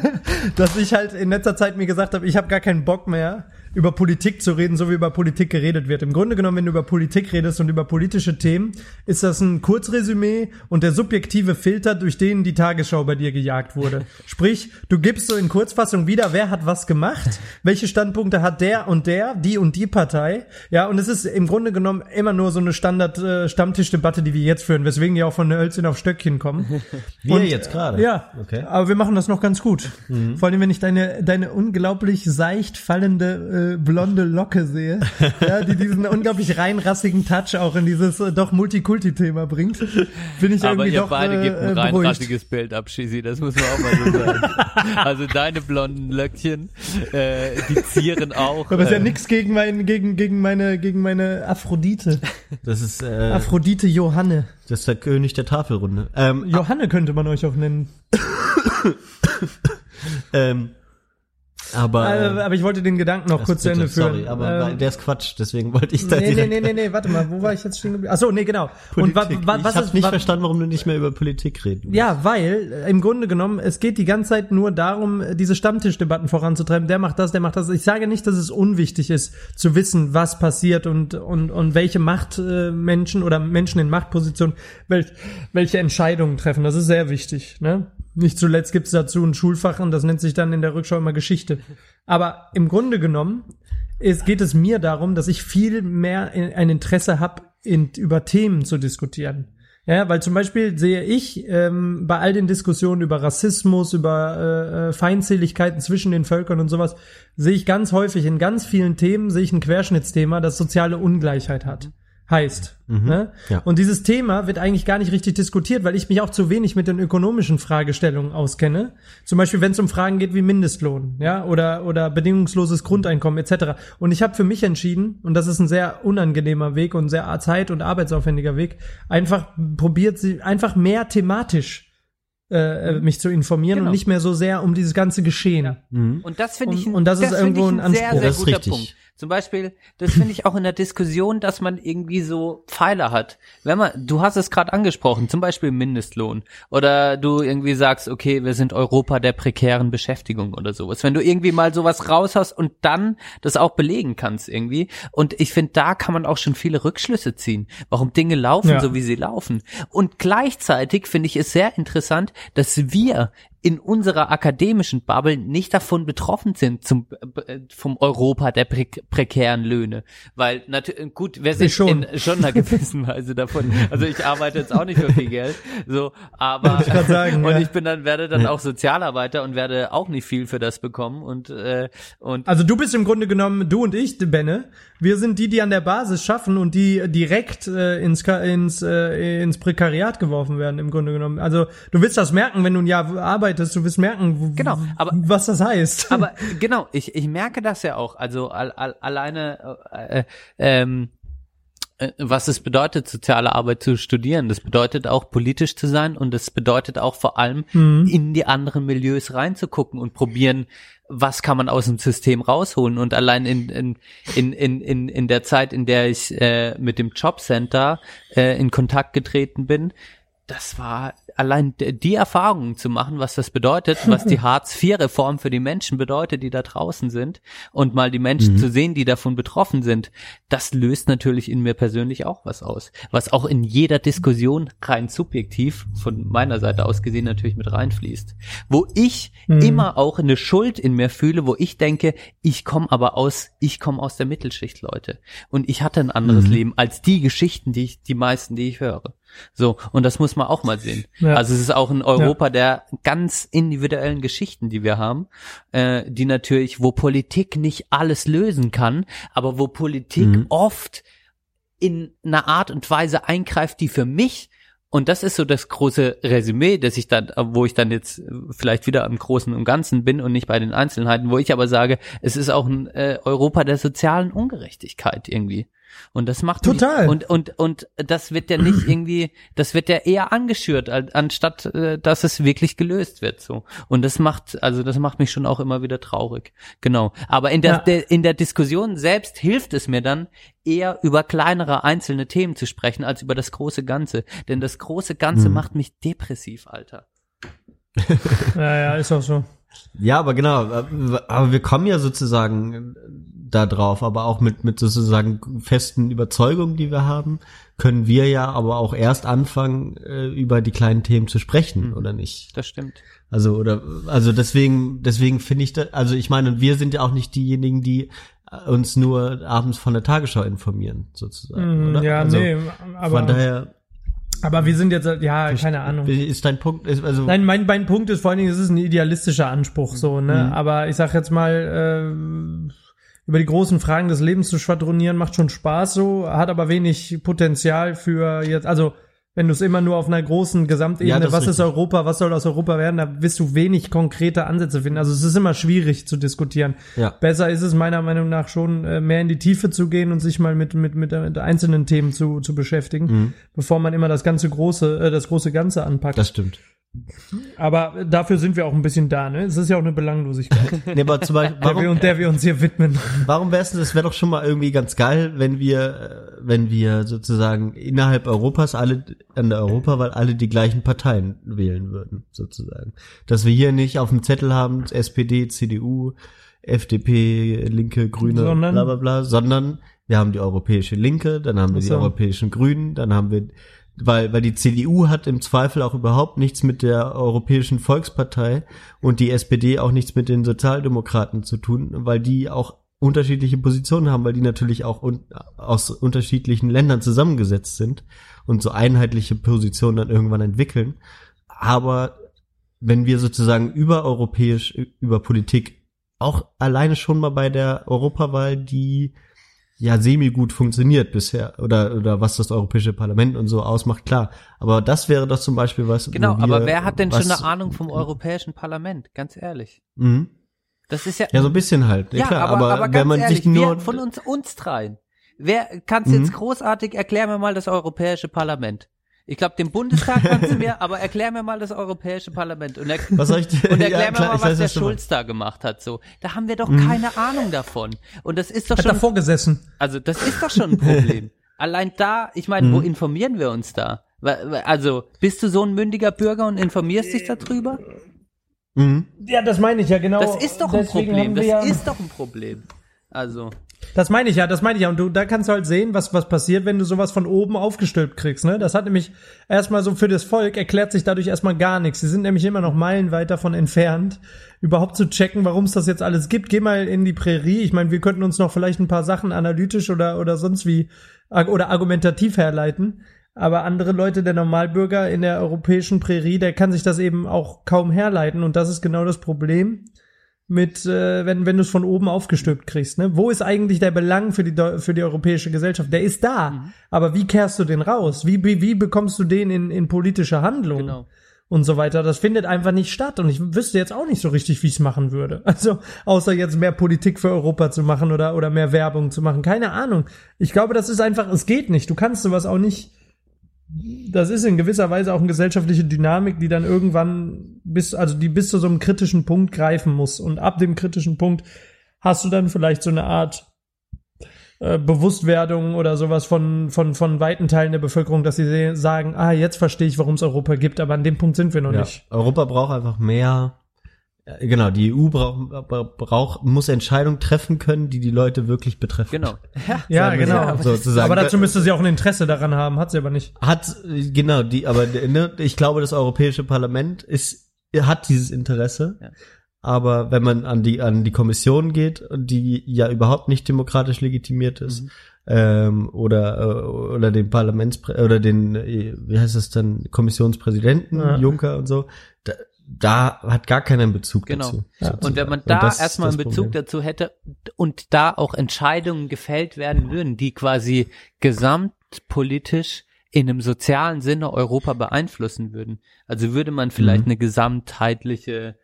*laughs* dass ich halt in letzter Zeit mir gesagt habe, ich habe gar keinen Bock mehr über Politik zu reden, so wie über Politik geredet wird. Im Grunde genommen, wenn du über Politik redest und über politische Themen, ist das ein Kurzresümee und der subjektive Filter, durch den die Tagesschau bei dir gejagt wurde. *laughs* Sprich, du gibst so in Kurzfassung wieder, wer hat was gemacht, welche Standpunkte hat der und der, die und die Partei. Ja, und es ist im Grunde genommen immer nur so eine Standard-Stammtischdebatte, die wir jetzt führen, weswegen die auch von Hölzchen auf Stöckchen kommen. *laughs* Wir Und, jetzt gerade. Ja, Okay. aber wir machen das noch ganz gut. Vor allem, wenn ich deine, deine unglaublich seicht fallende äh, blonde Locke sehe, *laughs* ja, die diesen unglaublich reinrassigen Touch auch in dieses äh, doch Multikulti-Thema bringt, bin ich Aber irgendwie ihr doch beide äh, gebt ein äh, rein beruhigt. rassiges Bild ab, Schisi, das muss man auch mal so sagen. *laughs* also deine blonden Löckchen, äh, die zieren auch. Aber ist ja äh, nix gegen, mein, gegen, gegen meine, gegen meine Aphrodite. Das ist, äh, Aphrodite Johanne. das ist der König der Tafelrunde. Ähm, Johanne könnte man euch auch nennen. *coughs* ähm, Aber, Äh, aber ich wollte den Gedanken noch kurz zu Ende führen. Sorry, aber Ähm, der ist Quatsch, deswegen wollte ich da nee, nee, nee, nee, nee, warte mal, wo war ich jetzt stehen geblieben? Ach so, nee, genau. Und wa, Politik. wa, was ich habe nicht wa, verstanden, warum du nicht mehr über Politik reden willst. Ja, weil äh, im Grunde genommen, es geht die ganze Zeit nur darum, äh, diese Stammtischdebatten voranzutreiben. Der macht das, der macht das. Ich sage nicht, dass es unwichtig ist, zu wissen, was passiert und, und, und welche Machtmenschen äh, oder Menschen in Machtpositionen welch, welche Entscheidungen treffen. Das ist sehr wichtig. Ne? Nicht zuletzt gibt es dazu ein Schulfach und das nennt sich dann in der Rückschau immer Geschichte. Aber im Grunde genommen es geht es mir darum, dass ich viel mehr in- ein Interesse habe, über Themen zu diskutieren. Ja, weil zum Beispiel sehe ich ähm, bei all den Diskussionen über Rassismus, über äh, äh, Feindseligkeiten zwischen den Völkern und sowas, sehe ich ganz häufig in ganz vielen Themen, sehe ich ein Querschnittsthema, das soziale Ungleichheit hat. Heißt. Ne? Ja. Und dieses Thema wird eigentlich gar nicht richtig diskutiert, weil ich mich auch zu wenig mit den ökonomischen Fragestellungen auskenne. Zum Beispiel, wenn es um Fragen geht wie Mindestlohn, ja, oder, oder bedingungsloses Grundeinkommen etc. Und ich habe für mich entschieden, und das ist ein sehr unangenehmer Weg und sehr zeit- und arbeitsaufwendiger Weg, einfach probiert sie einfach mehr thematisch äh, mich zu informieren Genau. und nicht mehr so sehr um dieses ganze Geschehen. Und das finde ich, Und- ein- und das ist finde irgendwo ich ein ein sehr, Anspruch. sehr Das ist guter richtig. Punkt. Zum Beispiel, das finde ich auch in der Diskussion, dass man irgendwie so Pfeiler hat. Wenn man, du hast es gerade angesprochen, zum Beispiel Mindestlohn. Oder du irgendwie sagst, okay, wir sind Europa der prekären Beschäftigung oder sowas. Wenn du irgendwie mal sowas raushaust und dann das auch belegen kannst irgendwie. Und ich finde, da kann man auch schon viele Rückschlüsse ziehen, warum Dinge laufen, Ja. so wie sie laufen. Und gleichzeitig finde ich es sehr interessant, dass wir in unserer akademischen Bubble nicht davon betroffen sind zum äh, vom Europa der pre prekären Löhne, weil natürlich gut, wir sind schon. in schon einer gewissen Weise davon. Also ich arbeite jetzt auch nicht für viel Geld, so, aber ich sagen, *laughs* und ja. ich bin dann werde dann auch Sozialarbeiter und werde auch nicht viel für das bekommen und äh, und Also du bist im Grunde genommen, du und ich, Benne, wir sind die, die an der Basis schaffen und die direkt äh, ins, ins, äh, ins Prekariat geworfen werden, im Grunde genommen. Also du wirst das merken, wenn du ein Jahr arbeitest, du wirst merken, Genau, aber- was das heißt. Aber genau, ich, ich merke das ja auch. Also al, al, alleine äh, äh, ähm, äh, was es bedeutet, soziale Arbeit zu studieren. Das bedeutet auch politisch zu sein und das bedeutet auch vor allem in die anderen Milieus reinzugucken und probieren, was kann man aus dem System rausholen. Und allein in, in, in, in, in, in der Zeit, in der ich äh, mit dem Jobcenter äh, in Kontakt getreten bin, das war allein die Erfahrung zu machen, was das bedeutet, was die *laughs* Hartz-IV-Reform für die Menschen bedeutet, die da draußen sind und mal die Menschen zu sehen, die davon betroffen sind, das löst natürlich in mir persönlich auch was aus, was auch in jeder Diskussion rein subjektiv von meiner Seite aus gesehen natürlich mit reinfließt, wo ich immer auch eine Schuld in mir fühle, wo ich denke, ich komme aber aus, ich komme aus der Mittelschicht, Leute, und ich hatte ein anderes Leben als die Geschichten, die ich, die meisten, die ich höre. So, und das muss man auch mal sehen. Ja. Also es ist auch ein Europa der ganz individuellen Geschichten, die wir haben, äh, die natürlich, wo Politik nicht alles lösen kann, aber wo Politik oft in einer Art und Weise eingreift, die für mich und das ist so das große Resümee, dass ich dann, wo ich dann jetzt äh, vielleicht wieder im Großen und Ganzen bin und nicht bei den Einzelheiten, wo ich aber sage, es ist auch ein äh, Europa der sozialen Ungerechtigkeit irgendwie. Und das macht mich- Total. und und und das wird ja nicht *clears throat* irgendwie, das wird ja eher angeschürt, anstatt äh, dass es wirklich gelöst wird so. Und das macht, also das macht mich schon auch immer wieder traurig. Genau. Aber in der, Ja. der in der Diskussion selbst hilft es mir dann eher über kleinere einzelne Themen zu sprechen als über das große Ganze, denn das große Ganze Mhm. macht mich depressiv, Alter. ja, ja, ist auch so. Ja, aber genau, aber wir kommen ja sozusagen da drauf, aber auch mit, mit sozusagen festen Überzeugungen, die wir haben, können wir ja aber auch erst anfangen, äh, über die kleinen Themen zu sprechen, oder nicht? Das stimmt. Also, oder, also deswegen, deswegen finde ich, da, also ich meine, wir sind ja auch nicht diejenigen, die äh, uns nur abends von der Tagesschau informieren, sozusagen, Mm, oder? Ja, also, nee, Von aber, daher, aber wir sind jetzt, ja, keine Ahnung. ist dein Punkt, ist, also, Nein, mein, mein Punkt ist vor allen Dingen, es ist ein idealistischer Anspruch, so, ne? Mhm. Aber ich sag jetzt mal, äh, über die großen Fragen des Lebens zu schwadronieren macht schon Spaß so, hat aber wenig Potenzial für jetzt, also, wenn du es immer nur auf einer großen Ja, Gesamtebene, ist was ist. Europa, was soll aus Europa werden, da wirst du wenig konkrete Ansätze finden. Also es ist immer schwierig zu diskutieren. Ja. Besser ist es meiner Meinung nach schon, äh, mehr in die Tiefe zu gehen und sich mal mit, mit, mit, mit einzelnen Themen zu, zu beschäftigen, Mhm. bevor man immer das ganze große, äh, das große Ganze anpackt. das stimmt. Aber dafür sind wir auch ein bisschen da, ne? Es ist ja auch eine Belanglosigkeit, *laughs* Nee, aber zum Beispiel, der wir, warum, und der wir uns hier widmen. warum wär's denn, das wäre doch schon mal irgendwie ganz geil, wenn wir, äh, wenn wir sozusagen innerhalb Europas alle an der Europawahl alle die gleichen Parteien wählen würden, sozusagen. Dass wir hier nicht auf dem Zettel haben, SPD, CDU, FDP, Linke, Grüne, Sondern? bla bla bla, sondern wir haben die Europäische Linke, dann haben wir Ach die. Europäischen Grünen, dann haben wir weil, weil die CDU hat im Zweifel auch überhaupt nichts mit der Europäischen Volkspartei und die SPD auch nichts mit den Sozialdemokraten zu tun, weil die auch unterschiedliche Positionen haben, weil die natürlich auch un aus unterschiedlichen Ländern zusammengesetzt sind und so einheitliche Positionen dann irgendwann entwickeln. Aber wenn wir sozusagen übereuropäisch über Politik auch alleine schon mal bei der Europawahl, die ja semi gut funktioniert bisher oder oder was das Europäische Parlament und so ausmacht, klar. Aber das wäre doch zum Beispiel was. Genau, wir, aber wer hat denn schon was- eine Ahnung vom Europäischen Parlament? Ganz ehrlich. Mhm. Das ist ja. Ja, so ein bisschen halt. Ja, Ja, klar, aber, aber, aber, wenn man ehrlich, sich nur von uns uns dreien. Wer kannst Mhm. jetzt großartig erklär mir mal das Europäische Parlament? Ich glaube, den Bundestag *laughs* kannst du mir, aber erklär mir mal das Europäische Parlament und, er, Was soll ich und *laughs* erklär Ja, mir klar, mal, was weiß, der was Schulz da gemacht hat. So, da haben wir doch Mhm. keine Ahnung davon. Und das ist doch Hat schon, davor gesessen. also das ist doch schon ein Problem. *laughs* Allein da, ich meine, wo Mhm. informieren wir uns da? Also, bist du so ein mündiger Bürger und informierst dich darüber? Mhm. Ja, das meine ich ja genau. Das ist doch ein Problem. Das ist doch ein Problem. Also, Das meine ich ja, das meine ich ja. Und du, da kannst du halt sehen, was, was passiert, wenn du sowas von oben aufgestülpt kriegst, ne? Das hat nämlich erstmal so für das Volk erklärt sich dadurch erstmal gar nichts. Sie sind nämlich immer noch meilenweit davon entfernt, überhaupt zu checken, warum es das jetzt alles gibt. Geh mal in die Prärie. Ich meine, wir könnten uns noch vielleicht ein paar Sachen analytisch oder, oder sonst wie oder argumentativ herleiten. Aber andere Leute, der Normalbürger in der europäischen Prärie, der kann sich das eben auch kaum herleiten. Und das ist genau das Problem mit, äh, wenn, wenn du es von oben aufgestülpt kriegst. Ne? Wo ist eigentlich der Belang für die, für die europäische Gesellschaft? Der ist da. Mhm. Aber wie kehrst du den raus? Wie, wie, wie bekommst du den in, in politische Handlung? genau. Und so weiter. Das findet einfach nicht statt. Und ich wüsste jetzt auch nicht so richtig, wie ich es machen würde. *laughs* Also, außer jetzt mehr Politik für Europa zu machen oder, oder mehr Werbung zu machen. Keine Ahnung. Ich glaube, das ist einfach, es geht nicht. Du kannst sowas auch nicht. Das ist in gewisser Weise auch eine gesellschaftliche Dynamik, die dann irgendwann bis, also die bis zu so einem kritischen Punkt greifen muss. Und ab dem kritischen Punkt hast du dann vielleicht so eine Art äh, Bewusstwerdung oder sowas von, von, von weiten Teilen der Bevölkerung, dass sie sagen, ah, jetzt verstehe ich, warum es Europa gibt, aber an dem Punkt sind wir noch Ja. nicht. Europa braucht einfach mehr. Ja, Genau, die EU braucht, braucht, muss Entscheidungen treffen können, die die Leute wirklich betreffen. Genau. *laughs* Ja, Ja, genau. so, sozusagen. aber dazu müsste sie auch ein Interesse daran haben, hat sie aber nicht. hat äh, genau die, aber ne, ich glaube, das Europäische Parlament ist hat dieses Interesse. Ja. Aber wenn man an die an die Kommission geht, die ja überhaupt nicht demokratisch legitimiert ist, Mhm. ähm, oder äh, oder den Parlaments oder den äh, wie heißt es dann Kommissionspräsidenten Ja. Juncker und so, da, da hat gar keiner einen Bezug Genau. dazu. Ja. sozusagen. Und wenn man da das erstmal einen Bezug Problem. dazu hätte und da auch Entscheidungen gefällt werden würden, die quasi gesamtpolitisch in einem sozialen Sinne Europa beeinflussen würden. Also würde man vielleicht Mhm. eine gesamtheitliche,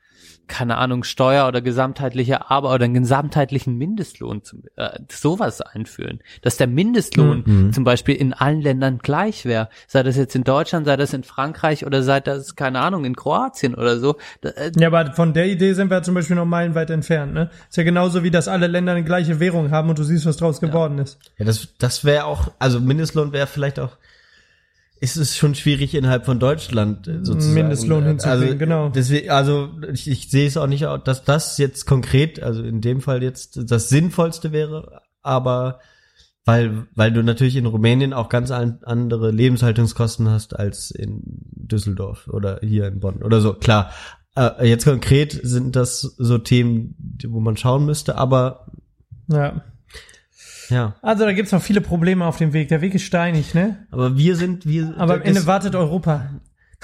keine Ahnung, Steuer oder gesamtheitliche Arbeit oder einen gesamtheitlichen Mindestlohn zum, äh, sowas einführen. Dass der Mindestlohn Mhm. zum Beispiel in allen Ländern gleich wäre. Sei das jetzt in Deutschland, sei das in Frankreich oder sei das, keine Ahnung, in Kroatien oder so. Da, äh, Ja, aber von der Idee sind wir zum Beispiel noch meilenweit entfernt, ne? Ist ja genauso wie, dass alle Länder eine gleiche Währung haben und du siehst, was draus geworden ist. Ja, das, das wäre auch, also Mindestlohn wäre vielleicht auch, ist es schon schwierig innerhalb von Deutschland äh, sozusagen. Mindestlohn hinzukriegen, also, genau. Deswegen, also ich, ich sehe es auch nicht, dass das jetzt konkret, also in dem Fall jetzt das Sinnvollste wäre, aber weil, weil du natürlich in Rumänien auch ganz an, andere Lebenshaltungskosten hast als in Düsseldorf oder hier in Bonn oder so. Klar, äh, jetzt konkret sind das so Themen, wo man schauen müsste, aber Ja. Ja. Also da gibt's noch viele Probleme auf dem Weg. Der Weg ist steinig, ne? Aber wir sind, wir. Aber am Ende wartet Europa.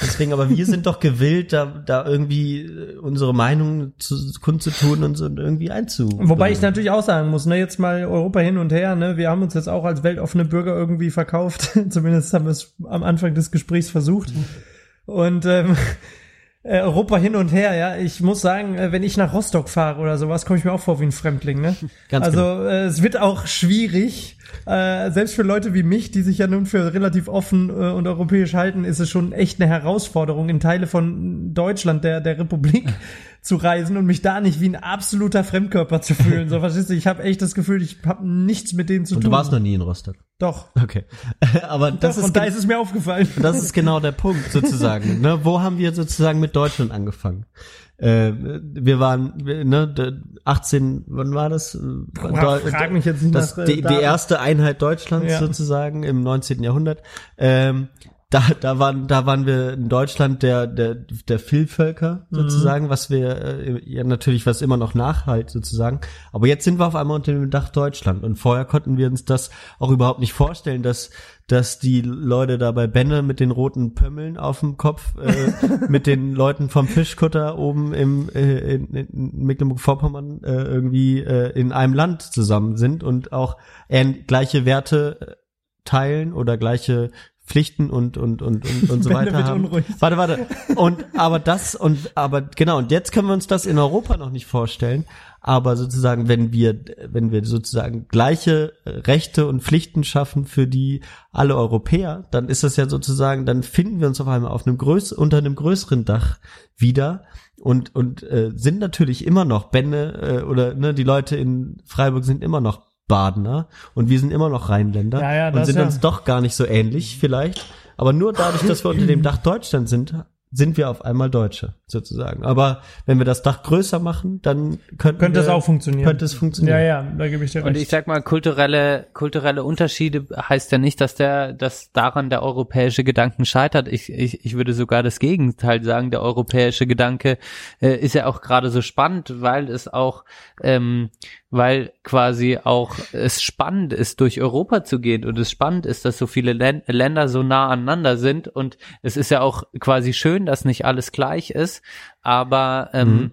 Deswegen, aber wir sind doch gewillt, da, da irgendwie äh, unsere Meinung zu, kundzutun und so irgendwie einzu. Wobei ich natürlich auch sagen muss, ne, jetzt mal Europa hin und her, ne, wir haben uns jetzt auch als weltoffene Bürger irgendwie verkauft. *laughs* Zumindest haben wir es am Anfang des Gesprächs versucht. Und ähm, äh, Europa hin und her, ja. Ich muss sagen, äh, wenn ich nach Rostock fahre oder sowas, komme ich mir auch vor wie ein Fremdling, ne? *laughs* Ganz also genau. äh, es wird auch schwierig, äh, selbst für Leute wie mich, die sich ja nun für relativ offen äh, und europäisch halten, ist es schon echt eine Herausforderung, in Teile von Deutschland, der, der Republik, *laughs* zu reisen und mich da nicht wie ein absoluter Fremdkörper zu fühlen. So, *laughs* verstehst du? Ich habe echt das Gefühl, ich habe nichts mit denen zu Und tun. du warst noch nie in Rostock. Doch. Okay. *laughs* Aber das Doch, ist und da ist es mir aufgefallen. *laughs* das ist genau der Punkt sozusagen. ne? Wo haben wir sozusagen mit Deutschland angefangen? Äh, wir waren ne, d- 18, wann war das? Äh, Boah, frag mich jetzt nicht das, nach, äh, die, die erste Einheit Deutschlands Ja. sozusagen im 19. Jahrhundert. Ähm, da, da waren, da waren wir in Deutschland der, der, der Vielvölker Mhm. sozusagen, was wir äh, ja natürlich was immer noch nachhalt sozusagen. Aber jetzt sind wir auf einmal unter dem Dach Deutschland und vorher konnten wir uns das auch überhaupt nicht vorstellen, dass dass die Leute da bei Benne mit den roten Pömmeln auf dem Kopf, äh, *laughs* mit den Leuten vom Fischkutter oben im äh, in, in Mecklenburg-Vorpommern äh, irgendwie äh, in einem Land zusammen sind und auch ähn- gleiche Werte äh, teilen oder gleiche Pflichten und und und und, und so weiter haben. unruhig. Warte, warte. Und aber das und aber genau und jetzt können wir uns das in Europa noch nicht vorstellen. Aber sozusagen, wenn wir wenn wir sozusagen gleiche Rechte und Pflichten schaffen für die alle Europäer, dann ist das ja sozusagen, dann finden wir uns auf einmal auf einem größ unter einem größeren Dach wieder und und äh, sind natürlich immer noch Bände äh, oder ne, die Leute in Freiburg sind immer noch Badener und wir sind immer noch Rheinländer Ja, ja, und sind ja. uns doch gar nicht so ähnlich vielleicht. Aber nur dadurch, dass wir unter dem Dach Deutschland sind, sind wir auf einmal Deutsche sozusagen. Aber wenn wir das Dach größer machen, dann könnten Könnte wir, es auch funktionieren. Könnte es funktionieren. Ja, ja, da gebe ich dir Und recht. ich sag mal, kulturelle, kulturelle Unterschiede heißt ja nicht, dass der, dass daran der europäische Gedanken scheitert. Ich, ich, ich würde sogar das Gegenteil sagen. Der europäische Gedanke äh, ist ja auch gerade so spannend, weil es auch, ähm, weil quasi auch es spannend ist, durch Europa zu gehen und es spannend ist, dass so viele Län Länder so nah aneinander sind und es ist ja auch quasi schön, dass nicht alles gleich ist, aber ähm, Mhm.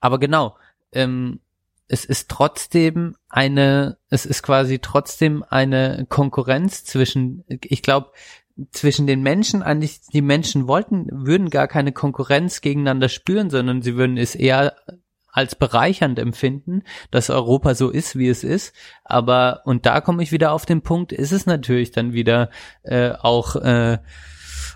aber genau, ähm, es ist trotzdem eine, es ist quasi trotzdem eine Konkurrenz zwischen, ich glaube, zwischen den Menschen eigentlich, die Menschen wollten, würden gar keine Konkurrenz gegeneinander spüren, sondern sie würden es eher als bereichernd empfinden, dass Europa so ist, wie es ist. Aber, und da komme ich wieder auf den Punkt, ist es natürlich dann wieder äh, auch äh,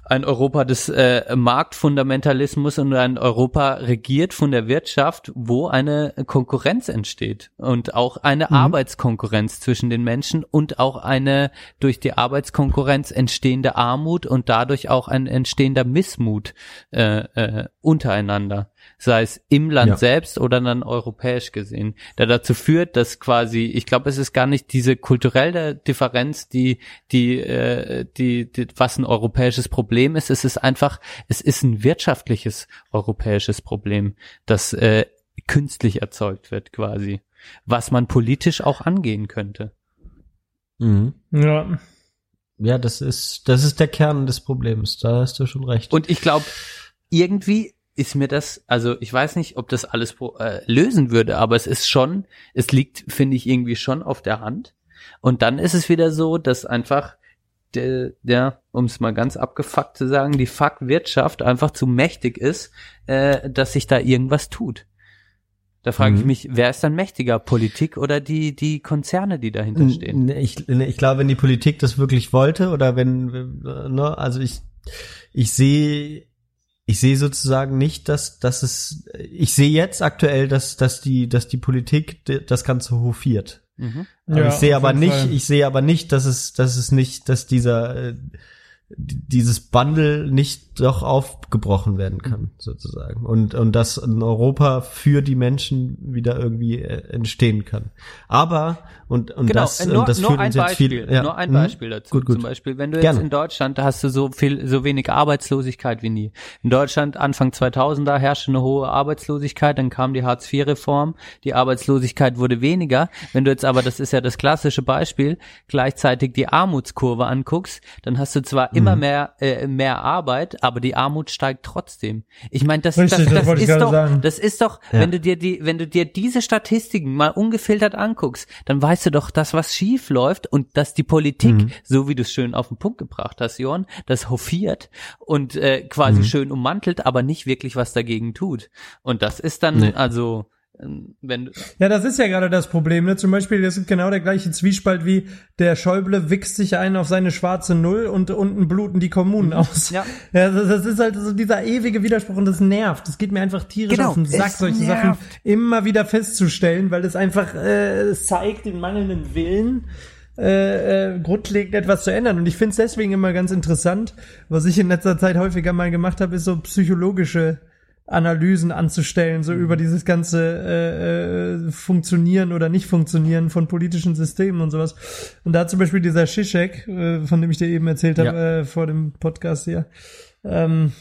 ein Europa des äh, Marktfundamentalismus und ein Europa regiert von der Wirtschaft, wo eine Konkurrenz entsteht und auch eine Arbeitskonkurrenz zwischen den Menschen und auch eine durch die Arbeitskonkurrenz entstehende Armut und dadurch auch ein entstehender Missmut äh, äh, untereinander, sei es im Land Ja. selbst oder dann europäisch gesehen, der dazu führt, dass quasi, ich glaube, es ist gar nicht diese kulturelle Differenz, die, die, äh, die, die, was ein europäisches Problem ist. Es ist einfach, es ist ein wirtschaftliches europäisches Problem, das äh, künstlich erzeugt wird quasi, was man politisch auch angehen könnte. Mhm. ja. Ja, das ist, das ist der Kern des Problems. Da hast du schon recht. Und ich glaube, irgendwie ist mir das, also ich weiß nicht, ob das alles äh, lösen würde, aber es ist schon, es liegt, finde ich, irgendwie schon auf der Hand. Und dann ist es wieder so, dass einfach der, der um es mal ganz abgefuckt zu sagen, die Fuck-Wirtschaft einfach zu mächtig ist, äh, dass sich da irgendwas tut. Da frage ich Mhm. mich, wer ist dann mächtiger, Politik oder die, die Konzerne, die dahinter stehen? Ich, ich glaube, wenn die Politik das wirklich wollte oder wenn, äh, ne, also ich, ich sehe, ich sehe sozusagen nicht, dass, dass es, ich sehe jetzt aktuell, dass, dass die, dass die Politik das Ganze hofiert. Mhm. Aber Ja, ich sehe aber nicht, Fall. ich sehe aber nicht, dass es, dass es nicht, dass dieser, äh, dieses Bundle nicht doch aufgebrochen werden kann, sozusagen. Und, und dass ein Europa für die Menschen wieder irgendwie äh, entstehen kann. Aber, und, und Genau, das, äh, nur, und das nur führt ein uns jetzt viel, ja. nur ein Mhm. Beispiel dazu. Gut, gut. Zum Beispiel, wenn du jetzt Gerne. in Deutschland, da hast du so viel, so wenig Arbeitslosigkeit wie nie. In Deutschland Anfang 2000er herrschte eine hohe Arbeitslosigkeit, dann kam die Hartz-IV-Reform, die Arbeitslosigkeit wurde weniger. Wenn du jetzt aber, das ist ja das klassische Beispiel, gleichzeitig die Armutskurve anguckst, dann hast du zwar Mhm. immer mehr, äh, mehr Arbeit, aber die Armut steigt trotzdem. Ich meine, das, Richtig, das, das das, ist doch, sagen. das ist doch, wenn du dir die, wenn du dir diese Statistiken mal ungefiltert anguckst, dann weißt du doch, dass was schief läuft und dass die Politik, Mhm. so wie du es schön auf den Punkt gebracht hast, Jorn, das hofiert und äh, Mhm. quasi schön ummantelt, aber nicht wirklich was dagegen tut. Und das ist dann Nee. also, wenn du, Ja, das ist ja gerade das Problem. Ne? Zum Beispiel, das ist genau der gleiche Zwiespalt wie der Schäuble wichst sich ein auf seine schwarze Null und unten bluten die Kommunen aus. Ja. ja das, das ist halt so dieser ewige Widerspruch und das nervt. Das geht mir einfach tierisch Genau, auf den Sack, solche nervt. Sachen immer wieder festzustellen, weil es einfach äh, zeigt den mangelnden Willen. Äh, äh, grundlegend etwas zu ändern. Und ich finde es deswegen immer ganz interessant, was ich in letzter Zeit häufiger mal gemacht habe, ist so psychologische Analysen anzustellen, so über dieses ganze äh, äh, Funktionieren oder nicht Funktionieren von politischen Systemen und sowas. Und da zum Beispiel dieser Shishak, äh, von dem ich dir eben erzählt habe Ja. äh, vor dem Podcast hier, ähm,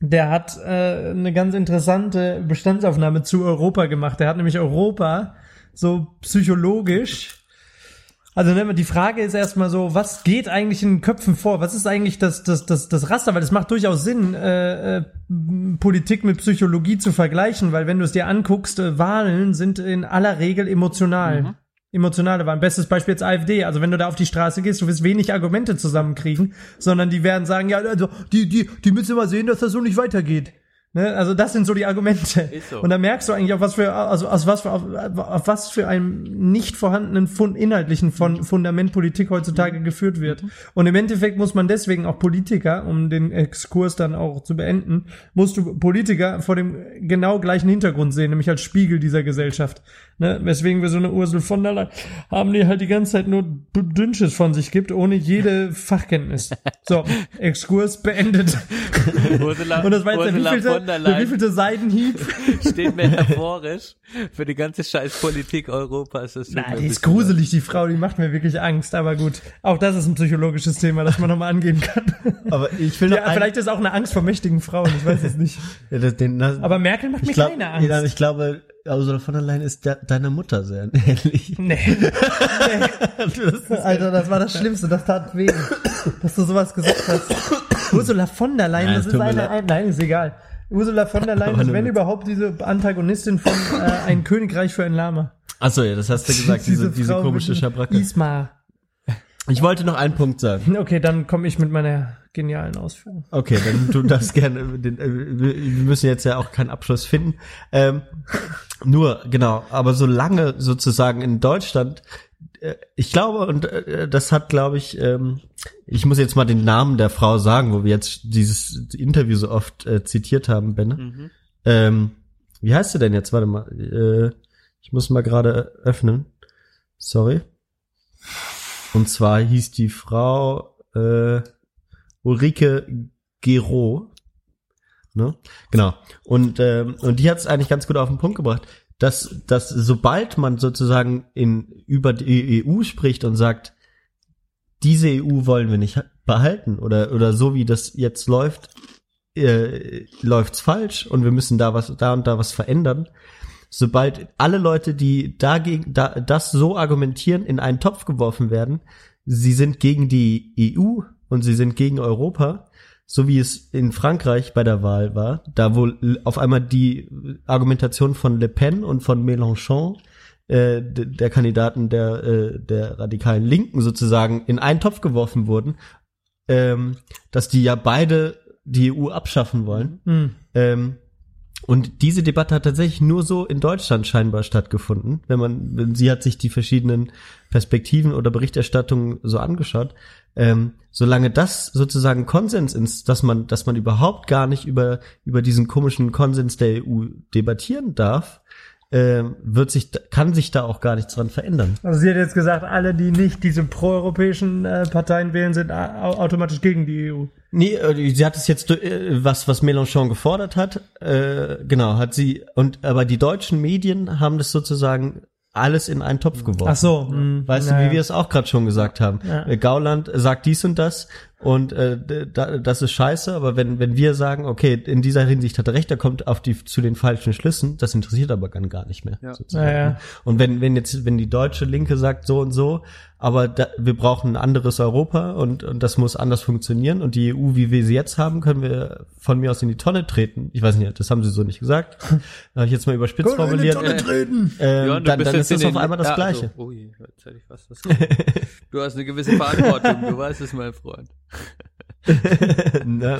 der hat äh, eine ganz interessante Bestandsaufnahme zu Europa gemacht. Der hat nämlich Europa so psychologisch also ne, die Frage ist erstmal so, was geht eigentlich in den Köpfen vor? Was ist eigentlich das, das, das, das Raster? Weil es macht durchaus Sinn, äh, äh, Politik mit Psychologie zu vergleichen, weil wenn du es dir anguckst, äh, Wahlen sind in aller Regel emotional. Emotionale Wahlen. Bestes Beispiel jetzt AfD. Also wenn du da auf die Straße gehst, du wirst wenig Argumente zusammenkriegen, sondern die werden sagen, ja, also die, die, die müssen mal sehen, dass das so nicht weitergeht. Ne? Also das sind so die Argumente. So. Und da merkst du eigentlich, auf was für, also aus was für, auf, auf was für einem nicht vorhandenen Fund, inhaltlichen von Fundament Politik heutzutage geführt wird. Und im Endeffekt muss man deswegen auch Politiker, um den Exkurs dann auch zu beenden, musst du Politiker vor dem genau gleichen Hintergrund sehen, nämlich als Spiegel dieser Gesellschaft. Ne? Weswegen wir so eine Ursel von der Leyen haben, die halt die ganze Zeit nur Dünnsches von sich gibt, ohne jede Fachkenntnis. *laughs* So, Exkurs beendet. Ursula, Und das war jetzt der Ursula wievielte, von der der Leyen wievielte Seidenhieb. *laughs* steht metaphorisch für die ganze scheiß Politik Europas. Das Na, die ist gruselig, die Frau, die macht mir wirklich Angst, aber gut. Auch das ist ein psychologisches Thema, das man nochmal angehen kann. *laughs* Aber ich will Ja, vielleicht ist auch eine Angst vor mächtigen Frauen, ich weiß es nicht. Ja, das- den, das, Aber Merkel macht mir glaub, keine Angst. Ja, ich glaube, Ursula von der Leyen ist de deiner Mutter sehr ähnlich. *laughs* Nee. nee. Alter, das war das Schlimmste, das tat weh, dass du sowas gesagt hast. Ursula von der Leyen, Ja, das ist eine, ein, nein, ist egal. Ursula von der Leyen ist, wenn mit- überhaupt, diese Antagonistin von äh, Ein Königreich für ein Lama. Achso, ja, das hast du *laughs* gesagt, diese, diese, Frau komische Schabracke. Isma. Ich wollte noch einen Punkt sagen. Okay, dann komme ich mit meiner genialen Ausführung. Okay, dann du darfst gerne, den, äh, wir wir müssen jetzt ja auch keinen Abschluss finden. Ähm, nur, genau, aber solange sozusagen in Deutschland, äh, ich glaube, und äh, das hat, glaube ich, ähm, ich muss jetzt mal den Namen der Frau sagen, wo wir jetzt dieses Interview so oft äh, zitiert haben, Benne. Mhm. Ähm, wie heißt sie denn jetzt? Warte mal, äh, ich muss mal gerade öffnen. Sorry. Und zwar hieß die Frau äh, Ulrike Gero. Ne? Genau. Und, ähm, und die hat es eigentlich ganz gut auf den Punkt gebracht, dass, dass sobald man sozusagen in, über die EU spricht und sagt, diese EU wollen wir nicht behalten oder, oder so wie das jetzt läuft, äh, läuft's falsch und wir müssen da was, da und da was verändern. Sobald alle Leute, die dagegen, da, das so argumentieren, in einen Topf geworfen werden, sie sind gegen die EU und sie sind gegen Europa, so wie es in Frankreich bei der Wahl war, da wo auf einmal die Argumentation von Le Pen und von Mélenchon, äh, der Kandidaten der, äh, der radikalen Linken sozusagen, in einen Topf geworfen wurden, ähm, dass die ja beide die EU abschaffen wollen. Hm. Ähm, und diese Debatte hat tatsächlich nur so in Deutschland scheinbar stattgefunden, wenn man, wenn sie hat sich die verschiedenen Perspektiven oder Berichterstattungen so angeschaut. Ähm, solange das sozusagen Konsens ist, dass man, dass man überhaupt gar nicht über über diesen komischen Konsens der EU debattieren darf, ähm, wird sich, kann sich da auch gar nichts dran verändern. Also sie hat jetzt gesagt, alle, die nicht diese proeuropäischen äh, Parteien wählen, sind au automatisch gegen die EU. Nee, äh, sie hat es jetzt, äh, was, was Mélenchon gefordert hat, äh, genau, hat sie, und, aber die deutschen Medien haben das sozusagen alles in einen Topf geworfen. Ach so. hm, Weißt naja. du, wie wir es auch gerade schon gesagt haben. Ja. Gauland sagt dies und das Und äh, da, das ist scheiße, aber wenn, wenn wir sagen, okay, in dieser Hinsicht hat er recht, er kommt auf die zu den falschen Schlüssen, das interessiert aber dann gar nicht mehr. Ja. sozusagen. Ja, ja. Und wenn, wenn jetzt, wenn die deutsche Linke sagt so und so, aber da, wir brauchen ein anderes Europa und, und das muss anders funktionieren und die EU, wie wir sie jetzt haben, können wir von mir aus in die Tonne treten. Ich weiß nicht, das haben sie so nicht gesagt. *laughs* Da habe ich jetzt mal überspitzt formuliert. treten. Ähm, Johann, dann, dann ist das in auf einmal das Ja, Gleiche. So, ui, jetzt hätte ich fast das. *laughs* du hast eine gewisse Verantwortung, du weißt es, mein Freund. *laughs* ne?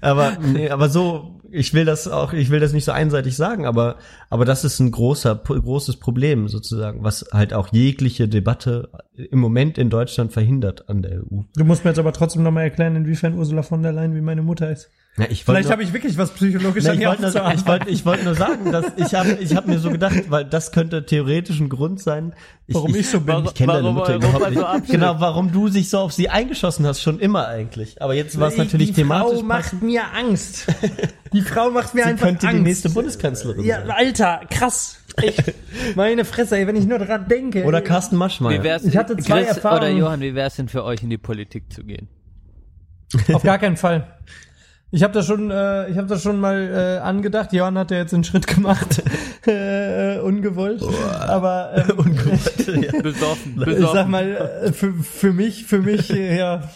Aber nee, aber so, ich will das auch, ich will das nicht so einseitig sagen, aber aber das ist ein großer großes Problem sozusagen, was halt auch jegliche Debatte im Moment in Deutschland verhindert an der EU. Du musst mir jetzt aber trotzdem nochmal erklären, inwiefern Ursula von der Leyen wie meine Mutter ist. Ja, ich Vielleicht habe ich wirklich was psychologisch Nee, an ich ihr wollte nur, ich ich wollte nur sagen, dass ich habe, ich habe mir so gedacht, weil das könnte theoretisch ein Grund sein, ich, Warum ich so bin. Ich kenne deine Warum Mutter überhaupt so nicht. abschneidet. genau, warum du sich so auf sie eingeschossen hast, schon immer eigentlich. Aber jetzt war es natürlich die thematisch. Frau macht mir Angst. *laughs* Die Frau macht mir sie einfach könnte Angst. die nächste Bundeskanzlerin Ja, sein. Alter, krass. Echt. *laughs* Meine Fresse, ey, wenn ich nur dran denke. Oder. Carsten Wie Maschmeyer. wär's, Ich hatte zwei Chris Erfahrungen. Oder Johann, wie wär's denn für euch in die Politik zu gehen? Auf gar keinen Fall. Ich habe das schon, äh, ich habe das schon mal äh, angedacht. Johann hat ja jetzt einen Schritt gemacht, *laughs* äh, ungewollt. Aber ähm, *laughs* *laughs* Besoffen, ich besoffen. sag mal, äh, für, für mich, für mich, äh, ja,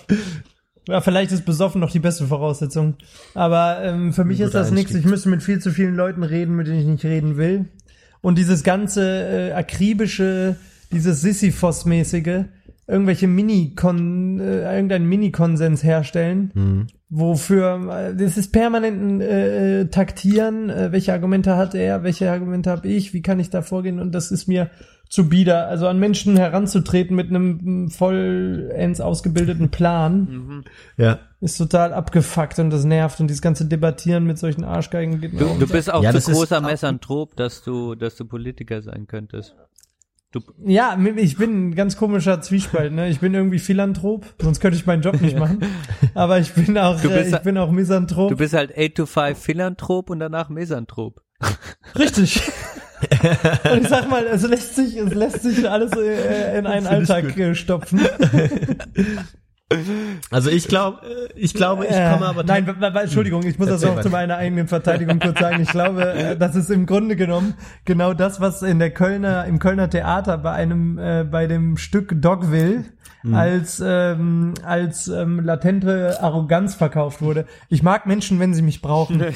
ja, vielleicht ist besoffen noch die beste Voraussetzung. Aber ähm, für mich ist das nichts. Ich müsste mit viel zu vielen Leuten reden, mit denen ich nicht reden will. Und dieses ganze äh, akribische, dieses Sisyphos-mäßige, irgendwelche Mini-Kon, äh, irgendeinen Mini-Konsens herstellen, wofür, äh, das ist permanent ein äh, äh, Taktieren, äh, welche Argumente hat er, welche Argumente habe ich, wie kann ich da vorgehen und das ist mir zu bieder. Also an Menschen heranzutreten mit einem vollends ausgebildeten Plan *laughs* Ja. ist total abgefuckt und das nervt und dieses ganze Debattieren mit solchen Arschgeigen geht mir Du, auf du bist auch Ja, zu das ist großer Messernthrop, dass du, dass du Politiker sein könntest. Du, Ja, ich bin ein ganz komischer Zwiespalt. Ne? Ich bin irgendwie Philanthrop, sonst könnte ich meinen Job nicht machen. *laughs* Aber ich bin auch, äh, ich bin auch Misanthrop. du bist halt 8 to 5 Philanthrop und danach Mesanthrop. *laughs* Richtig. *laughs* Und ich sag mal, es lässt sich, es lässt sich alles äh, in einen Alltag äh, stopfen. Also ich glaube, ich glaube, ich Äh, komme aber Nein, Entschuldigung, ich muss das auch zu meiner eigenen Verteidigung kurz sagen. Ich glaube, äh, das ist im Grunde genommen genau das, was in der Kölner, im Kölner Theater bei einem, äh, bei dem Stück Dogville Mhm. als, ähm, als ähm, latente Arroganz verkauft wurde. Ich mag Menschen, wenn sie mich brauchen. *laughs*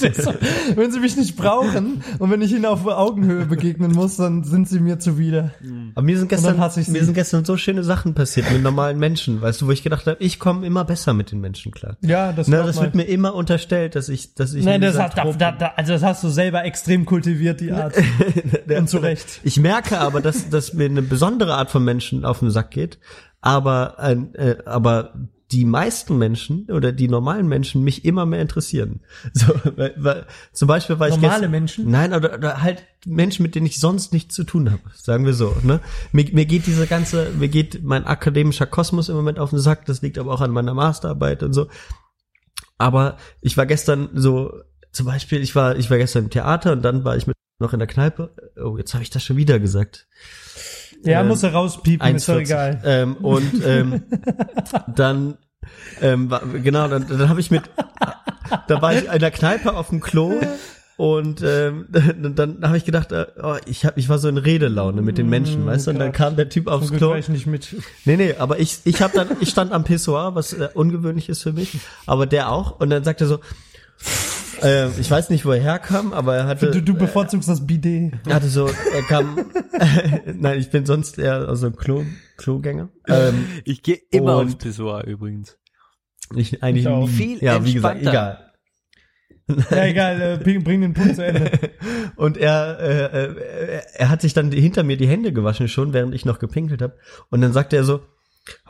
Das, wenn sie mich nicht brauchen und wenn ich ihnen auf Augenhöhe begegnen muss, dann sind sie mir zuwider. Aber mir sind gestern, mir sind gestern so schöne Sachen passiert mit normalen Menschen, weißt du, wo ich gedacht habe, ich komme immer besser mit den Menschen klar. Ja, das, Na, glaub das wird mir immer unterstellt, dass ich, dass ich. Nein, ein das, hat, da, da, da, also das hast du selber extrem kultiviert, die Art. *laughs* Und zu Recht. Ich merke aber, dass, dass mir eine besondere Art von Menschen auf den Sack geht, aber, äh, aber die meisten Menschen oder die normalen Menschen mich immer mehr interessieren. *laughs* So, weil, weil, zum Beispiel war ich Normale gestern, Menschen? Nein, oder, oder halt Menschen, mit denen ich sonst nichts zu tun habe, sagen wir so. Ne? Mir, mir geht diese ganze, mir geht mein akademischer Kosmos im Moment auf den Sack. Das liegt aber auch an meiner Masterarbeit und so. Aber ich war gestern so, zum Beispiel, ich war, ich war gestern im Theater und dann war ich mit noch in der Kneipe. Oh, jetzt habe ich das schon wieder gesagt. Ja, Ähm, muss er rauspiepen, ist doch 1,40. egal. Ähm, und ähm, *laughs* dann, ähm, genau, dann, dann habe ich mit, da war ich in der Kneipe auf dem Klo und ähm, *laughs* dann, dann habe ich gedacht, äh, oh, ich hab, ich war so in Redelaune mit den Menschen, weißt du, und dann kam der Typ aufs Zum Klo. ich nicht mit. Nee, nee, aber ich, ich hab dann, ich stand am Pissoir, was äh, ungewöhnlich ist für mich, aber der auch. Und dann sagte er so, äh, ich weiß nicht, wo er herkam, aber er hatte, Du, du bevorzugst das Bidet. er hatte so, er kam, *laughs* nein, ich bin sonst eher also Klo, Klogänger. Ähm, Ich gehe immer aufs Pissoir übrigens. ich eigentlich Ich auch. nie. Viel ja, wie gesagt, egal. Ja, egal, äh, bring, bring den Punkt zu Ende. *laughs* Und er, äh, äh, er hat sich dann hinter mir die Hände gewaschen schon, während ich noch gepinkelt habe. Und dann sagte er so,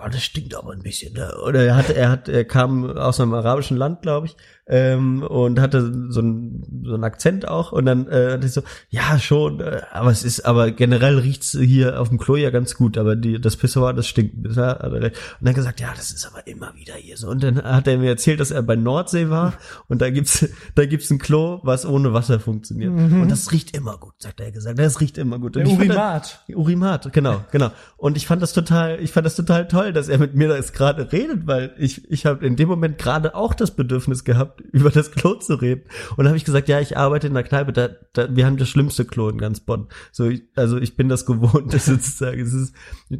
oh, das stinkt aber ein bisschen. Ne? Oder er hat, er hat, er kam aus einem arabischen Land, glaube ich. Ähm, und hatte so einen so einen Akzent auch und dann äh, hatte ich so, ja schon, äh, aber es ist, aber generell riecht's hier auf dem Klo ja ganz gut, aber die, das Pissoir, das stinkt. Und dann gesagt, ja, das ist aber immer wieder hier so. Und dann hat er mir erzählt, dass er bei Nordsee war *laughs* und da gibt's da gibt's ein Klo, was ohne Wasser funktioniert und das riecht immer gut, sagt er gesagt. Das riecht immer gut. Und Der fand Urimat. das- Urimat, genau, genau. Und ich fand das total, ich fand das total toll, dass er mit mir da jetzt gerade redet, weil ich ich habe in dem Moment gerade auch das Bedürfnis gehabt, über das Klo zu reden. Und dann habe ich gesagt, ja, ich arbeite in der Kneipe, da, da wir haben das schlimmste Klo in ganz Bonn. So, ich, also ich bin das gewohnt, *laughs* das sozusagen. Es ist,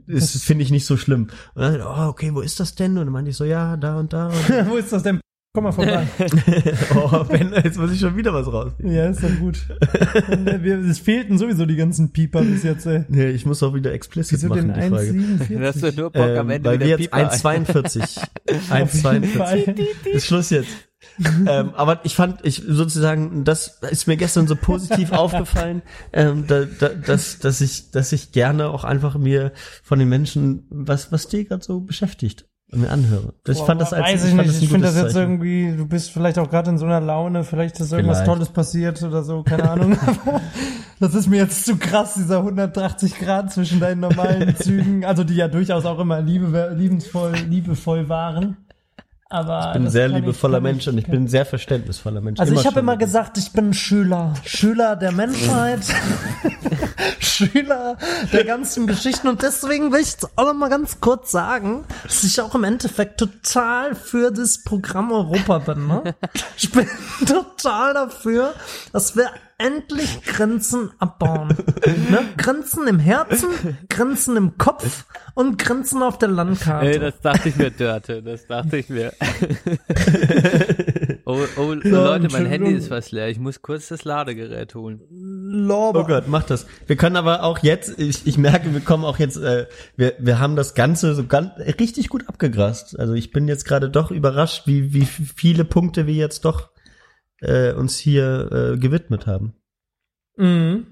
es finde ich nicht so schlimm. Und dann, oh, okay, wo ist das denn? Und dann meinte ich so, ja, da und da. *laughs* Und, Wo ist das denn? Komm mal vorbei. *laughs* oh, Ben, jetzt muss ich schon wieder was raus. ja, ist doch gut. *laughs* Wir- Es fehlten sowieso die ganzen Pieper bis jetzt, ey. Nee, ich muss auch wieder explicit Wieso machen, denn die Frage. 1,47? Hast du nur Bock am Ähm, Ende weil wieder wir jetzt Pieper 1,42. *laughs* Auf jeden 1,42. Fall. Ist Schluss jetzt. ähm, aber ich fand, ich sozusagen, das ist mir gestern so positiv aufgefallen, ähm, da, da, dass, dass ich, dass ich gerne auch einfach mir von den Menschen, was, was die gerade so beschäftigt, mir anhöre. Das, ich fand das als, Weiß ich fand nicht. ein Ich finde das jetzt Zeichen. irgendwie, du bist vielleicht auch gerade in so einer Laune, vielleicht ist irgendwas Vielleicht. Tolles passiert oder so, keine Ahnung. *laughs* Das ist mir jetzt zu krass, dieser 180 Grad zwischen deinen normalen *laughs* Zügen, also die ja durchaus auch immer liebe, liebensvoll, liebevoll waren. Aber Ich bin ein sehr liebevoller Mensch und ich bin ein sehr verständnisvoller Mensch. Also ich habe immer gesagt, ich bin Schüler. Schüler der Menschheit. *laughs* Schüler der ganzen Geschichten. Und deswegen will ich auch noch mal ganz kurz sagen, dass ich auch im Endeffekt total für das Programm Europa bin. Ne? Ich bin *laughs* total dafür, dass wir endlich Grenzen abbauen. Ne? Grenzen im Herzen, Grenzen im Kopf und Grenzen auf der Landkarte. Ey, das dachte ich mir, Dörte, das dachte ich mir. *laughs* oh, oh, Ja, Leute, mein Handy ist fast leer. Ich muss kurz das Ladegerät holen. Lorber. Oh Gott, mach das. Wir können aber auch jetzt, ich, ich merke, wir kommen auch jetzt, äh, wir, wir haben das Ganze so ganz richtig gut abgegrast. Also ich bin jetzt gerade doch überrascht, wie, wie viele Punkte wir jetzt doch äh, uns hier äh, gewidmet haben. Mhm.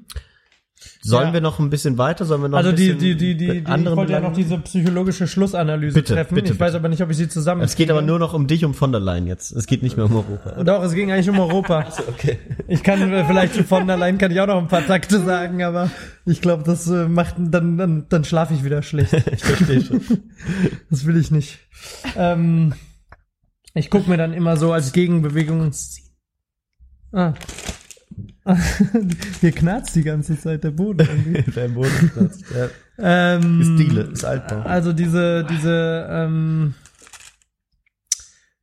Sollen Ja. wir noch ein bisschen weiter? Sollen wir noch Also ein die, bisschen die, die, die, die mit ich anderen wollte ja noch diese psychologische Schlussanalyse Bitte, treffen. bitte, ich weiß bitte. aber nicht, ob ich sie zusammen. Es geht aber nur noch um dich, um von der Leyen jetzt. Es geht nicht mehr um Europa. *laughs* Doch, es ging eigentlich um Europa. *laughs* Okay. Ich kann äh, vielleicht zu von der Leyen kann ich auch noch ein paar Takte *laughs* sagen, aber ich glaube, das äh, macht dann dann dann schlafe ich wieder schlecht. Ich verstehe schon. Das will ich nicht. Ähm, ich guck mir dann immer so als Gegenbewegung. Ah. *laughs* Hier knarzt die ganze Zeit der Boden irgendwie. *laughs* Dein Boden platzt. Ja. Ähm, Ist Diele, ist Altbau. Also diese, diese, ähm,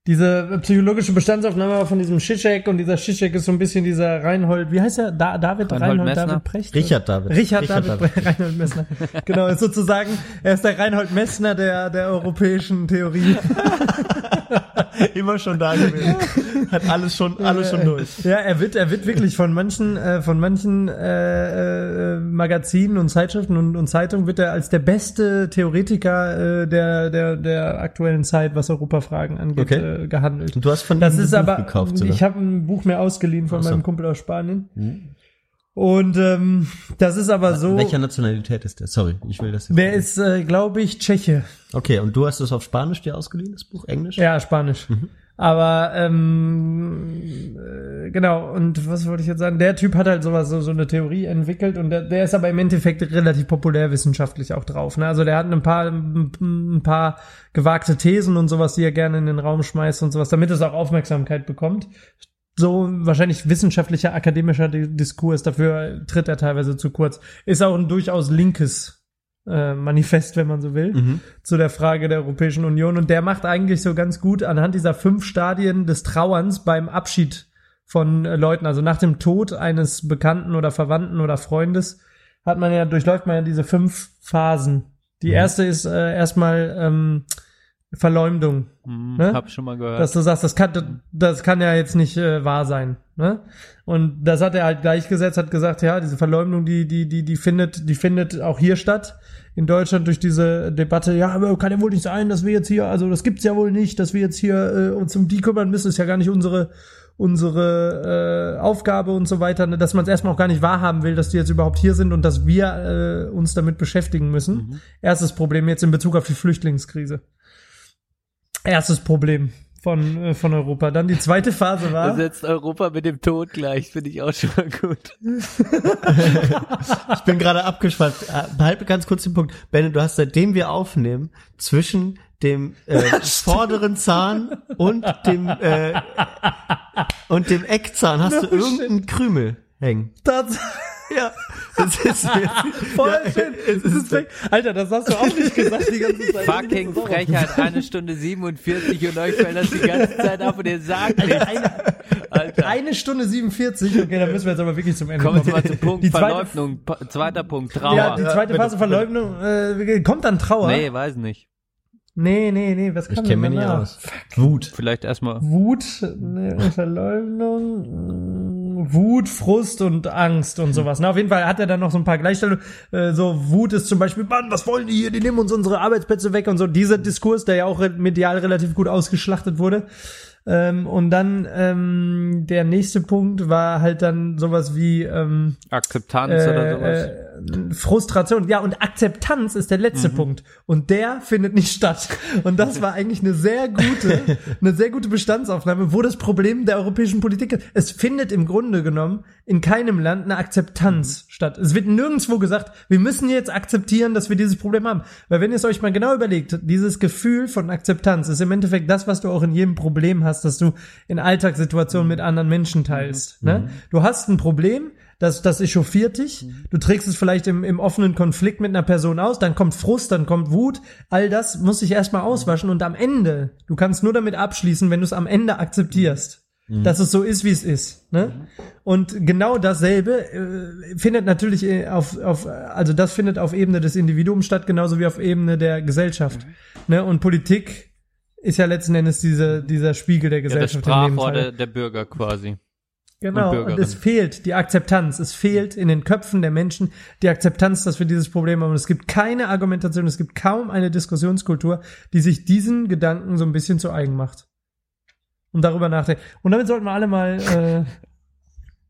diese psychologische Bestandsaufnahme von diesem Schischek und dieser Schischek ist so ein bisschen dieser Reinhold, wie heißt er? Da, David Reinhold Reinhold, Messner? David Precht? Richard David. Richard, David, Precht, Reinhold Messner. Genau, ist sozusagen, er ist der Reinhold Messner der, der europäischen Theorie. *laughs* Immer schon da gewesen. Hat alles schon, alles schon durch. Ja, er wird, er wird wirklich von manchen, äh, von manchen äh, äh, Magazinen und Zeitschriften und, und Zeitungen wird er als der beste Theoretiker äh, der, der, der aktuellen Zeit, was Europafragen angeht, Okay. Äh, gehandelt. Und du hast von Das ist Buch aber, gekauft, oder? ich habe ein Buch mir ausgeliehen von Ach so. meinem Kumpel aus Spanien. Und ähm, das ist aber so, Welcher Nationalität ist der? Sorry, ich will das jetzt. der ist, äh, glaube ich, Tscheche. Okay, und du hast es auf Spanisch dir ausgeliehen, das Buch? Englisch? Ja, Spanisch. Mhm. Aber ähm, äh, genau, und was wollte ich jetzt sagen? Der Typ hat halt sowas, so, so eine Theorie entwickelt und der, der ist aber im Endeffekt relativ populärwissenschaftlich auch drauf. Ne? Also der hat ein paar, ein, paar gewagte Thesen und sowas, die er gerne in den Raum schmeißt und sowas, damit es auch Aufmerksamkeit bekommt. So wahrscheinlich wissenschaftlicher, akademischer Di- Diskurs, dafür tritt er teilweise zu kurz. Ist auch ein durchaus linkes äh, Manifest, wenn man so will Mhm. zu der Frage der Europäischen Union. Und der macht eigentlich so ganz gut anhand dieser fünf Stadien des Trauerns beim Abschied von äh, Leuten, also nach dem Tod eines Bekannten oder Verwandten oder Freundes, hat man ja, durchläuft man ja diese fünf Phasen. Die erste ist äh, erstmal ähm, Verleumdung. Hm, Ne? Hab schon mal gehört. Dass du sagst, das kann, das kann ja jetzt nicht äh, wahr sein. Ne? Und das hat er halt gleichgesetzt, hat gesagt, ja, diese Verleumdung, die, die, die, die findet, die findet auch hier statt. In Deutschland durch diese Debatte, ja, aber kann ja wohl nicht sein, dass wir jetzt hier, also das gibt's ja wohl nicht, dass wir jetzt hier äh, uns um die kümmern müssen, ist ja gar nicht unsere unsere äh, Aufgabe und so weiter, ne, dass man es erstmal auch gar nicht wahrhaben will, dass die jetzt überhaupt hier sind und dass wir äh, uns damit beschäftigen müssen. Mhm. Erstes Problem jetzt in Bezug auf die Flüchtlingskrise. Erstes Problem. Von, äh, von Europa. Dann die zweite Phase war, setzt Europa mit dem Tod gleich, finde ich auch schon mal gut. Ich bin gerade abgeschweift. Äh, Behalte ganz kurz den Punkt. Benne, du hast seitdem wir aufnehmen, zwischen dem äh, vorderen Zahn und dem äh, und dem Eckzahn hast du No shit. irgendeinen Krümel hängen. das, Ja, das ist *laughs* voll ja, schön. es ist ist weg. Alter, das hast du auch nicht gesagt die ganze Zeit. Fucking Frechheit, eine Stunde 47 und euch fällt das die ganze Zeit ab und ihr sagt nichts. Alter. Eine Stunde 47, okay, dann müssen wir jetzt aber wirklich zum Ende Kommen wir kommen. mal zum Punkt Die zweite- Verleugnung. Pa- Zweiter Punkt, Trauer. Ja, die zweite bitte, Phase Verleugnung, äh, kommt dann Trauer? nee, weiß nicht. nee, nee, nee was Ich kann kenne denn mich nicht aus. Wut. Vielleicht erstmal. Wut, ne, Verleugnung, mh, Wut, Frust und Angst und sowas. Na, auf jeden Fall hat er dann noch so ein paar Gleichstellungen. Äh, so Wut ist zum Beispiel, Mann, was wollen die hier? Die nehmen uns unsere Arbeitsplätze weg und so. Dieser Diskurs, der ja auch medial relativ gut ausgeschlachtet wurde. Ähm, und dann ähm, der nächste Punkt war halt dann sowas wie ähm, Akzeptanz oder sowas. äh, äh, Frustration. Ja, und Akzeptanz ist der letzte Mhm. Punkt. Und der findet nicht statt. Und das war eigentlich eine sehr gute, *laughs* eine sehr gute Bestandsaufnahme, wo das Problem der europäischen Politik ist. Es findet im Grunde genommen in keinem Land eine Akzeptanz statt. Es wird nirgendwo gesagt, wir müssen jetzt akzeptieren, dass wir dieses Problem haben. Weil wenn ihr es euch mal genau überlegt, dieses Gefühl von Akzeptanz ist im Endeffekt das, was du auch in jedem Problem hast, dass du in Alltagssituationen mit anderen Menschen teilst. Ne? Du hast ein Problem, das, das echauffiert dich. Du trägst es vielleicht im, im offenen Konflikt mit einer Person aus, dann kommt Frust, dann kommt Wut. All das muss sich erstmal auswaschen und am Ende, du kannst nur damit abschließen, wenn du es am Ende akzeptierst. Dass es so ist, wie es ist. Ne? Und genau dasselbe äh, findet natürlich äh, auf, auf, also das findet auf Ebene des Individuums statt, genauso wie auf Ebene der Gesellschaft. Ne? Und Politik ist ja letzten Endes diese, dieser Spiegel der Ja, das Gesellschaft. in dem Sprachrohr Fall. der, der Bürger quasi. Genau, und und, es fehlt die Akzeptanz. Es fehlt in den Köpfen der Menschen die Akzeptanz, dass wir dieses Problem haben. Und es gibt keine Argumentation, es gibt kaum eine Diskussionskultur, die sich diesen Gedanken so ein bisschen zu eigen macht. Und darüber nachdenken. Und damit sollten wir alle mal äh, *laughs*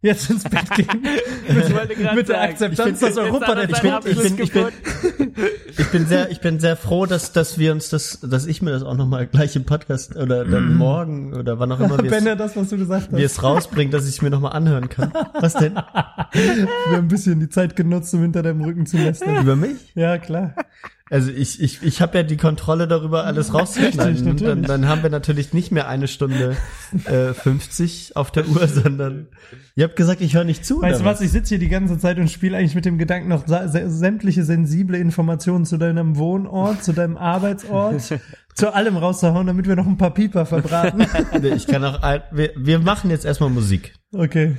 jetzt ins Bett gehen. *laughs* grad mit der Akzeptanz, ich dass Europa der Ich bin, ich bin, ich bin, ich bin sehr, ich bin sehr froh, dass, dass wir uns das, dass ich mir das auch nochmal gleich im Podcast oder dann morgen oder wann auch immer wir es, das, was du gesagt wir hast. es rausbringen, dass ich es mir nochmal anhören kann. Was denn? Wir haben ein bisschen die Zeit genutzt, um hinter deinem Rücken zu lästern. Über mich? Ja, klar. Also ich, ich, ich habe ja die Kontrolle darüber, alles rauszuschneiden. Dann, dann haben wir natürlich nicht mehr eine Stunde äh, 50 auf der Uhr, sondern ihr habt gesagt, ich höre nicht zu. Weißt du oder was, ich sitze hier die ganze Zeit und spiele eigentlich mit dem Gedanken noch sämtliche sensible Informationen zu deinem Wohnort, zu deinem Arbeitsort, *laughs* zu allem rauszuhauen, damit wir noch ein paar Pieper verbraten. *laughs* Ich kann auch, wir, wir machen jetzt erstmal Musik. Okay.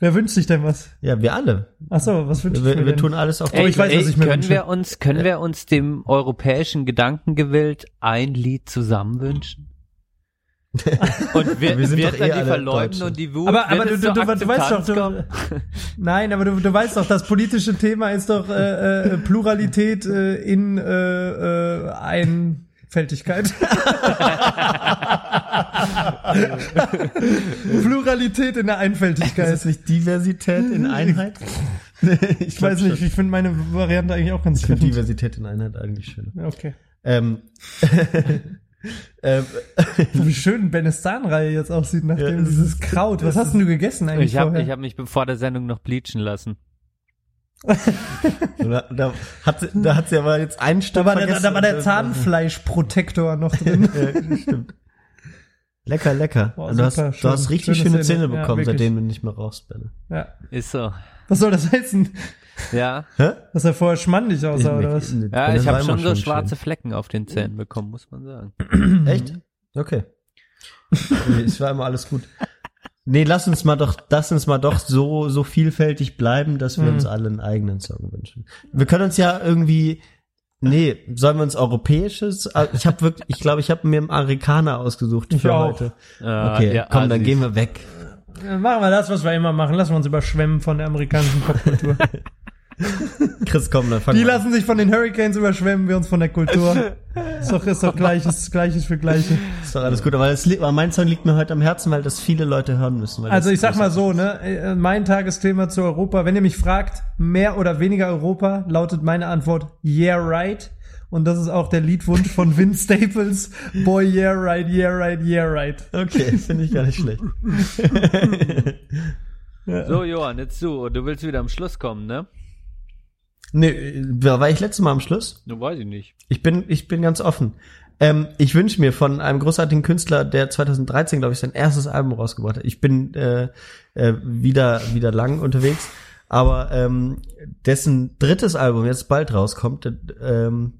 Wer wünscht sich denn was? Ja, wir alle. Ach so, was wünscht Wir, mir wir denn? tun alles auf Ey, ich weiß, was ich mir können wünsche. wir uns, können wir uns dem europäischen Gedankengewillt ein Lied zusammen wünschen? *laughs* Und wir, Wir sind wird doch dann eh die alle Verleumden und die Wut. aber aber du, du, du, du weißt doch, du, *laughs* nein, aber du, du weißt doch, das politische Thema ist doch äh, äh, Pluralität äh, in äh, äh, Einfältigkeit. *laughs* *laughs* Pluralität in der Ist Einfältigkeit. es nicht Diversität in Einheit? *laughs* Ich weiß nicht, ich finde meine Variante eigentlich auch ganz Ich finde treffend. Diversität in Einheit eigentlich schön. Okay. Ähm, *laughs* ähm, Wie schön Bennes Zahnreihe jetzt aussieht, nachdem Ja, dieses Kraut. Was hast denn du gegessen eigentlich Ich habe vorher? ich hab mich vor der Sendung noch bleachen lassen. da, da, hat, sie- da hat sie aber jetzt einen Stück da, war der, da war der Zahnfleischprotektor noch drin. Ja, stimmt. Lecker, lecker. Boah, du, hast, super, du hast schön. richtig Schöne. Zähne Ja, bekommen, wirklich. seitdem du nicht mehr rauchst, Ben. ja. Ist so. Was soll das heißen? Ja. Hä? Dass er vorher schmandig aussah, oder was? Ja, ich habe schon so schwarze Flecken auf den Zähnen bekommen, muss man sagen. schön. *clears throat* Echt? Okay. Nee, es war immer alles gut. Nee, lass uns mal doch, lass uns mal doch so, so vielfältig bleiben, dass wir Mhm. uns alle einen eigenen Song wünschen. Wir können uns ja irgendwie, nee, sollen wir uns europäisches? Ah, Ich habe wirklich, ich glaube, ich habe mir einen Amerikaner ausgesucht für auch. heute. Äh, Okay, ja, komm, dann Assis. gehen wir weg. Dann machen wir das, was wir immer machen. Lassen wir uns überschwemmen von der amerikanischen Popkultur. *laughs* Chris, komm, dann fang Die mal an. lassen sich von den Hurricanes überschwemmen, wir uns von der Kultur. *laughs* Ist doch, ist doch gleiches, gleiches für gleiche. Ist doch alles gut, aber, das, aber mein Song liegt mir heute am Herzen, weil das viele Leute hören müssen. weil Also ich sag mal so, ne, äh, mein Tagesthema zu Europa, wenn ihr mich fragt, mehr oder weniger Europa, lautet meine Antwort, yeah right. Und das ist auch der Liedwunsch von Vince *laughs* Staples. Boy, yeah, right, yeah, right, yeah, right. Okay, finde ich gar nicht schlecht. *laughs* So, Johann, jetzt du. Du willst wieder am Schluss kommen, ne? Nee, war ich letztes Mal am Schluss? Du weiß ich nicht. Ich bin, ich bin ganz offen. Ähm, ich wünsche mir von einem großartigen Künstler, der 2013, glaube ich, sein erstes Album rausgebracht hat. Ich bin äh, äh, wieder, wieder lang unterwegs, aber ähm, dessen drittes Album jetzt bald rauskommt. äh, Ähm,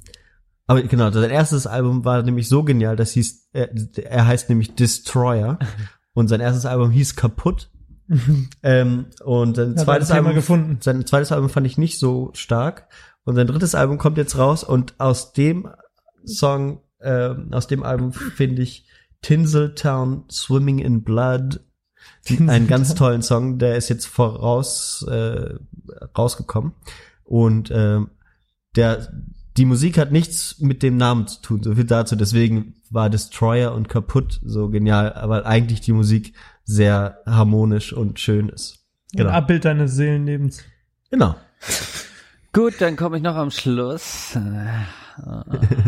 aber genau, sein erstes Album war nämlich so genial, dass hieß, äh, er heißt nämlich Destroyer *laughs* und sein erstes Album hieß Kaputt. *laughs* ähm, und sein Hat zweites Album gefunden. sein zweites Album fand ich nicht so stark und sein drittes Album kommt jetzt raus und aus dem Song, ähm, aus dem Album finde ich Tinseltown Swimming in Blood einen ganz tollen Song, der ist jetzt voraus äh, rausgekommen und ähm, der die Musik hat nichts mit dem Namen zu tun, so viel dazu. Deswegen war Destroyer und Kaputt so genial, weil eigentlich die Musik sehr harmonisch und schön ist. Ein Abbild deines Seelenlebens. Genau. Gut, dann komme ich noch am Schluss.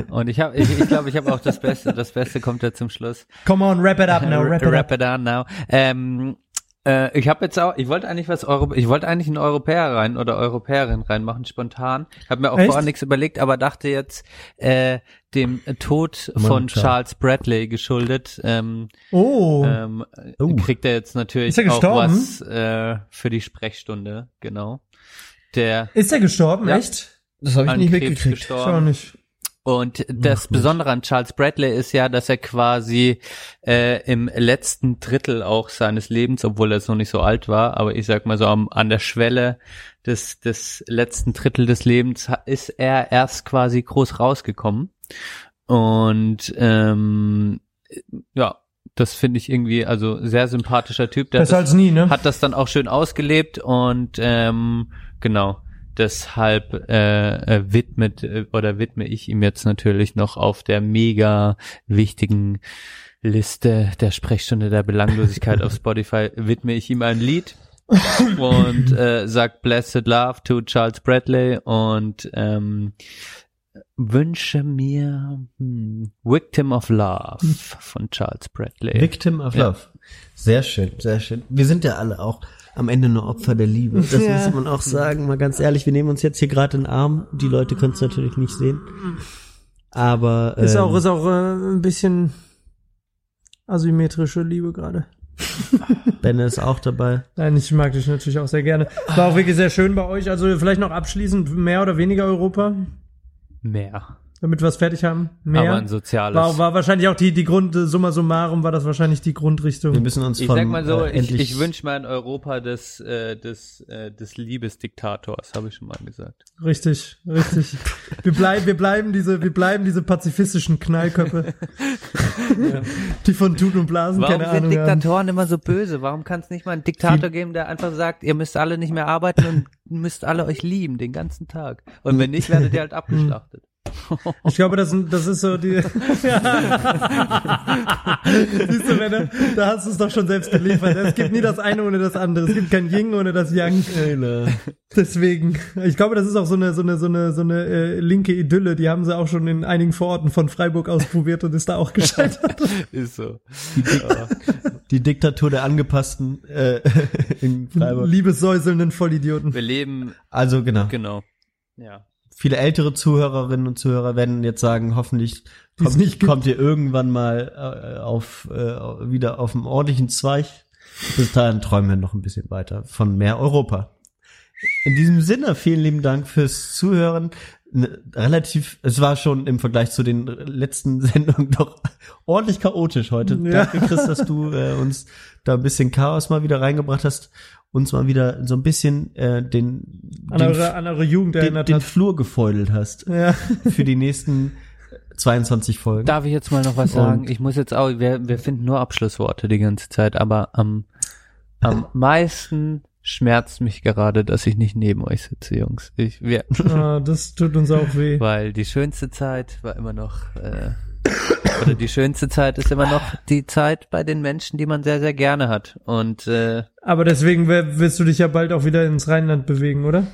Und ich habe, ich, ich glaube, ich habe auch das Beste. Das Beste kommt ja zum Schluss. Come on, wrap it up now, wrap it up. Wrap it up now. Ähm, äh, ich habe jetzt auch, ich wollte eigentlich was Euro, ich wollte eigentlich einen Europäer rein oder Europäerin reinmachen, spontan. Habe mir auch Echt? vorher nichts überlegt, aber dachte jetzt äh, dem Tod von Charles. Charles Bradley geschuldet. Ähm, Oh, ähm, Oh. kriegt er jetzt natürlich er auch was äh, für die Sprechstunde, genau. Der ist er gestorben, Ja. echt? Das habe an Krebs Schau gestorben. nicht. Und das Besondere an Charles Bradley ist ja, dass er quasi äh, im letzten Drittel auch seines Lebens, obwohl er jetzt noch nicht so alt war, aber ich sag mal so am, an der Schwelle des, des letzten Drittel des Lebens ist er erst quasi groß rausgekommen. Und ähm, ja, das finde ich irgendwie, also sehr sympathischer Typ. Der hat Besser das- als nie, ne? hat das dann auch schön ausgelebt und ähm, genau deshalb äh, äh, widmet äh, oder widme ich ihm jetzt natürlich noch auf der mega wichtigen Liste der Sprechstunde der Belanglosigkeit auf *laughs* Spotify widme ich ihm ein Lied und äh, sagt Blessed Love to Charles Bradley und ähm, wünsche mir hm, Victim of Love von Charles Bradley. Victim of Ja. Love. Sehr schön, sehr schön. Wir sind ja alle auch am Ende nur Opfer der Liebe. Das Ja. muss man auch sagen, mal ganz ehrlich. Wir nehmen uns jetzt hier gerade in den Arm. Die Leute können es natürlich nicht sehen. Aber Ist ähm, auch, ist auch äh, ein bisschen asymmetrische Liebe gerade. *laughs* Benne ist auch dabei. Nein, ich mag dich natürlich auch sehr gerne. War auch wirklich sehr schön bei euch. Also vielleicht noch abschließend mehr oder weniger Europa, Mehr. Damit wir es fertig haben. Mehr. Aber ein soziales. war, war wahrscheinlich auch die, die Grund, summa summarum war das wahrscheinlich die Grundrichtung. Wir müssen uns Ich von sag mal so, äh, ich, endlich ich wünsche mir ein Europa des, äh, des, äh, des Liebesdiktators, habe ich schon mal gesagt. Richtig, richtig. Wir bleiben, wir bleiben diese, wir bleiben diese pazifistischen Knallköpfe, *laughs* die von Tut und Blasen Warum keine sind Ahnung haben. Diktatoren immer so böse? Warum kann es nicht mal einen Diktator geben, der einfach sagt, ihr müsst alle nicht mehr arbeiten und müsst alle euch lieben den ganzen Tag? Und wenn nicht, werdet ihr halt *laughs* abgeschlachtet. Ich glaube, das, das ist so die. *laughs* Siehst du, Renner, da hast du es doch schon selbst geliefert. Es gibt nie das eine ohne das andere. Es gibt kein Yin ohne das Yang. Deswegen, ich glaube, das ist auch so eine so eine so eine so eine äh, linke Idylle. Die haben sie auch schon in einigen Vororten von Freiburg ausprobiert und ist da auch gescheitert. *laughs* Ist so. die Diktatur der angepassten äh, *laughs* in Freiburg. Liebessäuselnden Vollidioten. Wir leben, Also genau. genau. Ja. Viele ältere Zuhörerinnen und Zuhörer werden jetzt sagen, hoffentlich kommt, kommt ihr irgendwann mal äh, auf äh, wieder auf einem ordentlichen Zweig. Bis dahin träumen wir noch ein bisschen weiter von mehr Europa. In diesem Sinne, vielen lieben Dank fürs Zuhören. Relativ, es war schon im Vergleich zu den letzten *laughs* Sendungen doch ordentlich chaotisch heute. Ja. Danke, Chris, dass du äh, uns da ein bisschen Chaos mal wieder reingebracht hast, uns mal wieder so ein bisschen äh, den, An den, eure, an eure Jugend den, erinnert den hat. Flur gefeudelt hast Ja. für die nächsten 22 Folgen. Darf ich jetzt mal noch was sagen? Und- Ich muss jetzt auch, wir, wir finden nur Abschlussworte die ganze Zeit, aber am, am meisten schmerzt mich gerade, dass ich nicht neben euch sitze, Jungs. Ich, wir, *laughs* Ah, das tut uns auch weh. weil die schönste Zeit war immer noch, äh, oder die schönste Zeit ist immer noch die Zeit bei den Menschen, die man sehr, sehr gerne hat. Und äh, Aber deswegen wirst du dich ja bald auch wieder ins Rheinland bewegen, oder?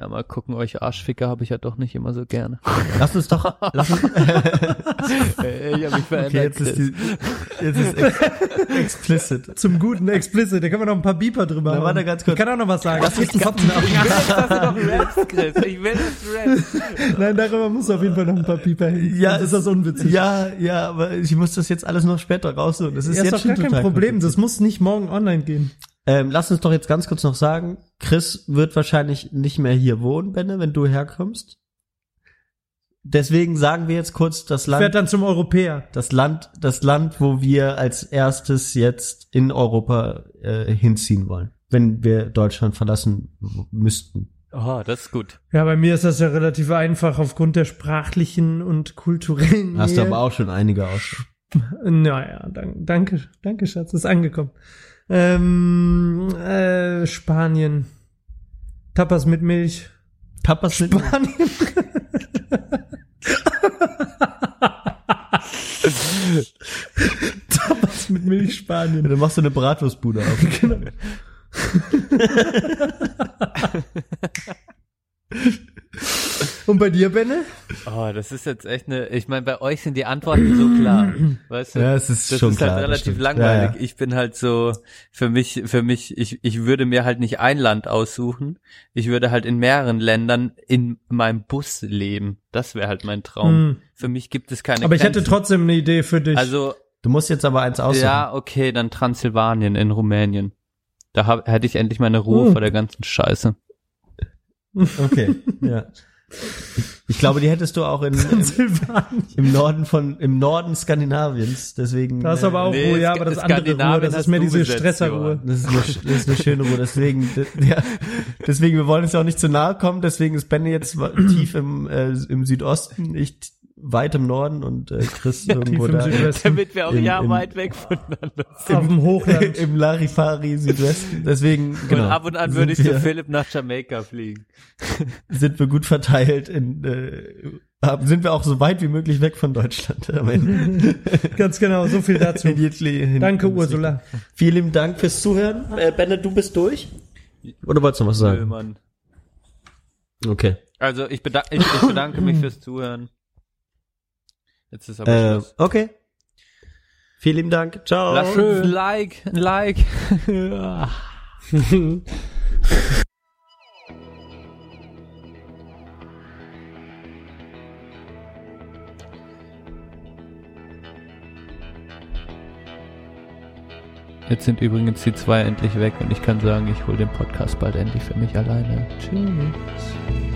Ja, mal gucken, euch Arschficker habe ich ja doch nicht immer so gerne. *laughs* Lass uns doch, lass uns, *laughs* ich hab mich verändert. okay, jetzt ist die, jetzt ist ex, explicit. Zum guten Explicit, da können wir noch ein paar Beeper drüber Na, warte ganz kurz. Ich kann auch noch was sagen. Das ist Jetzt Fotzen ab. Ich will dass du noch rappst, Chris. Ich will, dass du rappst. Nein, darüber muss auf jeden Fall noch ein paar Beeper hin. Ja, ist das unwitzig. Ja, ja, aber ich muss das jetzt alles noch später rausholen. Das ist Ja, ist jetzt doch schon gar kein Problem. Das muss nicht morgen online gehen. Ähm, lass uns doch jetzt ganz kurz noch sagen, Chris wird wahrscheinlich nicht mehr hier wohnen, Benne, wenn du herkommst. Deswegen sagen wir jetzt kurz das Ich werde Land, dann zum Europäer. das Land, das Land, wo wir als erstes jetzt in Europa äh, hinziehen wollen, wenn wir Deutschland verlassen müssten. Oh, das ist gut. Ja, bei mir ist das ja relativ einfach aufgrund der sprachlichen und kulturellen Hast du aber auch schon einige aus. *laughs* Naja, danke, danke, danke, Schatz, ist angekommen. Ähm, äh, Spanien. Tapas mit Milch. Tapas mit Spanien. Tapas mit Milch Spanien. Du machst so eine Bratwurstbude auf. *laughs* *laughs* Und bei dir, Benne? Oh, das ist jetzt echt eine, ich meine, bei euch sind die Antworten so klar. *clears throat* Weißt du? Ja, es ist das schon ist klar, halt das relativ langweilig. Ja, ja. Ich bin halt so, für mich, für mich, ich, ich würde mir halt nicht ein Land aussuchen. Ich würde halt in mehreren Ländern in meinem Bus leben. Das wäre halt mein Traum. Hm. Für mich gibt es keine Aber ich hätte Grenzen. trotzdem eine Idee für dich. Also, Du musst jetzt aber eins aussuchen. ja, okay, dann Transsilvanien in Rumänien. Da hab, hätte ich endlich meine Ruhe Hm. vor der ganzen Scheiße. Okay, ja. Ich glaube, die hättest du auch in, im, Norden von, im Norden Skandinaviens. Deswegen. Da ist aber auch Nee, Ruhe, ja, aber das andere Ruhe, das ist mehr diese besetzt, Stresserruhe. Das ist, eine, das ist eine schöne Ruhe, deswegen, ja, deswegen, wir wollen uns ja auch nicht zu nahe kommen, deswegen ist Benny jetzt tief im, äh, im Südosten, ich weit im Norden und äh, Chris *laughs* irgendwo Tief im da Südwesten. Damit wir auch Im- ja im- weit weg voneinander sind. Auf dem Hochland. *laughs* im Larifari Südwesten, deswegen, genau. Und ab und an würde ich sind zu wir, Philipp nach Jamaika fliegen. *laughs* sind wir gut verteilt in, äh, sind wir auch so weit wie möglich weg von Deutschland am Ende. Ganz genau, so viel dazu. Danke. Ursula. Vielen lieben Dank fürs Zuhören. Äh, Benne, du bist durch? Oder wolltest du noch was Nö, sagen? Mann. Okay. Also ich, bedanke, ich, ich bedanke mich fürs Zuhören. Jetzt ist aber Äh, Schluss. okay. Vielen lieben Dank. Ciao. Lass uns ein Like, ein Like. *laughs* Jetzt sind übrigens die zwei endlich weg und ich kann sagen, ich hole den Podcast bald endlich für mich alleine. Tschüss.